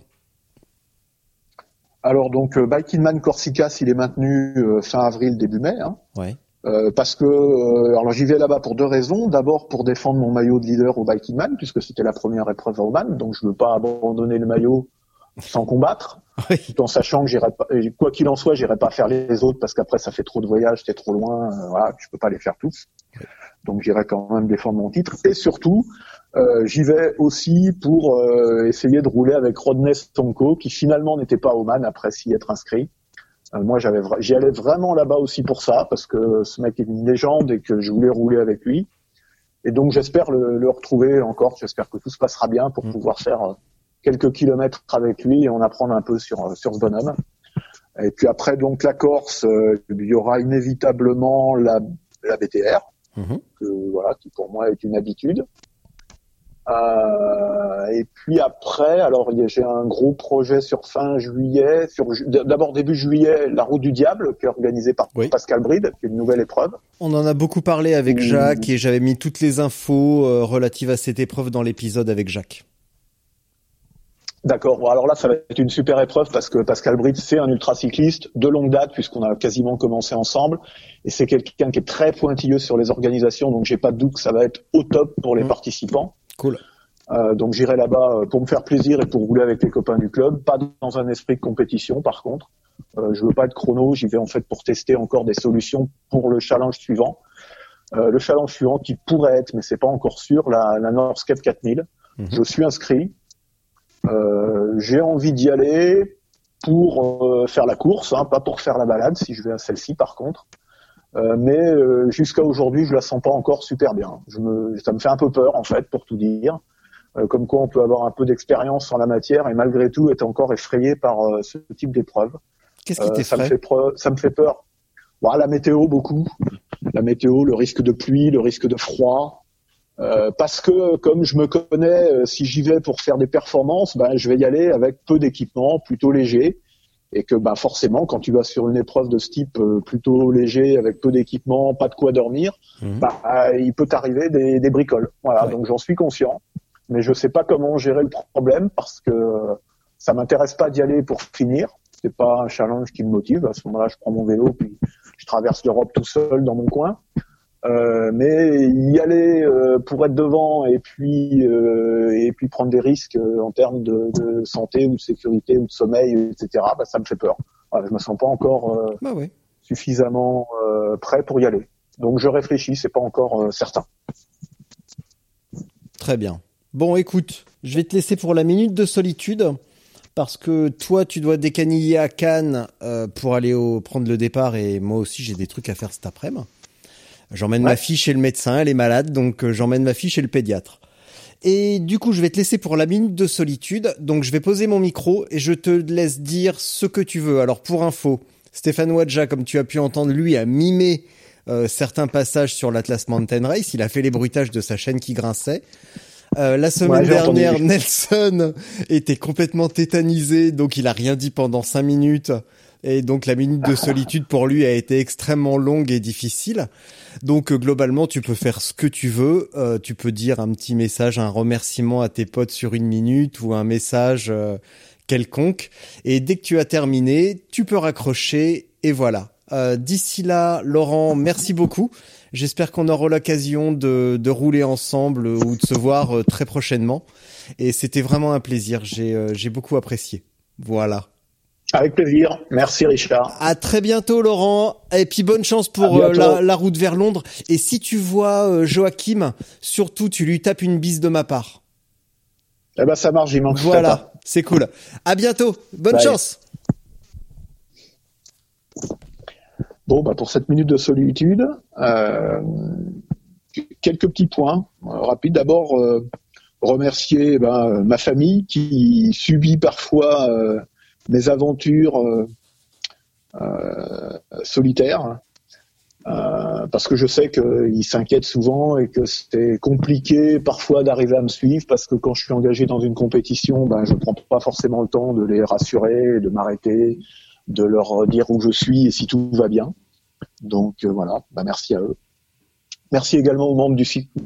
Alors donc, euh, Bikeman Corsica, s'il est maintenu fin avril, début mai. Hein, Ouais. Euh, parce que euh, alors j'y vais là-bas pour deux raisons. D'abord pour défendre mon maillot de leader au Biking Man, puisque c'était la première épreuve à Oman, donc je veux pas abandonner le maillot sans combattre, Oui. tout en sachant que j'irai pas, quoi qu'il en soit, j'irai pas faire les autres parce qu'après ça fait trop de voyages, c'est trop loin, euh, voilà, je peux pas les faire tous. Donc j'irai quand même défendre mon titre. Et surtout, euh, j'y vais aussi pour euh, essayer de rouler avec Rodney Stonko, qui finalement n'était pas Oman après s'y être inscrit. Euh, moi, j'avais, j'y allais vraiment là-bas aussi pour ça, parce que ce mec est une légende et que je voulais rouler avec lui. Et donc, j'espère le, le retrouver encore. J'espère que tout se passera bien pour Mm. pouvoir faire euh, quelques kilomètres avec lui et en apprendre un peu sur euh, sur ce bonhomme. Et puis après, donc la Corse, euh, il y aura inévitablement la, la BTR. Mhm. que, voilà, qui pour moi est une habitude. Euh, et puis après, alors j'ai un gros projet sur fin juillet, sur d'abord début juillet, la Route du Diable, qui est organisée par Oui. Pascal Bride, qui est une nouvelle épreuve. On en a beaucoup parlé avec Mmh. Jacques et j'avais mis toutes les infos euh, relatives à cette épreuve dans l'épisode avec Jacques. D'accord. Alors là, ça va être une super épreuve parce que Pascal Bride, c'est un ultracycliste de longue date puisqu'on a quasiment commencé ensemble. Et c'est quelqu'un qui est très pointilleux sur les organisations, donc j'ai pas de doute que ça va être au top pour les Mhm. participants. Cool. Euh, donc j'irai là-bas euh, pour me faire plaisir et pour rouler avec les copains du club, pas dans un esprit de compétition par contre. Euh, je veux pas être chrono, j'y vais en fait pour tester encore des solutions pour le challenge suivant. Euh, le challenge suivant qui pourrait être, mais c'est pas encore sûr, la, la Norscape 4000. Mhm. Je suis inscrit. Euh, J'ai envie d'y aller pour faire la course, hein, pas pour faire la balade si je vais à celle-ci par contre. Euh, mais euh, jusqu'à aujourd'hui, je la sens pas encore super bien. Je me, ça me fait un peu peur en fait, pour tout dire. Euh, comme quoi, on peut avoir un peu d'expérience en la matière et malgré tout être encore effrayé par euh, ce type d'épreuve. Qu'est-ce qui Euh, ça me t'effraie fait preu- ça me fait peur. Bon, la météo beaucoup, la météo, le risque de pluie, le risque de froid. Euh, parce que comme je me connais, si j'y vais pour faire des performances, ben je vais y aller avec peu d'équipement, plutôt léger, et que ben forcément quand tu vas sur une épreuve de ce type euh, plutôt léger, avec peu d'équipement, pas de quoi dormir, Mhm. bah, il peut t'arriver des, des bricoles. Voilà, Ouais. donc j'en suis conscient, mais je sais pas comment gérer le problème parce que ça m'intéresse pas d'y aller pour finir. C'est pas un challenge qui me motive. À ce moment-là, je prends mon vélo puis je traverse l'Europe tout seul dans mon coin. Euh, mais y aller euh, pour être devant et puis euh, et puis prendre des risques euh, en termes de, de santé ou de sécurité ou de sommeil, etc. Bah, ça me fait peur. Voilà, je me sens pas encore euh, Bah ouais. suffisamment euh, prêt pour y aller. Donc je réfléchis, c'est pas encore euh, certain. Très bien. Bon, écoute, je vais te laisser pour la minute de solitude parce que toi, tu dois décaniller à Cannes euh, pour aller au, prendre le départ et moi aussi, j'ai des trucs à faire cet après-midi. J'emmène ma fille chez le médecin, elle est malade, donc euh, j'emmène ma fille chez le pédiatre. Et du coup, je vais te laisser pour la minute de solitude. Donc, je vais poser mon micro et je te laisse dire ce que tu veux. Alors, pour info, Stéphane Wadja, comme tu as pu entendre, lui a mimé euh, certains passages sur l'Atlas Mountain Race. Il a fait les bruitages de sa chaîne qui grinçait. Euh, la semaine Ouais, dernière, Nelson était complètement tétanisé, donc il a rien dit pendant cinq minutes. Et donc la minute de solitude pour lui a été extrêmement longue et difficile. Donc euh, globalement, tu peux faire ce que tu veux. Euh, tu peux dire un petit message, un remerciement à tes potes sur une minute ou un message euh, quelconque. Et dès que tu as terminé, tu peux raccrocher et voilà. Euh, D'ici là, Laurent, merci beaucoup. J'espère qu'on aura l'occasion de, de rouler ensemble ou de se voir euh, très prochainement. Et c'était vraiment un plaisir. J'ai euh, j'ai beaucoup apprécié. Voilà. Avec plaisir. Merci Richard. À très bientôt Laurent et puis bonne chance pour euh, la, la route vers Londres et si tu vois euh, Joachim surtout tu lui tapes une bise de ma part. Eh ben ça marche, j'y manque Voilà, c'est cool. À bientôt. Bonne Bye. chance. Bon, bah pour cette minute de solitude, euh, quelques petits points euh, rapides. D'abord, euh, remercier eh ben, ma famille qui subit parfois mes aventures euh, euh, solitaires. euh, parce que je sais qu'ils s'inquiètent souvent et que c'est compliqué parfois d'arriver à me suivre parce que quand je suis engagé dans une compétition, ben, je prends pas forcément le temps de les rassurer, de m'arrêter, de leur dire où je suis et si tout va bien. Donc euh, voilà, bah, merci à eux. Merci également aux membres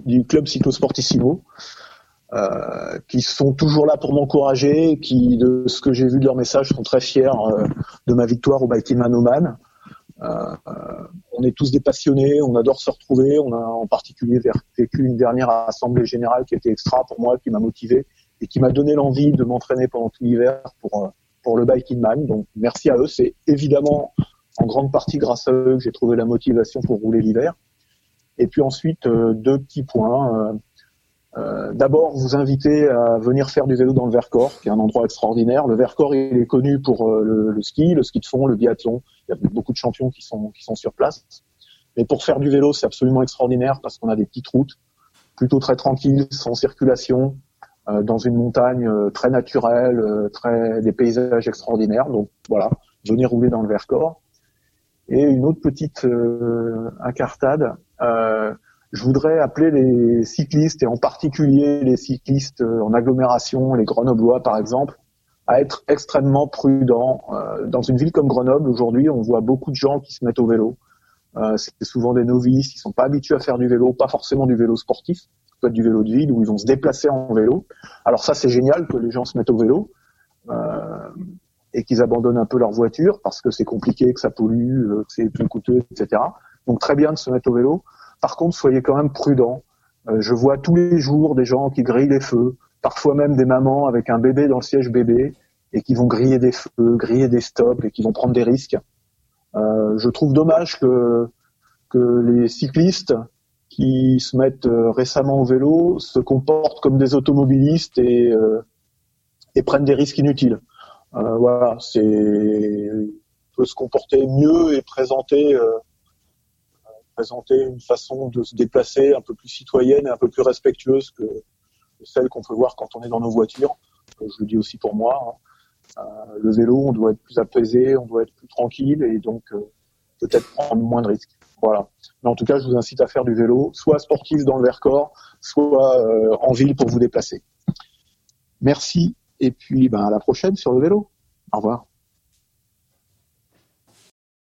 du club Cyclosportissimo euh, qui sont toujours là pour m'encourager, qui de ce que j'ai vu de leurs messages sont très fiers euh, de ma victoire au Biking Man Oman. Euh, euh, on est tous des passionnés, on adore se retrouver. On a en particulier vécu une dernière assemblée générale qui était extra pour moi, qui m'a motivé et qui m'a donné l'envie de m'entraîner pendant tout l'hiver pour euh, pour le Biking Man. Donc merci à eux. C'est évidemment en grande partie grâce à eux que j'ai trouvé la motivation pour rouler l'hiver. Et puis ensuite deux petits points. Euh, D'abord, vous inviter à venir faire du vélo dans le Vercors, qui est un endroit extraordinaire. Le Vercors, il est connu pour euh, le, ski, le ski de fond, le biathlon. Il y a beaucoup de champions qui sont qui sont sur place. Mais pour faire du vélo, c'est absolument extraordinaire parce qu'on a des petites routes plutôt très tranquilles, sans circulation, euh, dans une montagne très naturelle, très des paysages extraordinaires. Donc voilà, venez rouler dans le Vercors. Et une autre petite incartade. Je voudrais appeler les cyclistes et en particulier les cyclistes en agglomération, les Grenoblois par exemple, à être extrêmement prudents. dans une ville comme Grenoble aujourd'hui, on voit beaucoup de gens qui se mettent au vélo. c'est souvent des novices, ils sont pas habitués à faire du vélo, pas forcément du vélo sportif, peut être du vélo de ville où ils vont se déplacer en vélo. Alors ça c'est génial que les gens se mettent au vélo. Euh, et qu'ils abandonnent un peu leur voiture parce que c'est compliqué, que ça pollue, euh, que c'est plus coûteux, etc. Donc très bien de se mettre au vélo. Par contre, soyez quand même prudents. Euh, je vois tous les jours des gens qui grillent les feux, parfois même des mamans avec un bébé dans le siège bébé et qui vont griller des feux, griller des stops et qui vont prendre des risques. Euh, je trouve dommage que les cyclistes qui se mettent euh, récemment au vélo se comportent comme des automobilistes et, et prennent des risques inutiles. Voilà, c'est peut se comporter mieux et présenter présenter une façon de se déplacer un peu plus citoyenne et un peu plus respectueuse que celle qu'on peut voir quand on est dans nos voitures. Euh, je le dis aussi pour moi. Hein. le vélo, on doit être plus apaisé, on doit être plus tranquille et donc peut-être prendre moins de risques. Voilà. Mais en tout cas, je vous incite à faire du vélo, soit sportif dans le Vercors, soit en ville pour vous déplacer. Merci et puis, ben, à la prochaine sur le vélo. Au revoir.